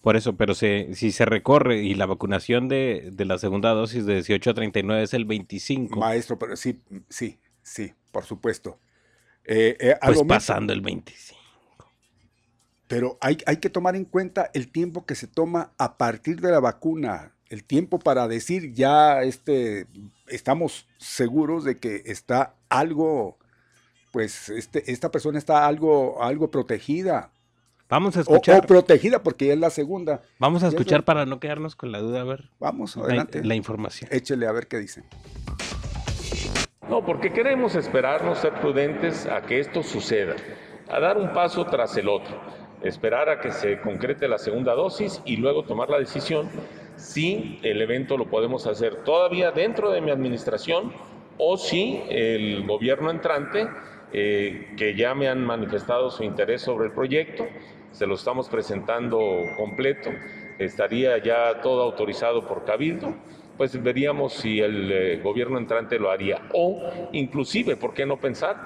Por eso, pero se, si se recorre y la vacunación de, de la segunda dosis de 18 a 39 es el 25, Maestro, pero sí, sí, sí, por supuesto. Eh, eh, a pues lo mismo- pasando el 25. Pero hay, hay que tomar en cuenta el tiempo que se toma a partir de la vacuna, el tiempo para decir ya este, estamos seguros de que está algo, pues este, esta persona está algo, algo protegida. Vamos a escuchar. O, protegida porque ya es la segunda. Vamos a es escuchar la- para no quedarnos con la duda, a ver. Vamos, la- adelante. La, información. Échele a ver qué dicen. No, porque queremos esperarnos, ser prudentes a que esto suceda, a dar un paso tras el otro, esperar a que se concrete la segunda dosis y luego tomar la decisión si el evento lo podemos hacer todavía dentro de mi administración o si el gobierno entrante, eh, que ya me han manifestado su interés sobre el proyecto, se lo estamos presentando completo, estaría ya todo autorizado por Cabildo pues veríamos si el eh, gobierno entrante lo haría. O inclusive, ¿por qué no pensar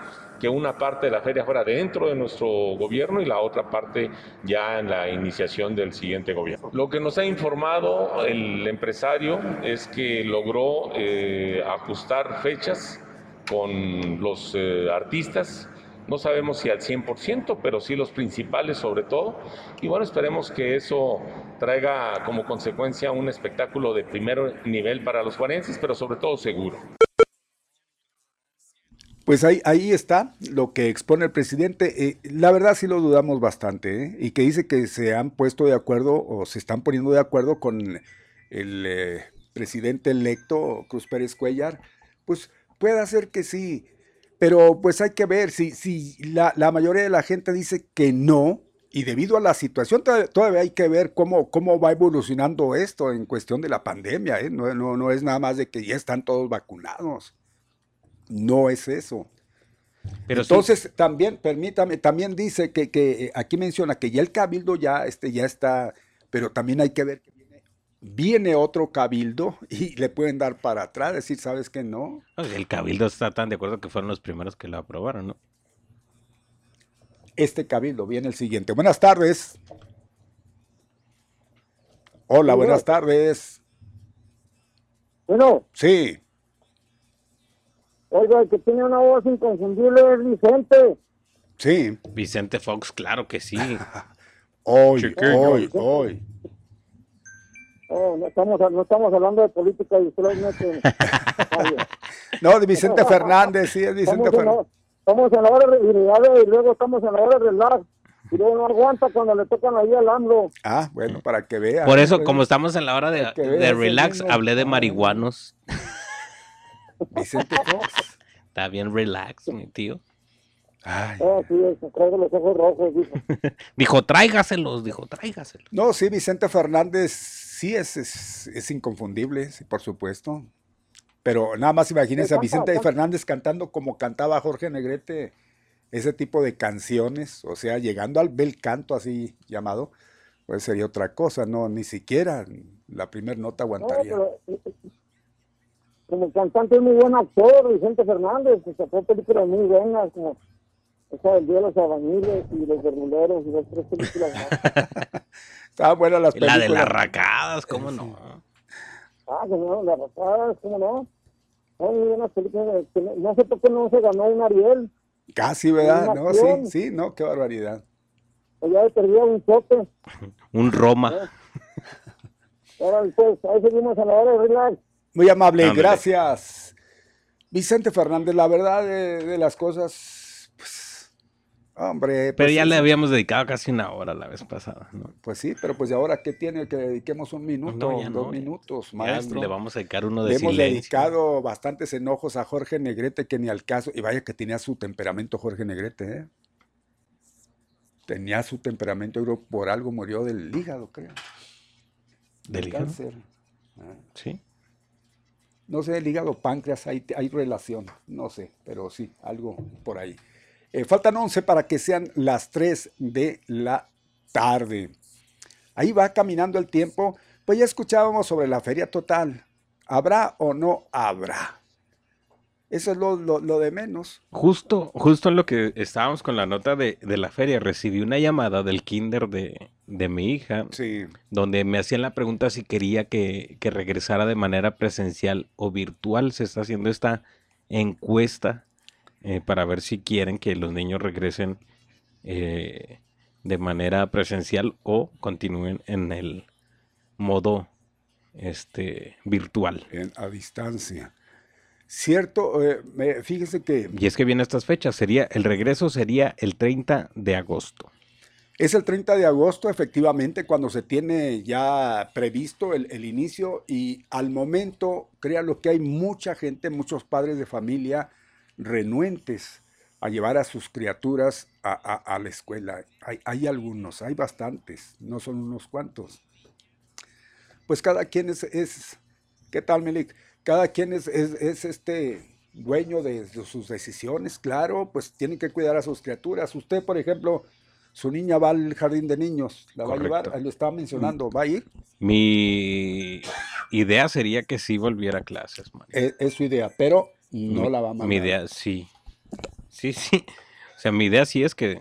que una parte de la feria fuera dentro de nuestro gobierno y la otra parte ya en la iniciación del siguiente gobierno? Lo que nos ha informado el empresario es que logró eh, ajustar fechas con los eh, artistas. No sabemos si al 100%, pero sí los principales sobre todo. Y bueno, esperemos que eso traiga como consecuencia un espectáculo de primer nivel para los juarenses, pero sobre todo seguro. Pues ahí, ahí está lo que expone el presidente. Eh, la verdad sí lo dudamos bastante, ¿eh? Y que dice que se han puesto de acuerdo o se están poniendo de acuerdo con el eh, presidente electo, Cruz Pérez Cuellar. Pues puede ser que sí, pero pues hay que ver si, si la, la mayoría de la gente dice que no. Y debido a la situación, todavía, hay que ver cómo, cómo va evolucionando esto en cuestión de la pandemia. ¿eh? No, no, no es nada más de que ya están todos vacunados. No es eso. Pero sí- Entonces, también, permítame, también dice que, que eh, aquí menciona que ya el cabildo ya, este, ya está, pero también hay que ver que viene, otro cabildo y le pueden dar para atrás, decir, ¿sabes que no? El Cabildo está tan de acuerdo que fueron los primeros que lo aprobaron, ¿no? Este cabildo viene el siguiente. Buenas tardes. Hola, buenas tardes. Bueno, Sí, oiga, el que tiene una voz inconfundible es Vicente. sí. Vicente Fox, claro que sí. Hoy, Chiquillo. hoy, hoy. Oh, no, estamos, no estamos hablando de política y usted lo mete. No, de Vicente Fernández, sí, es Vicente Fernández. la, estamos en la hora de realidad y luego estamos en la hora de relax. Y luego no aguanta cuando le tocan ahí al AMLO. Ah, bueno, para que vea. Por eso, como estamos en la hora de, relax, hablé de marihuanos. Vicente Fox. Está bien relax, mi tío. Oh, sí, los ojos rojos. dijo. Dijo, tráigaselos, dijo, tráigaselos. No, sí, Vicente Fernández sí es, es, es inconfundible, sí, por supuesto. Pero nada más imagínense a Vicente. Fernández cantando como cantaba Jorge Negrete, ese tipo de canciones, o sea, llegando al bel canto así llamado, pues sería otra cosa, no, ni siquiera la primera nota No, aguantaría. pero, eh, como cantante es muy buen actor, Vicente Fernández, que sacó películas muy buenas, como esa del Día de los Albañiles y Los Verduleros y las tres películas más. Estaban buenas las La películas. de las racadas, ¿cómo no? Ah, que no, las rapadas, ¿cómo no? Buenas películas, que no, no sé por qué no se ganó un Ariel, Casi, ¿verdad? No, sí, acción. sí, no, qué barbaridad. o ya perdía un choque. Un Roma. Ahora, pues, ahí seguimos a la hora de relax. Muy amable, Ándale. gracias. Vicente Fernández, la verdad de, de las cosas, pues, Hombre, Pero pues ya sí, le habíamos dedicado casi una hora la vez pasada, ¿no? Pues sí, pero pues ¿y ahora qué tiene que dediquemos un minuto, No, ya dos no, ya- minutos, ya maestro? le vamos a dedicar uno de Le hemos dedicado bastantes enojos a Jorge Negrete que ni al caso, y vaya que tenía su temperamento Jorge Negrete, ¿eh? Tenía su temperamento, creo, por algo murió del hígado, creo. ¿Del hígado? cáncer. Ah. Sí. No sé, el hígado, páncreas, hay, hay relación, no sé, pero sí, algo por ahí. Eh, faltan 11 para que sean las 3 de la tarde. Ahí va caminando el tiempo. Pues ya escuchábamos sobre la feria total. ¿Habrá o no habrá? Eso es lo, lo- lo de menos. Justo, justo en lo que estábamos con la nota de, de la feria, recibí una llamada del kinder de, de mi hija, donde me hacían la pregunta si quería que, que regresara de manera presencial o virtual. Se está haciendo esta encuesta eh, para ver si quieren que los niños regresen eh, de manera presencial o continúen en el modo este, virtual. En- a distancia. Cierto, eh, fíjese que Y es que vienen estas fechas, sería, el regreso sería el 30 de agosto. Es el 30 de agosto, efectivamente, cuando se tiene ya previsto el, el inicio y al momento, créanlo que hay mucha gente, muchos padres de familia renuentes a llevar a sus criaturas a, a- a la escuela. Hay, hay algunos, hay bastantes, no son unos cuantos. Pues cada quien es, es ¿qué tal, Melik? Cada quien es, es, es este dueño de, de sus decisiones, claro, pues tienen que cuidar a sus criaturas. Usted, por ejemplo, su niña va al jardín de niños, la va a llevar, Correcto. lo estaba mencionando, ¿va a ir? Mi idea sería que sí volviera a clases, man. Es, es su idea, pero no Mi- la va a mandar. Mi idea, sí. Sí, sí. O sea, mi idea sí es que,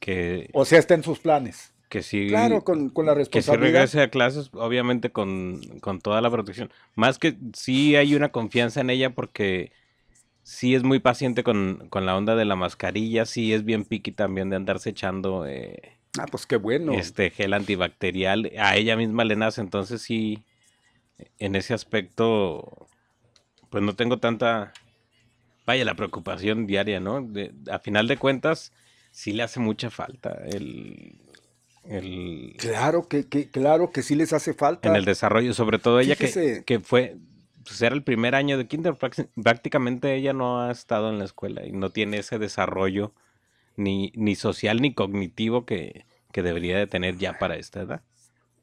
que, O sea, está en sus planes. que sí. Claro, con, con la Que sí responsabilidad. regrese a clases, obviamente con, con toda la protección. Más que sí hay una confianza en ella porque sí es muy paciente con, con la onda de la mascarilla, sí es bien piqui también de andarse echando eh, Ah, pues qué bueno. este gel antibacterial. A ella misma le nace, entonces sí, en ese aspecto, pues no tengo tanta, vaya, la preocupación diaria, ¿no? De- a final de cuentas, sí le hace mucha falta el, el, Claro que, que- claro que sí les hace falta. en el desarrollo, sobre todo ella que, que fue, pues era el primer año de kinder, prácticamente ella no ha estado en la escuela y no tiene ese desarrollo ni, ni social ni cognitivo que, que debería de tener ya para esta edad.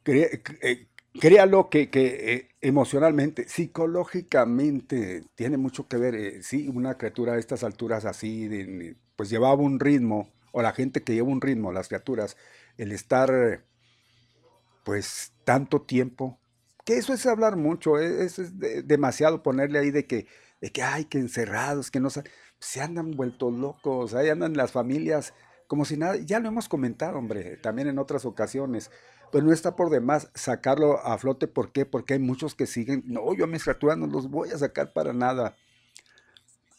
Cre- eh, créalo que, que, eh, emocionalmente, psicológicamente, tiene mucho que ver. eh, sí, una criatura a estas alturas así, de- pues llevaba un ritmo, o la gente que lleva un ritmo, las criaturas, el estar, pues, tanto tiempo, que eso es hablar mucho, eso es de- demasiado ponerle ahí de que, de que, ay, que encerrados, que no se andan vueltos locos, ahí andan las familias como si nada, ya lo hemos comentado, hombre, también en otras ocasiones, pero no está por demás sacarlo a flote, ¿por qué? Porque hay muchos que siguen, no, yo a mis criaturas no los voy a sacar para nada.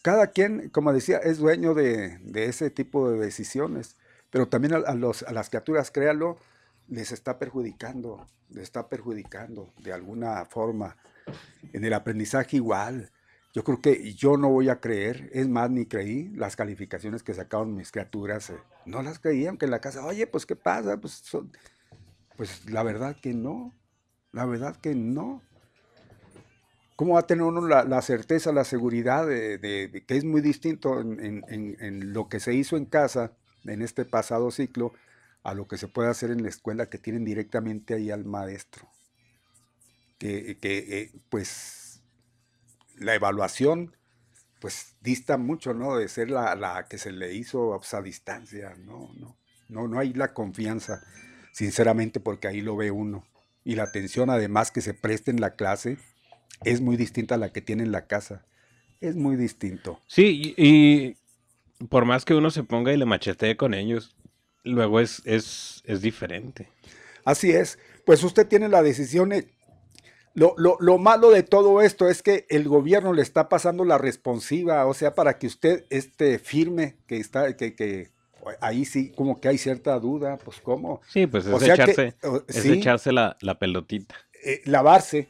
Cada quien, como decía, es dueño de, ese tipo de decisiones, pero también a, las criaturas, créalo, les está perjudicando, les está perjudicando de alguna forma. En el aprendizaje igual. Yo creo que yo no voy a creer, es más, ni creí las calificaciones que sacaron mis criaturas. eh, no las creí, aunque en la casa, oye, pues ¿qué pasa? Pues, son- pues la verdad que no, la verdad que no. ¿Cómo va a tener uno la, la certeza, la seguridad de, de- que es muy distinto en, en- en- en lo que se hizo en casa en este pasado ciclo a lo que se puede hacer en la escuela que tienen directamente ahí al maestro? Que, que, eh, pues la evaluación pues dista mucho, ¿no? De ser la, la que se le hizo pues, a distancia, no, no, no, no hay la confianza, sinceramente, porque ahí lo ve uno. Y la atención además que se presta en la clase es muy distinta a la que tiene en la casa. Es muy distinto. Sí, y, y por más que uno se ponga y le machetee con ellos, luego es, es, es diferente. Así es. Pues usted tiene la decisión. eh, Lo, lo- lo malo de todo esto es que el gobierno le está pasando la responsiva, o sea, para que usted esté firme, que está, que, que ahí sí, como que hay cierta duda, pues cómo. Sí, pues es O sea que, echarse, o- es sí. echarse la, la pelotita. eh, lavarse,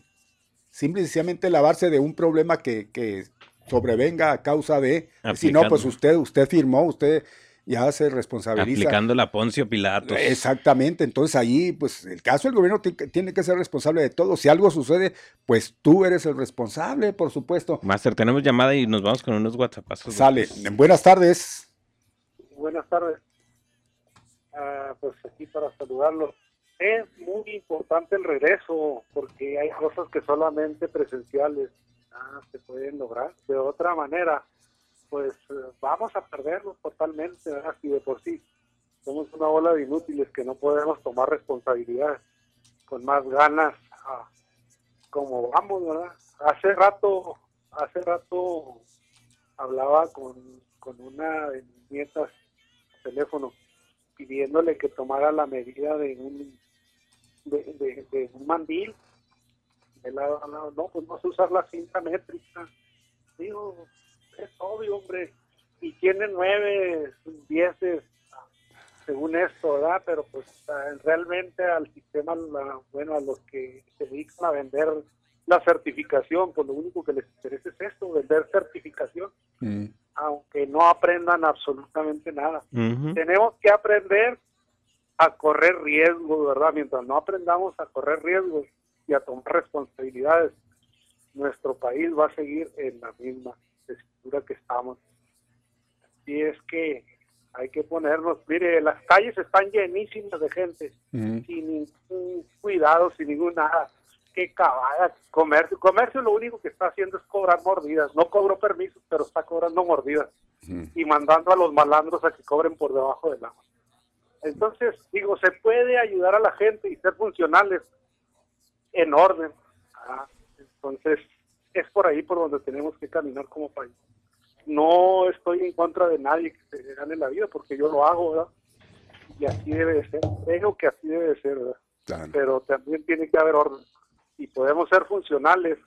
simple y sencillamente lavarse de un problema que, que sobrevenga a causa de, si no, pues usted, usted firmó, usted ya se responsabiliza. Aplicando la Poncio Pilatos. Exactamente, entonces ahí, pues el caso del gobierno ti- tiene que ser responsable de todo. Si algo sucede, pues tú eres el responsable, por supuesto. Master, tenemos llamada y nos vamos con unos WhatsAppazos. Sale. Buenas tardes. Buenas tardes. Ah, pues aquí para saludarlos. Es muy importante el regreso porque hay cosas que solamente presenciales ah, se pueden lograr. De otra manera, pues eh, vamos a perdernos totalmente, ¿verdad? Si de por sí somos una bola de inútiles que no podemos tomar responsabilidades con más ganas ah, como vamos, ¿verdad? Hace rato, hace rato hablaba con, con una de mis nietas teléfono pidiéndole que tomara la medida de un de, un mandil de lado a lado. no pues no sé usar la cinta métrica digo es obvio hombre y tiene nueve dieces según esto verdad pero pues realmente al sistema bueno a los que se dedican a vender la certificación pues lo único que les interesa es esto vender certificación aunque no aprendan absolutamente nada tenemos que aprender a correr riesgos, ¿verdad? Mientras no aprendamos a correr riesgos y a tomar responsabilidades, nuestro país va a seguir en la misma tesitura que estamos. Y es que hay que ponernos, mire, las calles están llenísimas de gente, sin ningún cuidado, sin ningún nada. Qué cabada, comercio. Comercio lo único que está haciendo es cobrar mordidas. No cobró permisos, pero está cobrando mordidas y mandando a los malandros a que cobren por debajo del agua. Entonces, digo, se puede ayudar a la gente y ser funcionales en orden. Ah, entonces, es por ahí por donde tenemos que caminar como país. No estoy en contra de nadie que se gane la vida, porque yo lo hago, ¿verdad? Y así debe de ser. Creo que así debe de ser, ¿verdad? Pero también tiene que haber orden. Y podemos ser funcionales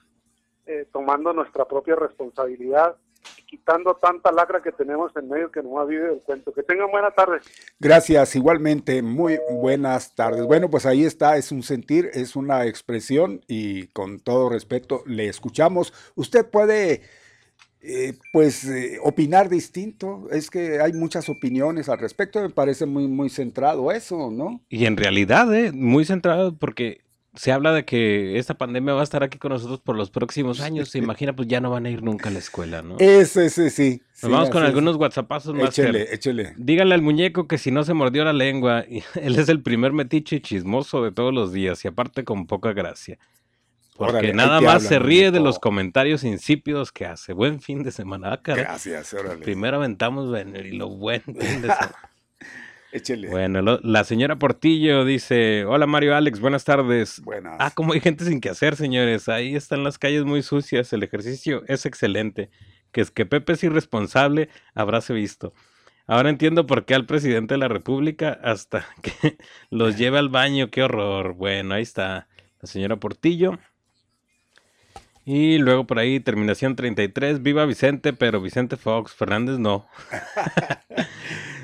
eh, tomando nuestra propia responsabilidad y quitando tanta lacra que tenemos en medio que no vive del cuento. Que tengan buena tarde. Gracias, igualmente, muy buenas tardes. Bueno, pues ahí está, es un sentir, es una expresión y con todo respeto le escuchamos. Usted puede, eh, pues, eh, opinar distinto, es que hay muchas opiniones al respecto, me parece muy, muy centrado eso, ¿no? Y en realidad, eh, muy centrado porque se habla de que esta pandemia va a estar aquí con nosotros por los próximos años. Se imagina, pues ya no van a ir nunca a la escuela, ¿no? Ese, ese, sí. Nos sí, vamos con es. algunos WhatsAppazos más. Échele, Fer. échele. Díganle al muñeco que si no se mordió la lengua, él es el primer metiche y chismoso de todos los días y aparte con poca gracia. Porque Órale, nada más hablan, se ríe de los comentarios insípidos que hace. Buen fin de semana. Ah. Gracias, órale. Primero aventamos y lo buen fin de semana. Échele. Bueno, lo- la señora Portillo dice, hola Mario Alex, buenas tardes. Buenas. Ah, como hay gente sin que hacer, señores. Ahí están las calles muy sucias, el ejercicio es excelente. Que es que Pepe es irresponsable, habráse visto. Ahora entiendo por qué al presidente de la República hasta que los lleve al baño, qué horror. Bueno, ahí está la señora Portillo. Y luego por ahí, terminación 33, viva Vicente, pero Vicente Fox, Fernández no.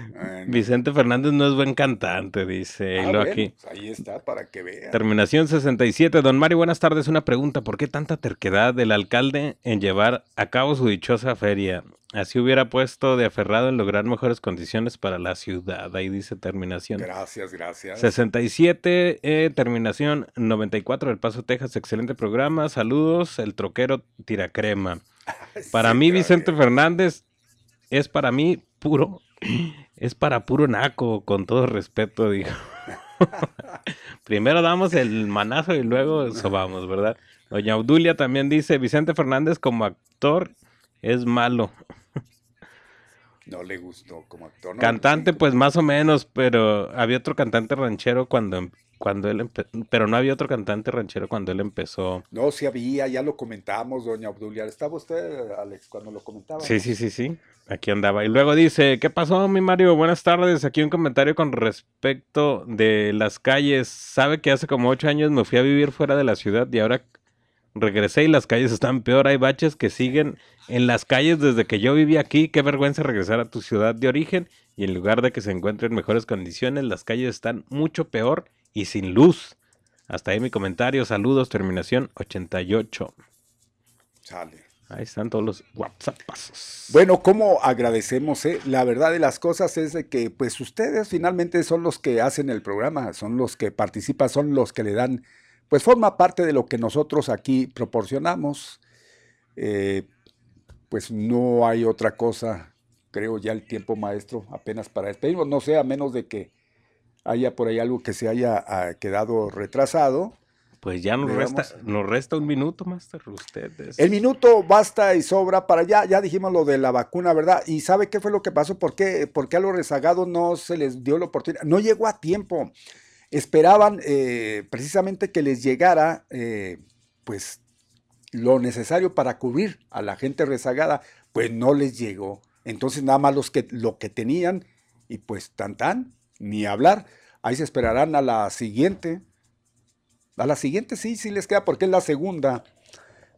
Vicente Fernández no es buen cantante, dice. Ah, bueno, aquí. pues ahí está, para que vean. Terminación 67. Don Mario, buenas tardes. Una pregunta. ¿Por qué tanta terquedad del alcalde en llevar a cabo su dichosa feria? Así hubiera puesto de aferrado en lograr mejores condiciones para la ciudad. Ahí dice terminación. Gracias, gracias. 67, eh, terminación 94 del Paso, Texas. Excelente programa. Saludos, el troquero Tiracrema. Para mí, Vicente Fernández es para mí puro, es para puro naco, con todo respeto, dijo. Primero damos el manazo y luego sobamos, ¿verdad? Doña Audulia también dice, Vicente Fernández como actor es malo. No le gustó como actor. ¿no? Cantante, pues más o menos, pero había otro cantante ranchero cuando, em- cuando él pero no había otro cantante ranchero cuando él empezó. No, sí había, ya lo comentamos, doña Obdulia. ¿Estaba usted, Alex, cuando lo comentaba? Sí, sí, sí, sí. Aquí andaba. Y luego dice, ¿qué pasó, mi Mario? Buenas tardes. Aquí un comentario con respecto de las calles. Sabe que hace como ocho años me fui a vivir fuera de la ciudad y ahora regresé y las calles están peor. Hay baches que siguen en las calles desde que yo vivía aquí. Qué vergüenza regresar a tu ciudad de origen y en lugar de que se encuentre en mejores condiciones, las calles están mucho peor y sin luz. Hasta ahí mi comentario. Saludos, terminación 88. Sale. Ahí están todos los WhatsApp Bueno, ¿cómo agradecemos? eh? La verdad de las cosas es de que pues ustedes finalmente son los que hacen el programa, son los que participan, son los que le dan, pues forma parte de lo que nosotros aquí proporcionamos. Eh, pues no hay otra cosa, creo ya el tiempo maestro apenas para despedirnos, no sé, a menos de que haya por ahí algo que se haya ah, quedado retrasado. Pues ya nos resta, nos resta un minuto, Master. Ustedes. El minuto basta y sobra para ya, ya dijimos lo de la vacuna, ¿verdad? ¿Y sabe qué fue lo que pasó? ¿Por qué, por qué a los rezagados no se les dio la oportunidad? No llegó a tiempo. Esperaban eh, precisamente que les llegara, eh, pues, lo necesario para cubrir a la gente rezagada, pues no les llegó. Entonces nada más los que, lo que tenían y pues tan tan, ni hablar. Ahí se esperarán a la siguiente. A la siguiente sí, sí les queda porque es la segunda.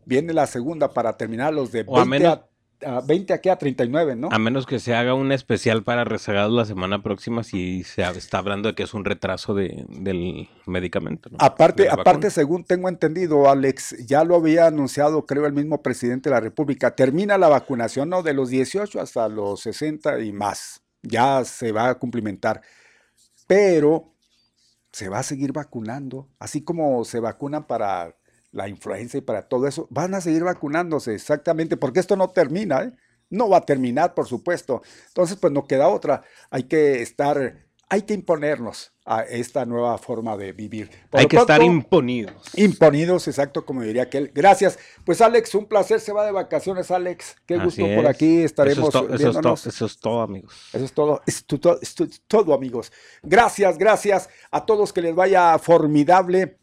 Viene la segunda para terminar los de O a 20 menos- a, a 20 aquí a 39, ¿no? A menos que se haga un especial para rezagados la semana próxima, si se está hablando de que es un retraso de, del medicamento. ¿no? Aparte, De aparte, según tengo entendido, Alex, ya lo había anunciado, creo, el mismo presidente de la República. Termina la vacunación, ¿no? De los 18 hasta los 60 y más. Ya se va a cumplimentar. Pero se va a seguir vacunando, así como se vacunan para la influenza y para todo eso, van a seguir vacunándose exactamente, porque esto no termina, ¿eh? No va a terminar, por supuesto. Entonces, pues no queda otra. Hay que estar, hay que imponernos a esta nueva forma de vivir. Por Hay que estar imponidos. Imponidos, exacto, como diría aquel. Gracias. Pues Alex, un placer. Se va de vacaciones, Alex. Qué Así gusto por aquí. Estaremos Eso es, eso es eso todo, amigos. Eso es todo, es tu- to- es tu- todo, amigos. Gracias, gracias a todos que les vaya formidable,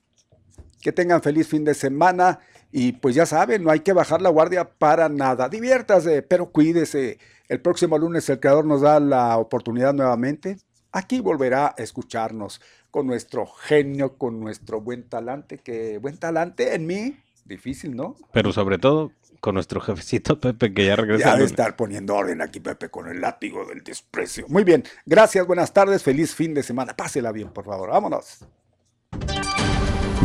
que tengan feliz fin de semana y pues ya saben, no hay que bajar la guardia para nada. Diviértase, pero cuídese. El próximo lunes el creador nos da la oportunidad nuevamente. Aquí volverá a escucharnos con nuestro genio, con nuestro buen talante, que buen talante en mí, difícil, ¿no? Pero sobre todo con nuestro jefecito Pepe, que ya regresa. Ya de estar poniendo orden aquí, Pepe, con el látigo del desprecio. Muy bien, gracias, buenas tardes, feliz fin de semana. Pásela bien, por favor. Vámonos.